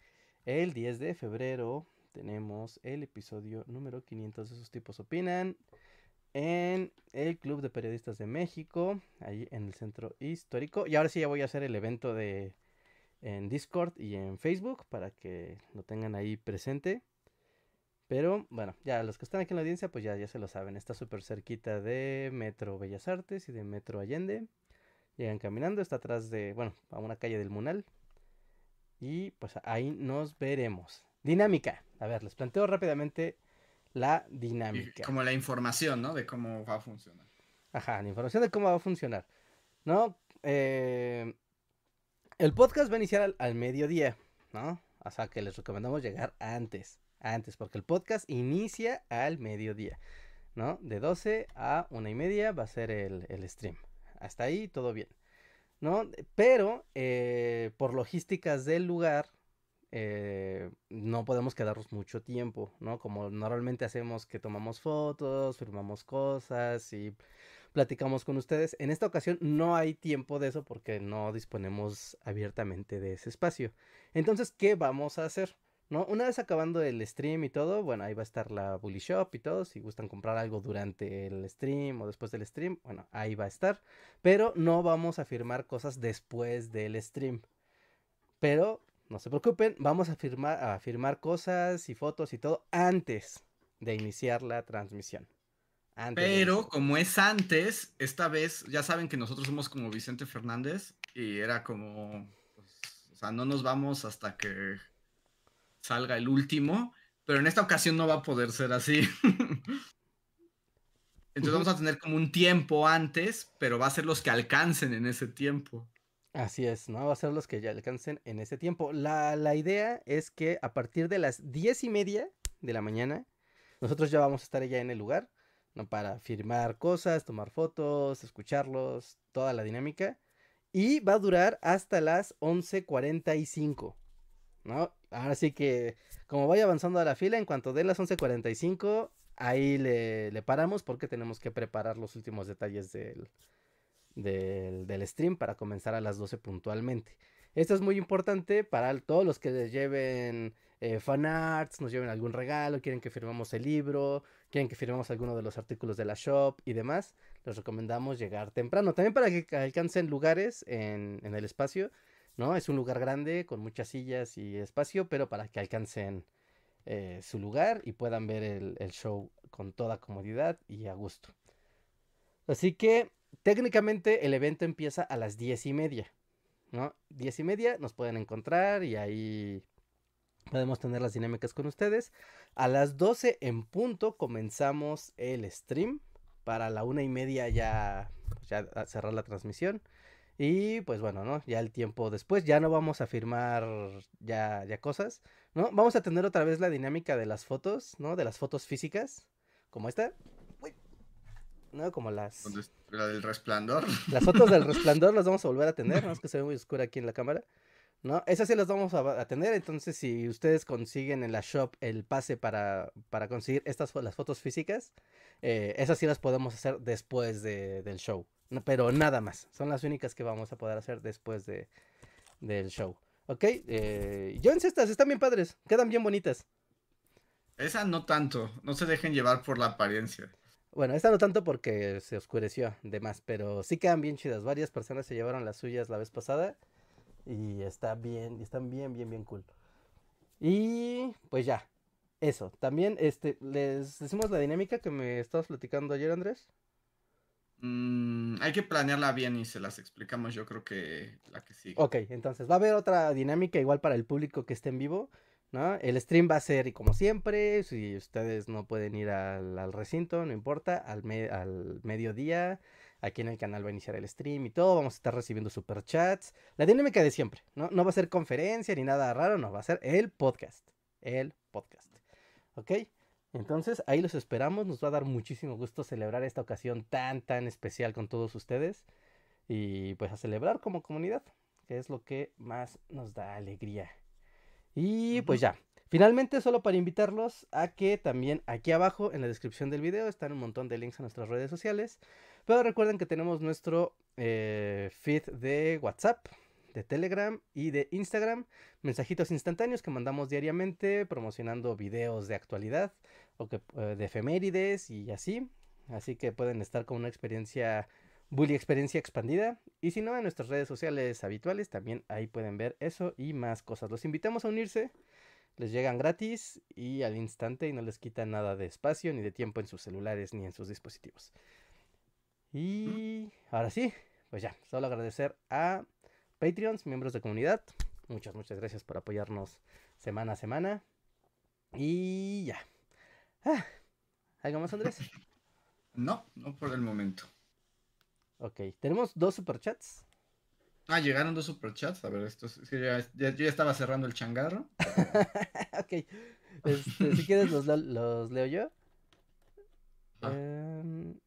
el 10 de febrero tenemos el episodio número 500 de esos tipos opinan en el Club de Periodistas de México, ahí en el centro histórico. Y ahora sí ya voy a hacer el evento de en Discord y en Facebook para que lo tengan ahí presente. Pero bueno, ya los que están aquí en la audiencia, pues ya, ya se lo saben. Está súper cerquita de Metro Bellas Artes y de Metro Allende. Llegan caminando, está atrás de, bueno, a una calle del Munal. Y pues ahí nos veremos. Dinámica. A ver, les planteo rápidamente la Y dinámica. como la información, ¿no? De cómo va a funcionar. Ajá, la información de cómo va a funcionar. ¿No? Eh, el podcast va a iniciar al, al mediodía, ¿no? O sea que les recomendamos llegar antes. Antes, porque el podcast inicia al mediodía, ¿no? De 12 a una y media va a ser el, el stream. Hasta ahí todo bien, ¿no? Pero eh, por logísticas del lugar, eh, no podemos quedarnos mucho tiempo, ¿no? Como normalmente hacemos que tomamos fotos, firmamos cosas y platicamos con ustedes. En esta ocasión no hay tiempo de eso porque no disponemos abiertamente de ese espacio. Entonces, ¿qué vamos a hacer? ¿No? Una vez acabando el stream y todo, bueno, ahí va a estar la Bully Shop y todo. Si gustan comprar algo durante el stream o después del stream, bueno, ahí va a estar. Pero no vamos a firmar cosas después del stream. Pero no se preocupen, vamos a firmar, a firmar cosas y fotos y todo antes de iniciar la transmisión. Antes Pero como es antes, esta vez, ya saben que nosotros somos como Vicente Fernández y era como, pues, o sea, no nos vamos hasta que salga el último, pero en esta ocasión no va a poder ser así. Entonces vamos a tener como un tiempo antes, pero va a ser los que alcancen en ese tiempo. Así es, ¿no? Va a ser los que ya alcancen en ese tiempo. La, la idea es que a partir de las diez y media de la mañana, nosotros ya vamos a estar allá en el lugar, ¿no? Para firmar cosas, tomar fotos, escucharlos, toda la dinámica. Y va a durar hasta las 11.45, ¿no? Ahora sí que, como vaya avanzando a la fila, en cuanto dé las 11.45, ahí le, le paramos porque tenemos que preparar los últimos detalles del, del, del, stream para comenzar a las 12 puntualmente. Esto es muy importante para todos los que les lleven eh, fanarts, nos lleven algún regalo, quieren que firmemos el libro, quieren que firmemos alguno de los artículos de la shop y demás. Les recomendamos llegar temprano. También para que alcancen lugares en, en el espacio, ¿no? Es un lugar grande con muchas sillas y espacio, pero para que alcancen eh, su lugar y puedan ver el, el show con toda comodidad y a gusto. Así que técnicamente el evento empieza a las diez y media, ¿no? Diez y media nos pueden encontrar y ahí podemos tener las dinámicas con ustedes. A las 12 en punto comenzamos el stream. Para la una y media ya, ya cerrar la transmisión. Y pues bueno, ¿no? Ya el tiempo después, ya no vamos a firmar ya, ya cosas, ¿no? Vamos a tener otra vez la dinámica de las fotos, ¿no? De las fotos físicas, como esta. ¿No? Como las... La del resplandor. Las fotos del resplandor las vamos a volver a tener, ¿no? Es que se ve muy oscura aquí en la cámara. ¿No? Esas sí las vamos a, a, tener, entonces si ustedes consiguen en la shop el pase para, para conseguir estas las fotos físicas, eh, esas sí las podemos hacer después de, del show. No, pero nada más, son las únicas que vamos a poder hacer después de, del show. ¿Ok? Eh, estas, están bien padres, quedan bien bonitas. Esa no tanto, no se dejen llevar por la apariencia. Bueno, esta no tanto porque se oscureció de más, pero sí quedan bien chidas. Varias personas se llevaron las suyas la vez pasada y está bien, están bien, bien, bien cool. Y pues ya, eso. También este, les decimos la dinámica que me estabas platicando ayer, Andrés. Mm, hay que planearla bien y se las explicamos yo creo que la que sigue. Ok, entonces va a haber otra dinámica igual para el público que esté en vivo. ¿No? El stream va a ser como siempre, si ustedes no pueden ir al, recinto, no importa, al, mediodía, aquí en el canal va a iniciar el stream y todo, vamos a estar recibiendo superchats, la dinámica de siempre, ¿no? No va a ser conferencia ni nada raro, no, va a ser el podcast, el podcast, ¿ok? Entonces ahí los esperamos, nos va a dar muchísimo gusto celebrar esta ocasión tan, tan especial con todos ustedes y pues a celebrar como comunidad, que es lo que más nos da alegría. Y pues ya. Finalmente, solo para invitarlos a que también aquí abajo en la descripción del video están un montón de links a nuestras redes sociales. Pero recuerden que tenemos nuestro eh, feed de WhatsApp, de Telegram y de Instagram. Mensajitos instantáneos que mandamos diariamente promocionando videos de actualidad o que, eh, de efemérides y así. Así que pueden estar con una experiencia Bully Experiencia Expandida. Y si no, en nuestras redes sociales habituales también ahí pueden ver eso y más cosas. Los invitamos a unirse. Les llegan gratis y al instante y no les quitan nada de espacio ni de tiempo en sus celulares ni en sus dispositivos. Y ahora sí, pues ya, solo agradecer a Patreons, miembros de comunidad. Muchas, muchas gracias por apoyarnos semana a semana. Y ya. Ah, ¿Algo más, Andrés? No, no por el momento. Ok, tenemos dos superchats. Ah, llegaron dos superchats. A ver, esto ya, ya, yo ya estaba cerrando el changarro. ok. Este, si quieres, los, los, leo yo. Ah. Um...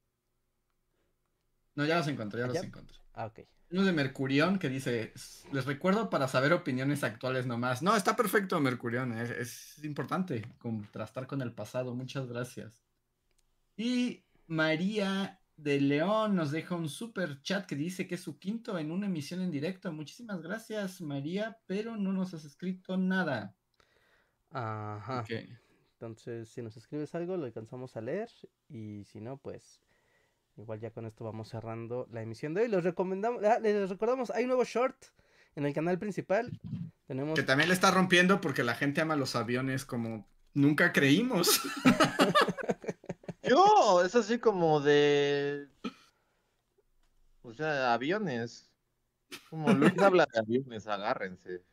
No, ya los encontré, ya, ¿Ya? los encontré. Ah, ok. Uno de Mercurión que dice: Les recuerdo para saber opiniones actuales nomás. No, está perfecto, Mercurión. Es, es importante contrastar con el pasado. Muchas gracias. Y María de León nos deja un super chat que dice que es su quinto en una emisión en directo. Muchísimas gracias, María, pero no nos has escrito nada. Ajá. Okay. Entonces, si nos escribes algo, lo alcanzamos a leer. Y si no, pues igual ya con esto vamos cerrando la emisión de hoy. Los recomendamos, ah, les recordamos, hay un nuevo short en el canal principal. Tenemos... Que también le está rompiendo porque la gente ama los aviones como nunca creímos. Yo, es así como de. O sea, aviones. Como Luis habla de aviones, agárrense.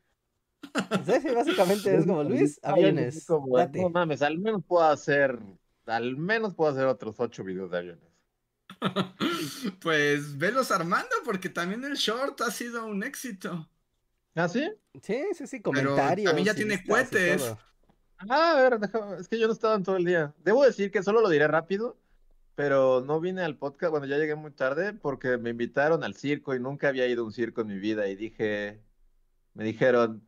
Sí, sí, básicamente es como Luis, aviones. Como, no mames, al menos puedo hacer. Al menos puedo hacer otros ocho videos de aviones. pues velos armando, porque también el short ha sido un éxito. ¿Ah, sí? Sí, sí, sí, comentarios. también ya tiene cohetes. Ah, a ver, es que yo no estaba en todo el día. Debo decir que solo lo diré rápido, pero no vine al podcast, bueno, ya llegué muy tarde porque me invitaron al circo y nunca había ido a un circo en mi vida y dije, me dijeron,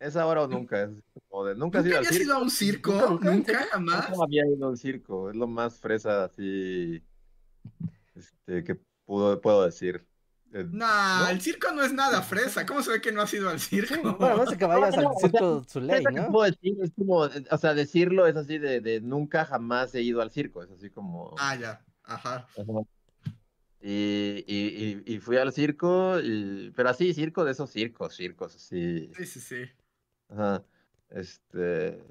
¿es ahora o nunca? Es como de, ¿Nunca, has ido a un circo? ¿Nunca, jamás? No había ido a un circo, es lo más fresa así este, que puedo, puedo decir. Eh, nah, el circo no es nada fresa. ¿Cómo se ve que no has ido al circo? bueno, no sé que vayas al circo Zuley, ¿no? Puedo decir, es como, o sea, decirlo es así de, de, nunca jamás he ido al circo. Es así como. Ah, ya. Ajá. Y, y, y, fui al circo, y, pero así, circo de esos circos, circos, así. Sí, sí, sí. Ajá. Este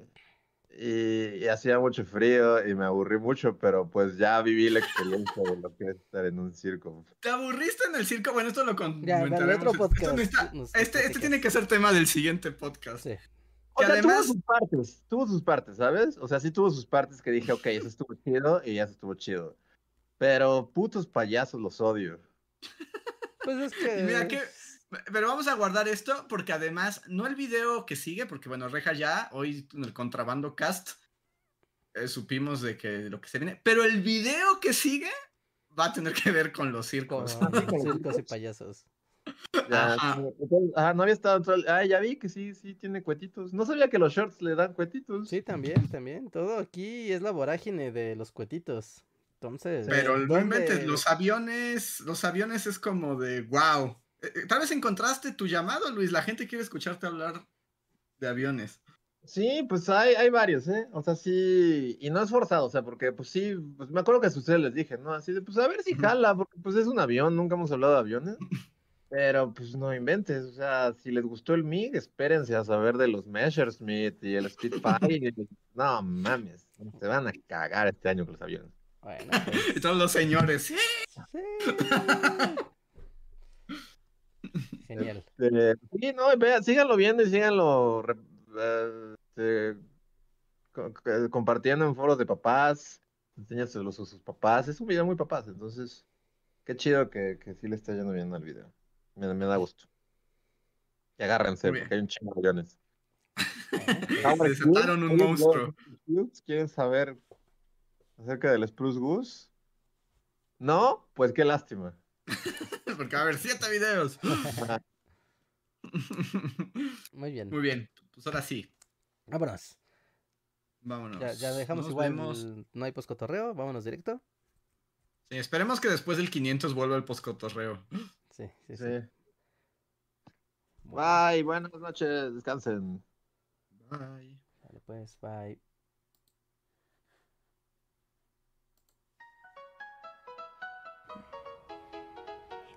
y, hacía mucho frío y me aburrí mucho, pero pues ya viví la experiencia de lo que es estar en un circo. ¿Te aburriste en el circo? Bueno, esto lo comentaremos. este, este tiene que ser tema del siguiente podcast. Sí. O sea, además... tuvo sus partes, tuvo sus partes, ¿sabes? O sea, sí tuvo sus partes que dije, ok, eso estuvo chido y ya estuvo chido. Pero putos payasos los odio. Pues es que... Mira, que pero vamos a guardar esto porque además, no el video que sigue, porque bueno, Reja ya, hoy en el contrabando cast, eh, supimos de que lo que se viene, pero el video que sigue va a tener que ver con los circos. Con circos y payasos. ah, no había estado. Ah, ya vi que sí, sí tiene cuetitos. No sabía que los shorts le dan cuetitos. Sí, también, también. Todo aquí es la vorágine de los cuetitos. Entonces. Pero realmente los aviones, los aviones es como de wow. Eh, eh, tal vez encontraste tu llamado, Luis. La gente quiere escucharte hablar de aviones. Sí, pues hay, hay varios, ¿eh? O sea, sí, y no es forzado, o sea, porque pues sí, pues me acuerdo que a ustedes les dije, ¿no? Así de, pues a ver si jala, porque pues es un avión, nunca hemos hablado de aviones, pero pues no inventes, o sea, si les gustó el MiG, espérense a saber de los Messerschmitt y el Spitfire, no mames, se van a cagar este año con los aviones. Bueno, pues... y todos los señores, sí. sí. Genial. Este, sí, no, vean, síganlo viendo y síganlo este, compartiendo en foros de papás, enséñaselos a sus papás. Es un video muy papás, entonces, qué chido que, que sí le esté yendo bien al video. Me, da gusto. Y agárrense, porque hay un chingo de aviones. Desataron un monstruo. ¿Quieren saber acerca del Spruce Goose? ¿No? Pues qué lástima. Porque va a haber siete videos. Muy bien. Muy bien. Pues ahora sí. Vámonos. Vámonos. Ya, dejamos igual. No hay poscotorreo. Vámonos directo. Sí, esperemos que después del 500 vuelva el poscotorreo. Sí, sí, sí. Bye, buenas noches. Descansen. Bye. Vale, pues, bye.